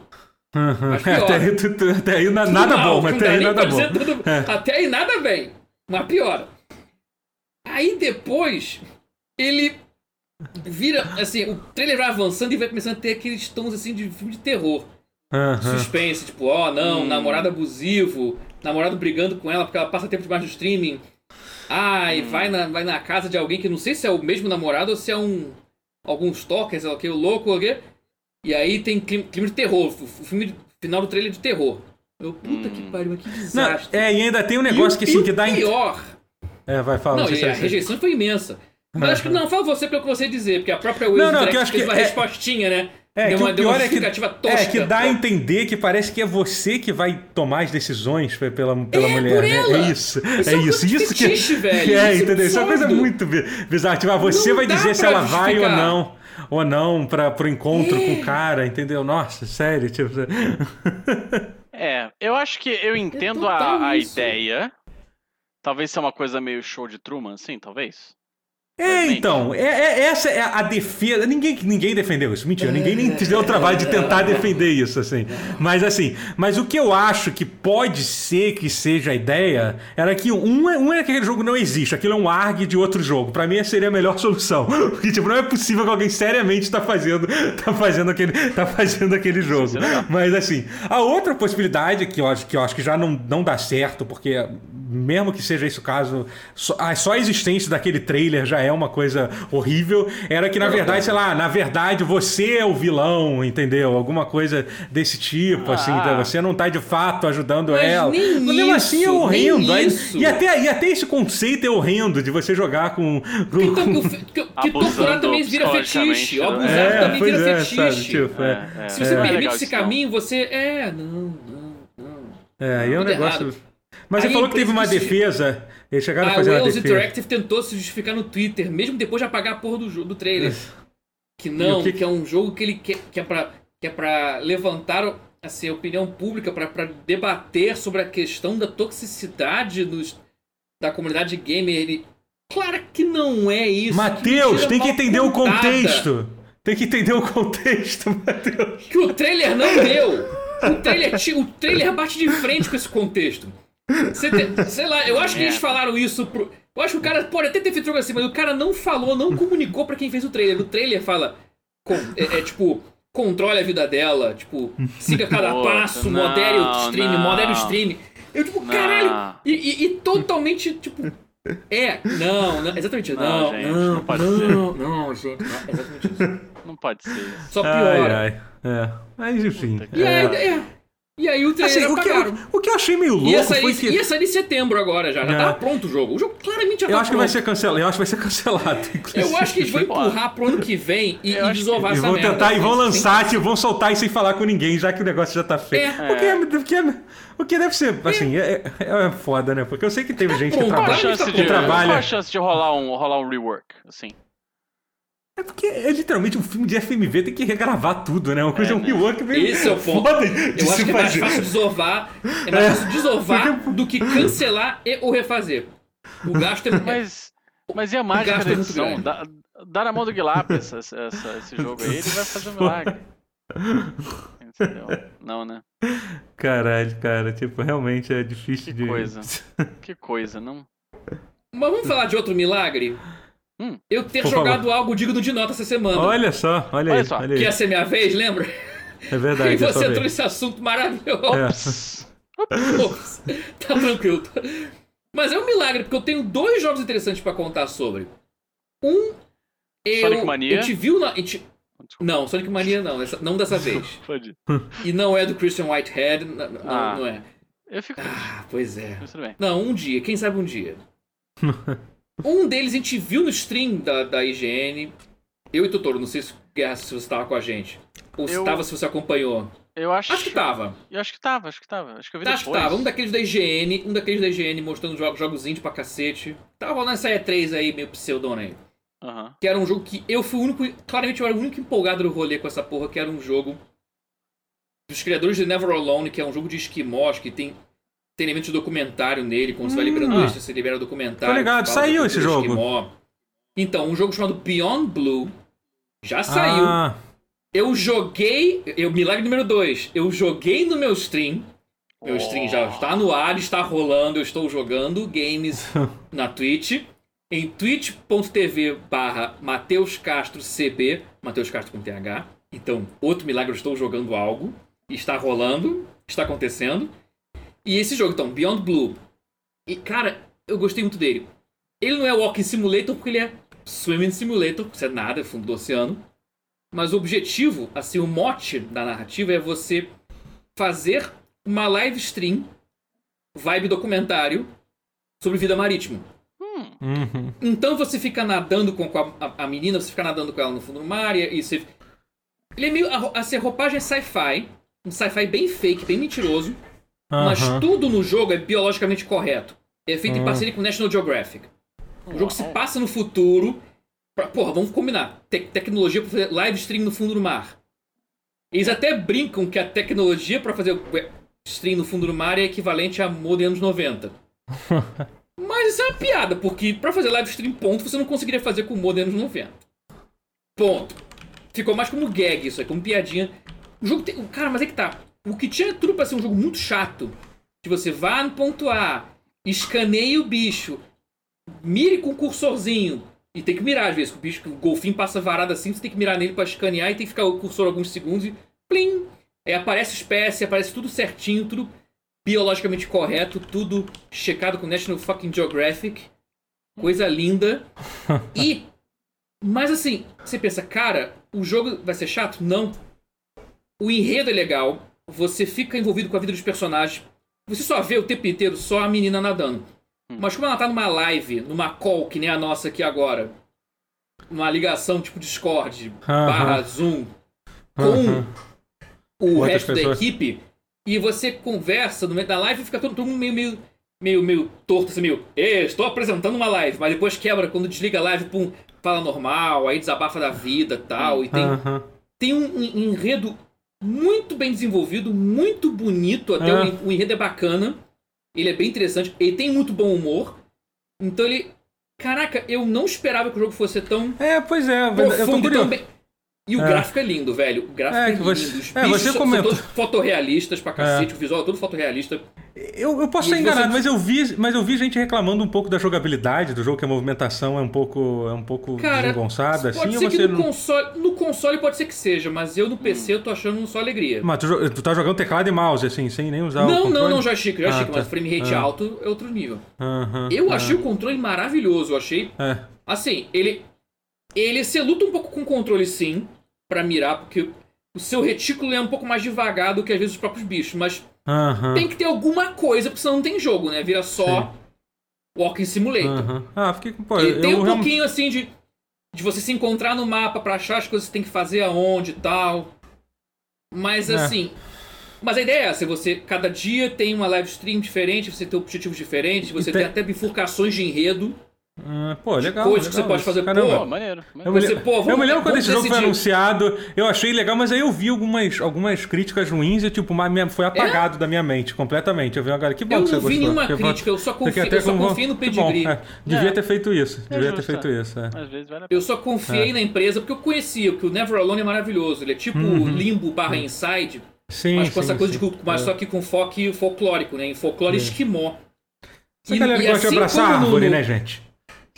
Uhum. Até aí, tu- tu- até aí nada mal, bom, até aí nada bom. tudo- É. Até aí nada bem. Mas piora. Aí depois, ele vira. Assim, o trailer vai avançando e vai começando a ter aqueles tons assim de filme de terror. Aham. Suspense, tipo, ó, não, Hum. namorado abusivo, namorado brigando com ela porque ela passa tempo debaixo do streaming. Ai, vai, na, vai na casa de alguém que não sei se é o mesmo namorado ou se é um. alguns stalkers, sei lá o que, o louco, o quê. E aí tem clima, clima de terror, o, filme final do trailer é de terror. Eu, puta que pariu, que Não, desastre. é, e ainda tem um E negócio o- que e assim, que dá em. pior. É, vai falar. Não, sei e a é- rejeição foi imensa. Mas acho que não, fala você pelo que você dizer, porque a própria Waze Não, não, que eu acho fez que uma é- respostinha, né? É, deu que uma, o deu uma pior é que, tosca. é que dá a entender que parece que é você que vai tomar as decisões pe- pela, pela É, mulher, por né? É isso. Isso é é isso. Isso que fetiche, velho. É, Isso é entendeu? Isso é uma coisa muito bi- bizarra. Tipo, ah, você Não vai dizer se ela vai ou não. Ou não pra, pro encontro com o cara, entendeu? Nossa, sério, tipo. É, eu acho que eu entendo a, a ideia. Talvez seja uma coisa meio show de Truman, assim, talvez. É, Realmente. então, é, é- essa é a defesa. Ninguém, ninguém defendeu isso, mentira. Ninguém nem deu o trabalho de tentar defender isso, assim. Mas assim, mas o que eu acho que pode ser que seja a ideia era que um é, um é que aquele jogo não existe, aquilo é um ARG de outro jogo. Pra mim seria a melhor solução. Porque, tipo, não é possível que alguém seriamente tá fazendo, tá fazendo aquele, tá fazendo aquele jogo. É. Mas assim, a outra possibilidade que eu acho que, eu acho que já não, não dá certo, porque mesmo que seja esse o caso, só a, só a existência daquele trailer já é uma coisa horrível, era que na verdade, sei lá, na verdade você é o vilão, entendeu? Alguma coisa desse tipo, assim, Ah. então você não tá de fato ajudando Mas ela. nem Mas mesmo assim é horrendo. Aí- e, até, e até esse conceito é horrendo de você jogar com. com- Então, com- que, que torturar também vira fetiche. né? Abusar É, também pois vira é, fetiche. sabe, tipo, é. É, é. Se você é permite esse caminho, você. É, não, não, não. É, aí é um negócio. errado. Mas Aí você falou que teve uma que defesa. Eles chegaram a A fazer uma Wales. Interactive tentou se justificar no Twitter, mesmo depois de apagar a porra do, do trailer. Que não, o que que... é um jogo que ele quer, que é pra, que é pra levantar assim, a opinião pública, pra, pra debater sobre a questão da toxicidade dos, da comunidade gamer. Ele, claro que não é isso. Matheus, tem que entender o contada. contexto. Tem que entender o contexto, Matheus. Que o trailer não deu. O trailer, o trailer bate de frente com esse contexto. Você tem- sei lá, eu acho que eles É. falaram isso pro. Eu acho que o cara pode até ter feito algo assim, mas o cara não falou, não comunicou pra quem fez o trailer. O trailer fala. com- é, é tipo, controle a vida dela, tipo, siga cada passo, não, modere o stream, não. modere o stream. Eu, tipo, Não. caralho! E, e- e totalmente, tipo. É, não, não exatamente, Não, não, gente, não, não pode não, não, gente, não, é exatamente isso. Não pode ser. Só Ai, piora. ai. É. Mas enfim. E é. aí, é, E aí o trailer Assim, o, que eu, o que eu achei meio louco Ia sair, foi que. ia sair em setembro agora já. Já É. tava pronto o jogo. O jogo claramente já Eu tá acho que vai pronto. ser cancelado. Eu acho que vai ser cancelado. inclusive. Eu acho que eles vão empurrar pro ano que vem e, Eu e que- desovar E essa vão merda. tentar e vão lançar, tipo, vão soltar e sem falar com ninguém, já que o negócio já tá feito. É. O, que é, o, que é- o que deve ser, assim, é, é, é foda, né? Porque eu sei que teve gente que pronto, Qual a trabalha. Que chance tá de, trabalha. qual a chance de rolar um, rolar um rework, assim? É porque é literalmente um filme de FMV, tem que regravar tudo, né? Uma coisa, É, um rework meio Esse é o ponto. foda de Eu se acho que é mais fácil desovar, é mais É. fácil desovar Porque- do que cancelar e ou refazer. O gasto é. Mas, mas e a mágica da é muito edição? Dá, dá na mão do Guilherme essa, essa- esse jogo aí, ele vai fazer um milagre. Entendeu? Não, né? Caralho, cara, tipo, realmente é difícil Que de... coisa. Que coisa, não? Mas vamos falar de outro milagre? Hum. Eu ter Por jogado algo digno de nota essa semana. Olha só, olha, Olha aí, só, olha Que aí. ia ser minha vez, lembra? É verdade, e é você ver. trouxe esse assunto maravilhoso. É. Ops, tá tranquilo. Mas é um milagre, porque eu tenho dois jogos interessantes pra contar sobre. Um, eu, Sonic Mania? a gente viu na... Não, Sonic Mania não, essa- não dessa vez. Pode. E não é do Christian Whitehead, não, Ah. não é. Eu fico. Ah, pois é. Mas tudo bem. Não, um dia, quem sabe um dia. Um deles a gente viu no stream da, da IGN. Eu e Totoro, não sei se, Guerra, se você tava com a gente. Ou se Eu- tava, se você acompanhou. Eu acho. Acho que tava. Eu acho que tava, acho que tava. Acho que eu vi Acho que depois. tava. Um daqueles da IGN, um daqueles da IGN mostrando jogos, jogos indie pra cacete. Tava rolando essa E3 aí, meio pseudona aí. Aham. Que era um jogo que eu fui o único. Claramente eu era o único empolgado no rolê com essa porra, que era um jogo dos criadores de Never Alone, que é um jogo de esquimós, que tem, tem elementos de documentário nele, quando você vai liberando Hum. extra, você libera documentário. Tô ligado, saiu esse jogo. esquimó. Então, um jogo chamado Beyond Blue já saiu. Ah, Eu joguei. Eu, milagre número 2. Eu joguei no meu stream. Meu stream já está no ar, está rolando. Eu estou jogando games na Twitch. Em twitch.tv barra Mateus Castro CB. Mateus Castro com TH. Então, outro milagre, eu estou jogando algo. Está rolando. Está acontecendo. E esse jogo, então, Beyond Blue. E, cara, eu gostei muito dele. Ele não é Walking Simulator porque ele é Swimming Simulator, isso é nada, é fundo do oceano. Mas o objetivo, assim, o mote da narrativa é você fazer uma live stream, vibe documentário, sobre vida marítima. Hum, uhum. Então você fica nadando com a, a- a menina, você fica nadando com ela no fundo do mar e, e você. Ele é meio. a Assim, a roupagem é sci-fi. Um sci-fi bem fake, bem mentiroso. Mas aham. tudo no jogo é biologicamente correto. É feito em Hum. parceria com o National Geographic. O jogo se Uau. passa no futuro. Pra, porra, vamos combinar. Te- tecnologia pra fazer live stream no fundo do mar. Eles até brincam que a tecnologia pra fazer stream no fundo do mar é equivalente a modem anos 90. Mas isso é uma piada, porque pra fazer live stream ponto você não conseguiria fazer com modem anos 90. Ponto. Ficou mais como gag isso aí, como piadinha. O jogo tem. Cara, mas é que tá. O que tinha tudo pra ser um jogo muito chato. Que você vá no ponto A, escaneie o bicho, mire com o cursorzinho. E tem que mirar às vezes, o bicho, o golfinho passa varado assim, você tem que mirar nele pra escanear e tem que ficar o cursor alguns segundos e plim! Aí aparece espécie, aparece tudo certinho, tudo biologicamente correto, tudo checado com National fucking Geographic. Coisa linda. E. Mas assim, você pensa, cara, o jogo vai ser chato? Não. O enredo é legal. Você fica envolvido com a vida dos personagens. Você só vê o tempo inteiro só a menina nadando. Mas como ela tá numa live, numa call, que nem a nossa aqui agora, numa ligação tipo Discord, Aham. barra Zoom, com Aham. o Outras resto da pessoas. equipe, e você conversa no meio da live e fica todo, todo mundo meio, meio, meio, meio torto, assim, meio, "Ê, estou apresentando uma live, mas depois quebra, quando desliga a live, pum, fala normal, aí desabafa da vida tal, e tem, Aham. tem um, um enredo muito bem desenvolvido, muito bonito, até É. o, en- o enredo é bacana, ele é bem interessante, ele tem muito bom humor, então ele... Caraca, eu não esperava que o jogo fosse tão É, pois é, eu tô profundo curioso. tão bem... E o É. gráfico é lindo, velho. O gráfico É, é, lindo. você- Os é, você são, todos fotorrealistas pra cacete. O visual é todo fotorrealista. Eu, eu posso estar você- enganado, mas eu vi, mas eu vi gente reclamando um pouco da jogabilidade do jogo, que a movimentação é um pouco, é um pouco Cara, desengonçada, pode assim, ser que você no não... console... No console pode ser que seja, mas eu no PC eu tô achando só alegria. Mas tu, tu tá jogando teclado e mouse, assim, sem nem usar o Não, controle? não, não, joystick, joystick, Ah, mas tá. frame rate Ah. alto é outro nível. Aham, Eu ah, achei o controle maravilhoso, eu achei... É. Assim, ele... Ele se luta um pouco com o controle sim, pra mirar, porque o seu retículo é um pouco mais devagar do que às vezes os próprios bichos, mas tem que ter alguma coisa, porque senão não tem jogo, né? Vira só Walking Simulator. Ah, fiquei com. Pô, E eu tem um realmente- pouquinho assim de, de você se encontrar no mapa pra achar as coisas que tem que fazer aonde e tal. Mas É. assim. Mas a ideia é essa, você cada dia tem uma live stream diferente, você tem objetivos diferentes, você tem... tem- até bifurcações de enredo. Ah, pô, legal. coisas que você pode fazer, Caramba. Pô, maneiro. Eu maneiro. me, Você, pô, vamos- eu me lembro quando esse jogo foi anunciado, eu achei legal, mas aí eu vi algumas, algumas críticas ruins e, tipo, foi apagado da minha mente completamente. Eu vi uma galera, que bom Eu que você não vi gostou. nenhuma crítica, eu só confio, até eu só confio no pedigree. é. devia É. ter feito isso. É devia ter feito é. isso. é. Vale a. Eu só confiei na empresa porque eu conhecia que o Never Alone é maravilhoso. Ele é tipo Uhum. Limbo barra Inside, Sim, mas com sim, essa coisa sim. de mas É. só que com foco folclórico, né? Em folclore esquimó. Essa galera que gosta de assim abraçar como no- árvore, né, gente?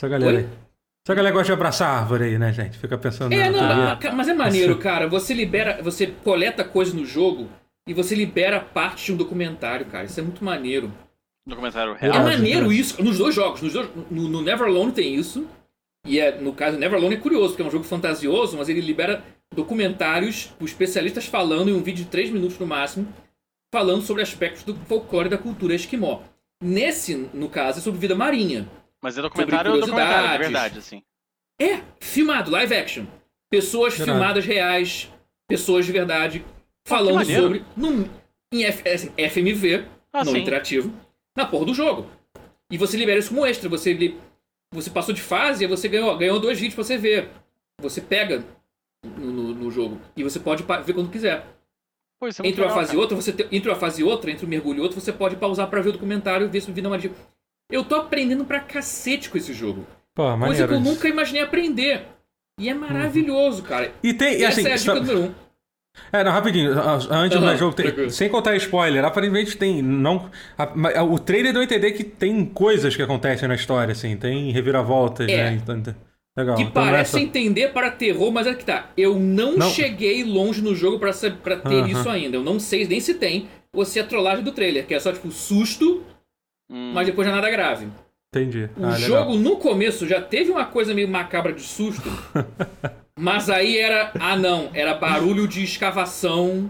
Essa galera Oi? aí. Essa galera gosta de abraçar árvore aí, né, gente? Fica pensando É, não, mas, ca- mas é maneiro, cara. Você libera, você coleta coisas no jogo e você libera parte de um documentário, cara. Isso é muito maneiro. Documentário É real. Ah, maneiro sim. isso, nos dois jogos. Nos dois, no, no Never Alone tem isso. E é, no caso, Never Alone é curioso, porque é um jogo fantasioso, mas ele libera documentários com especialistas falando em um vídeo de 3 minutos no máximo, falando sobre aspectos do folclore e da cultura esquimó. Nesse, no caso, é sobre vida marinha. Mas é documentário ou documentário de verdade, assim. É, filmado, live action. Pessoas filmadas reais, pessoas de verdade, falando maneiro. sobre. No, em F- assim, FMV, Ah, não sim. interativo, na porra do jogo. E você libera isso como extra. Você, você passou de fase e você ganhou, ganhou dois vídeos pra você ver. Você pega no, no- no jogo. E você pode ver quando quiser. Pô, isso é Entre uma legal, fase e outra, você te- entre uma fase e outra, entre um mergulho e outro, você pode pausar pra ver o documentário e ver se vida magia. Eu tô aprendendo pra cacete com esse jogo. Pô, Coisa que eu isso. nunca imaginei aprender. E é maravilhoso, cara. E tem, e Essa assim, é a dica só- número um. É, não, rapidinho, antes Aham, do jogo, tem- sem contar spoiler, aparentemente tem. Não, a- mas o trailer deu a entender que tem coisas que acontecem na história, assim, tem reviravoltas, É. né? Então, legal. Que então é parece entender para terror, mas é que tá. Eu não, Não. cheguei longe no jogo pra ter Aham. isso ainda. Eu não sei nem se tem ou se é trollagem do trailer, que é só tipo susto, Hum, mas depois não é nada grave. Entendi. O Ah, legal. jogo no começo já teve uma coisa meio macabra de susto, mas aí era. Ah não, era barulho de escavação.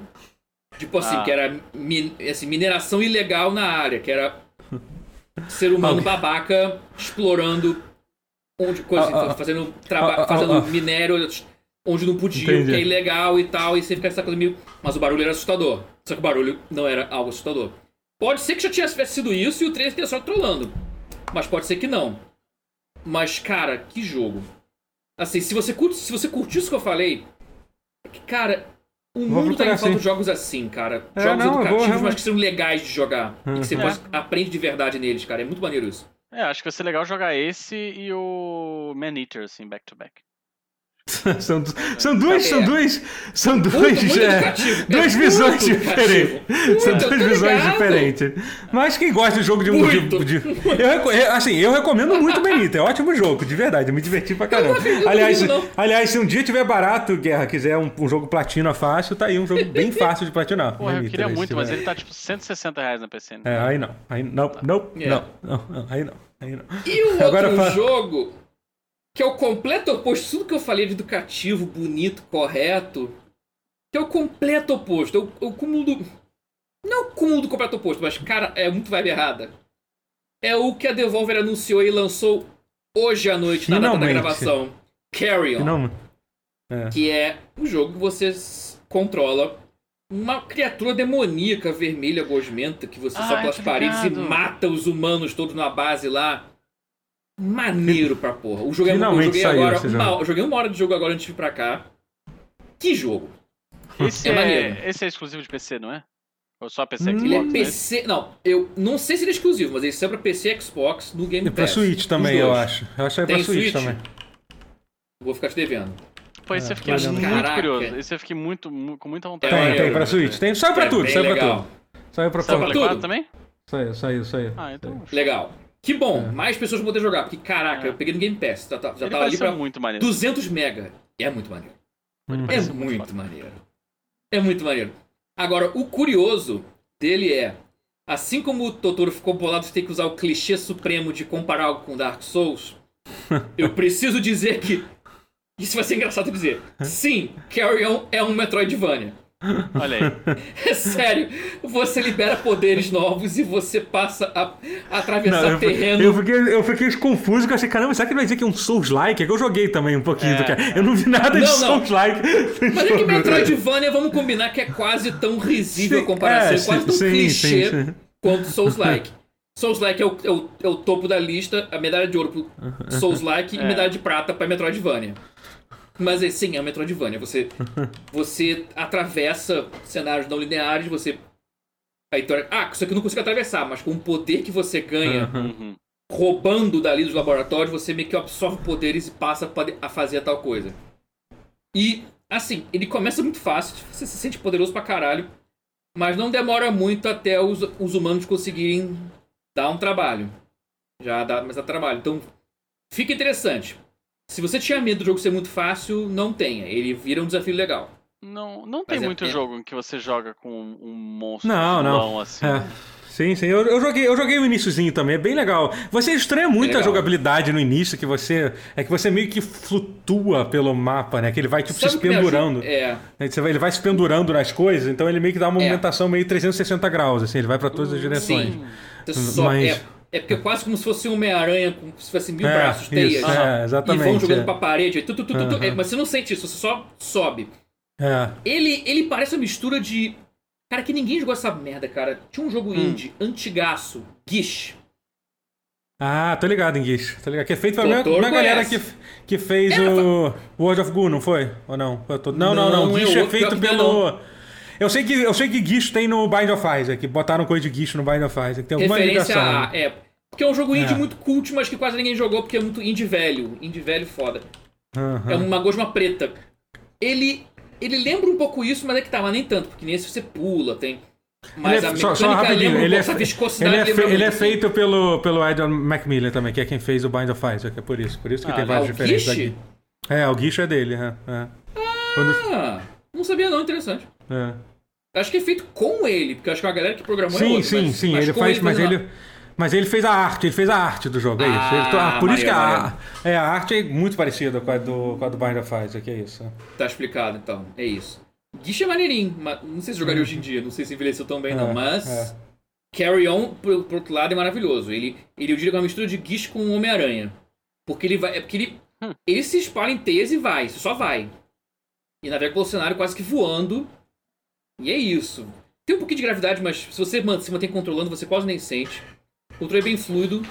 Tipo assim, Ah. que era mi- assim, mineração ilegal na área, que era ser humano Alguém- babaca explorando onde, coisa, Ah, ah, fazendo, traba- ah, ah, fazendo ah. minério onde não podia, Entendi. que é ilegal e tal, e você fica essa coisa meio. Mas o barulho era assustador. Só que o barulho não era algo assustador. Pode ser que já tivesse sido isso e o trailer tenha só trolando. Mas pode ser que não. Mas, cara, que jogo. Assim, se você curte, se você curtiu isso que eu falei, é que, cara, o Vou mundo tá em falta sim. de jogos assim, cara. É, jogos não, vou educativos, mas que são legais de jogar. E que você Uhum. pode- aprende de verdade neles, cara. É muito maneiro isso. É, acho que vai ser legal jogar esse e o Man Eater, assim, back to back. são, du- são duas, são É. duas, são duas, Muito, muito é, duas É visões diferentes. São Muito, eu duas visões ligado. diferentes. Mas quem gosta de jogo de um. de- de- eu, eu- assim, eu recomendo muito Benito. É um ótimo jogo, de verdade. Eu me diverti pra caramba. Aliás, não. aliás, se um dia tiver barato, Guerra, quiser um, um jogo platina fácil, tá aí um jogo bem fácil de platinar. Porra, eu Benito, queria se muito, mas ele tá tipo 160 reais na PC. né? É, aí não. Aí não, não, É. não, não, não, aí não. Aí não. E o outro Agora fala- jogo, que é o completo oposto de tudo que eu falei de educativo, bonito, correto, que é o completo oposto. É o, é o cúmulo do. Não o cúmulo do completo oposto, mas, cara, é muito vibe errada. É o que a Devolver anunciou e lançou hoje à noite, na data da gravação. Carry On. Não, Que é um jogo que você controla uma criatura demoníaca, vermelha, gosmenta, que você Ah, sobe pelas paredes e mata os humanos todos na base lá. Maneiro pra porra. O jogo é, eu Finalmente joguei saiu agora. esse Uma, jogo. eu joguei uma hora de jogo agora antes de vir pra cá. Que jogo? Esse É é, maneiro. esse é exclusivo de PC, não é? Ou só PC Xbox? Ele é né? PC. Não, eu não sei se ele é exclusivo, mas ele saiu pra PC e Xbox no Game E pra Pass. Switch também, Os eu dois. acho. Eu acho que é pra Tem Switch, Switch? também. Vou ficar te devendo. Pô, esse É, eu fiquei olhando. muito Caraca. curioso. Esse eu fiquei muito, mu- com muita vontade. É Tem, tem pra? Switch. Tem, saiu pra É tudo, bem saiu pra legal. tudo. Saiu pra Saiu pra tudo. tudo. 4 também? Saiu, saiu, saiu. Ah, então. Legal. Que bom, É. mais pessoas vão poder jogar, porque caraca, É. eu peguei no Game Pass, já, tá- já Ele tava ali pra muito maneiro. 200 mega. É muito maneiro. Hum. É muito, muito maneiro. É muito maneiro. Agora, o curioso dele é, assim como o Totoro ficou bolado de ter que usar o clichê supremo de comparar algo com Dark Souls, eu preciso dizer que Isso vai ser engraçado dizer. Sim, Carry On é um Metroidvania. Olha aí. É sério, você libera poderes novos e você passa a, a atravessar Não, eu, terreno. eu, fiquei, eu fiquei confuso, que eu achei, caramba, será que ele vai dizer que é um Souls-like? É que eu joguei também um pouquinho É, cara. Eu não vi nada de Não, não. Souls-like. Mas é que. Metroidvania, vamos combinar que é quase tão risível a Sim, comparação, é, é, quase tão sim, clichê sim, sim. quanto Souls-like. Souls-like é o, é, o, é o topo da lista, a medalha de ouro pro Souls-like e É. medalha de prata pra Metroidvania. Mas é, sim, é um Metroidvania. Você, você atravessa cenários não lineares, você. Aí, tu- ah, isso aqui eu não consigo atravessar, mas com o poder que você ganha Uhum. roubando dali dos laboratórios, você meio que absorve poderes e passa a fazer tal coisa. E, assim, ele começa muito fácil, você se sente poderoso pra caralho, mas não demora muito até os, os humanos conseguirem dar um trabalho. Já dá, mas dá trabalho. Então, fica interessante. Se você tinha medo do jogo ser muito fácil, não tenha. Ele vira um desafio legal. Não, não tem Mas é- muito é- jogo em que você joga com um monstro Não, não. assim. É. Sim, sim. Eu, eu joguei, eu joguei o iníciozinho também, é bem legal. Você estranha muito a jogabilidade no início, que você. É que você meio que flutua pelo mapa, né? Que ele vai tipo Sabe se pendurando. É. Né, Você vai- Ele vai se pendurando nas coisas, então ele meio que dá uma movimentação meio 360 graus, assim, ele vai pra todas as direções. Sim. Mas- é, é porque é quase como se fosse um Homem-Aranha, como se fosse mil É, braços, teias. isso, é, exatamente, E vão jogando é. pra parede. aí Tu, tu, tu, Aham. é, mas você não sente isso, você só sobe. É. Ele, ele parece uma mistura de. Cara, que ninguém jogou essa merda, cara. Tinha um jogo Hum. indie, antigaço, Gish. Ah, tô ligado em Guiche. Tô ligado. Que é feito pela mesma, galera que, que fez o World of Goo, não foi? Ou não? Tô- Não, não, não. Não, é Guiche é feito pelo. Eu sei que, eu sei que Guiche tem no Bind of Isaac, que botaram coisa de Guiche no Bind of Isaac. Tem alguma Referência ligação. a. É. Porque é um jogo indie É. muito cult, mas que quase ninguém jogou porque é muito indie velho. Indie velho foda. Aham. É uma gosma preta. Ele. Ele lembra um pouco isso, mas é que tá, mas nem tanto, porque nesse você pula, tem. Mas Ele é- a só, mecânica só rapidinho, um ele é, pouco, essa viscosidade ele é, fe- ele é feito pelo, pelo Idon Macmillan também, que é quem fez o Bind of Isaac, é por isso. Por isso que Ah, tem é várias diferenças aqui. É, o Guiche é dele, é. é. Quando- Ah, não sabia não, interessante. É. Acho que é feito com ele, porque acho que a galera que programou é Sim, outra, sim, mas- sim. mas ele faz, mas fez ele, mas ele fez a arte, ele fez a arte do jogo, é isso. Ah, Ele to- ah, por isso que a, é, a arte é muito parecida com a do, com a do Bind of Isaac, é isso. Tá explicado, então. É isso. Guiche é maneirinho, mas não sei se jogaria hoje em dia, não sei se envelheceu tão bem, não. É, Mas é. Carry On, por, por outro lado, é maravilhoso. Ele, ele eu diria que é uma mistura de Guiche com Homem-Aranha. Porque ele vai. É porque ele. Hum. Ele se espalha em teias e vai, só vai. E navega pelo cenário quase que voando. E é isso. Tem um pouquinho de gravidade, mas se você se mantém controlando, você quase nem sente. O controle é bem fluido.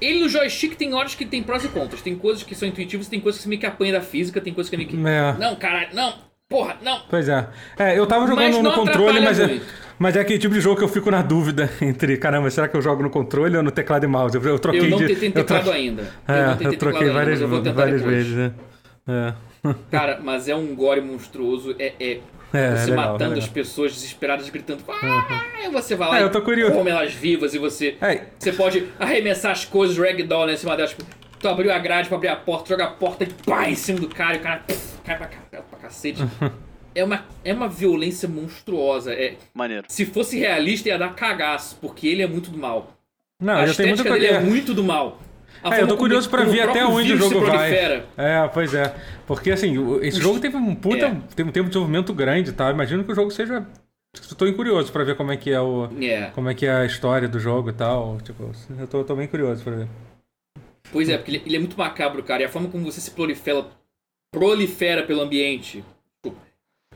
Ele no joystick tem horas que tem prós e contras. Tem coisas que são intuitivas, tem coisas que você meio que apanha da física, tem coisas que é meio que. É. Não, caralho, não, porra, não. Pois é. É, eu tava jogando no controle, mas é, mas é aquele tipo de jogo que eu fico na dúvida entre, caramba, será que eu jogo no controle ou no teclado e mouse? Eu, eu troquei Eu não de. tenho eu teclado troquei- ainda. É, eu não troquei ainda, várias, tentar várias depois. vezes, né? É. Cara, mas é um gore monstruoso. É, é É, você legal, matando legal. as pessoas desesperadas, gritando. Ah, e você vai lá É, e eu tô curioso. come elas vivas e você. É, Você pode arremessar as coisas ragdoll né, em cima delas. Tipo, tu abriu a grade pra abrir a porta, joga a porta e pá, em cima do cara e o cara pff, cai pra, pra cacete. é, uma, é uma violência monstruosa. É, Maneiro. se fosse realista, ia dar cagaço, porque ele é muito do mal. não, a estética dele é muito do mal. É, eu tô curioso pra como ver até onde o jogo vai. É, pois é. Porque assim, esse jogo teve um puta. É. Tem um tempo de desenvolvimento grande, tá? Imagino que o jogo seja. Tô curioso pra ver como é que é o. É. Como é que é a história do jogo e tal. Tipo, eu tô, tô bem curioso pra ver. Pois é, porque ele, ele é muito macabro, cara. E a forma como você se prolifera, prolifera pelo ambiente tipo,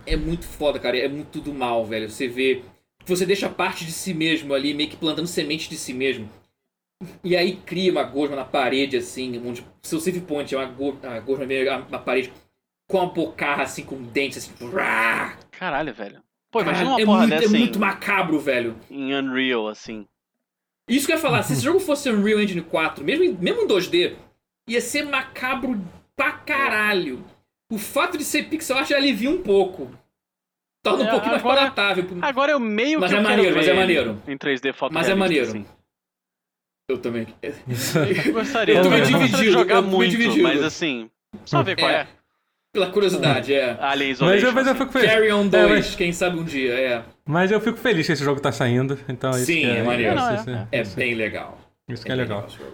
é muito foda, cara. É muito do mal, velho. Você vê. Você deixa parte de si mesmo ali, meio que plantando semente de si mesmo. E aí cria uma gosma na parede, assim, onde seu save point é uma, go, uma gosma meio na parede com uma bocarra, assim, com dentes, assim. Rá! Caralho, velho. Pô, imagina uma é, porra muito, dessa é em, muito macabro, velho. em Unreal, assim. Isso que eu ia falar, se esse jogo fosse Unreal Engine 4, mesmo, em- mesmo em 2D, ia ser macabro pra caralho. O fato de ser pixel art já alivia um pouco. Torna um É, pouquinho mais agora- palatável. Agora eu meio Mas que é maneiro, mas é maneiro. Em 3D foto Mas é maneiro. Assim. Eu também. Eu gostaria. Eu de dividido, jogar eu muito, dividido. mas assim, só ver qual É. é. Pela curiosidade, é. Alien Mas, Isolation. eu- mas eu fico feliz. Carry On É, 2, mas, quem sabe um dia, é. mas eu fico feliz que esse jogo tá saindo. Então isso Sim, que é maneiro. Isso, Não, isso, É isso, bem legal. isso que é legal. jogo.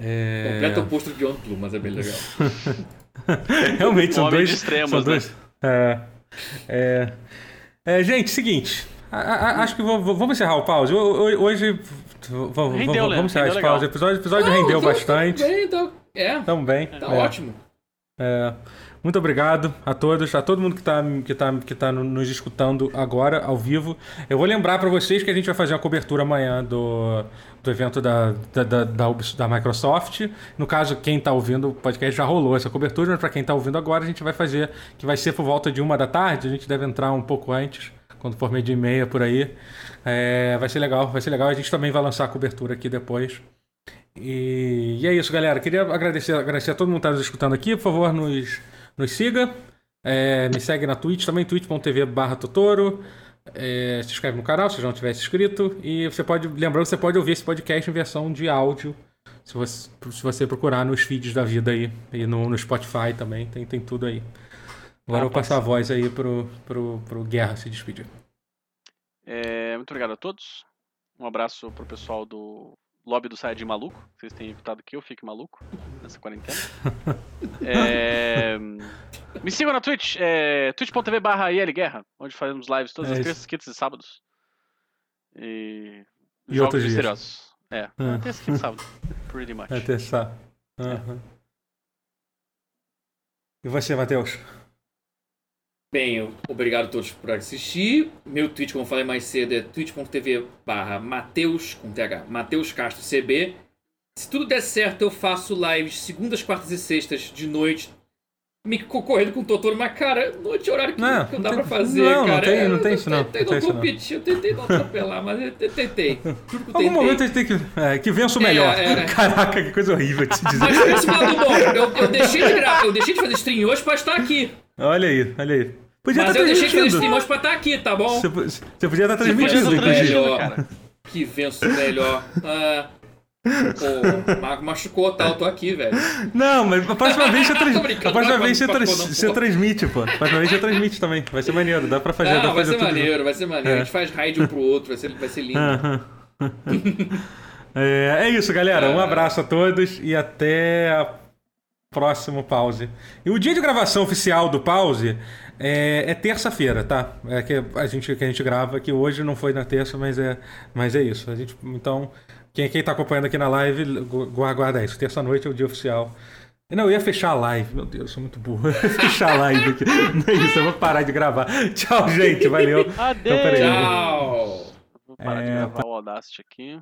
É... Completo oposto de Beyond Blue, mas é bem legal. Realmente, são dois. extremos, são né? dois. É, é, é, gente, seguinte. a- a- acho que vou- vou- vamos encerrar o pause. Ho- ho- Hoje. Rendeu, vamos encerrar Rendeu esse legal. pause. O episódio, episódio Não, rendeu tá- bastante. Bem, tá, é, Também. tá é. ótimo. É, muito obrigado a todos, a todo mundo que está que tá, que tá no- nos escutando agora, ao vivo. Eu vou lembrar para vocês que a gente vai fazer uma cobertura amanhã do, do evento da, da, da, da Microsoft. No caso, quem está ouvindo o podcast já rolou essa cobertura, mas para quem está ouvindo agora, a gente vai fazer, que vai ser por volta de uma da tarde. A gente deve entrar um pouco antes, quando for meio dia e meia por aí. É, vai ser legal, vai ser legal. A gente também vai lançar a cobertura aqui depois. E, e é isso, galera. Queria agradecer, agradecer a todo mundo que está nos escutando aqui. Por favor, nos, nos siga. É, me segue na Twitch também, twitch.tv barra Totoro. É, se inscreve no canal se já não tiver se inscrito. E você pode, lembrando você pode ouvir esse podcast em versão de áudio. Se você, se você procurar nos feeds da vida aí. E no, no Spotify também, tem, tem tudo aí. Agora Ah, eu vou passar a voz aí pro, pro, pro Guerra se despedir. É, muito obrigado a todos. Um abraço pro pessoal do lobby do Saiyajin Maluco. Vocês têm evitado que eu fique maluco nessa quarentena. É, me sigam na Twitch, é, twitch.tv barra Guerra, onde fazemos lives todas É as terças, quintas e sábados. E, E jogos outros dias. misteriosos. É, Ah. terça, quinta e sábado. Pretty much. Aham. E você, Matheus? Bem, eu- obrigado a todos por assistir. Meu tweet, como eu falei mais cedo, é twitch.tv barra Mateus, com TH, Mateus Castro CB. Se tudo der certo, eu faço lives segundas, quartas e sextas de noite. Me concorrendo com o Totoro, mas cara, noite é horário que Não, que não não dá tem- pra fazer, não, não cara. tem- Eu- não tem eu isso não, Tentei não tem não não. competir, eu tentei não atropelar, mas eu te- tentei. Juro que eu algum momento a gente tem que. É, que vença o É, melhor. é. Caraca, que coisa horrível se dizer. Mas por esse lado bom, eu, eu deixei de eu deixei de fazer stream hoje pra estar aqui. Olha aí, olha aí. Podia Mas estar eu deixei de fazer transmitindo. stream hoje pra estar aqui, tá bom? Você, você podia estar podia transmitindo, inclusive. Melhor. cara. Que venço melhor. Ah, pô, o Marco machucou, tá? Eu tô aqui, velho. Não, mas a próxima vez você, trans... A próxima vez você, trans- não, você transmite, pô. A próxima vez você transmite também. Vai ser maneiro, dá pra fazer. dá Não, pra vai fazer ser tudo. maneiro, vai ser maneiro. É. A gente faz raid um pro outro, vai ser, vai ser lindo. Aham. é, é isso, galera. Um abraço a todos e até a próximo pause. E o dia de gravação oficial do pause é, é terça-feira, tá? É que a gente que a gente grava que hoje não foi na terça, mas é, mas é isso. A gente, então quem quem tá acompanhando aqui na live gu- guarda isso. Terça noite é o dia oficial. E Não, eu ia fechar a live. Meu Deus, eu sou muito burro. Eu ia fechar a live aqui. Não é isso, eu vou parar de gravar. Tchau, gente. Valeu. Adeus. Então, peraí. Tchau! Vou parar de É, gravar o Audacity aqui.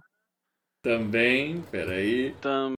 Também, peraí. Também.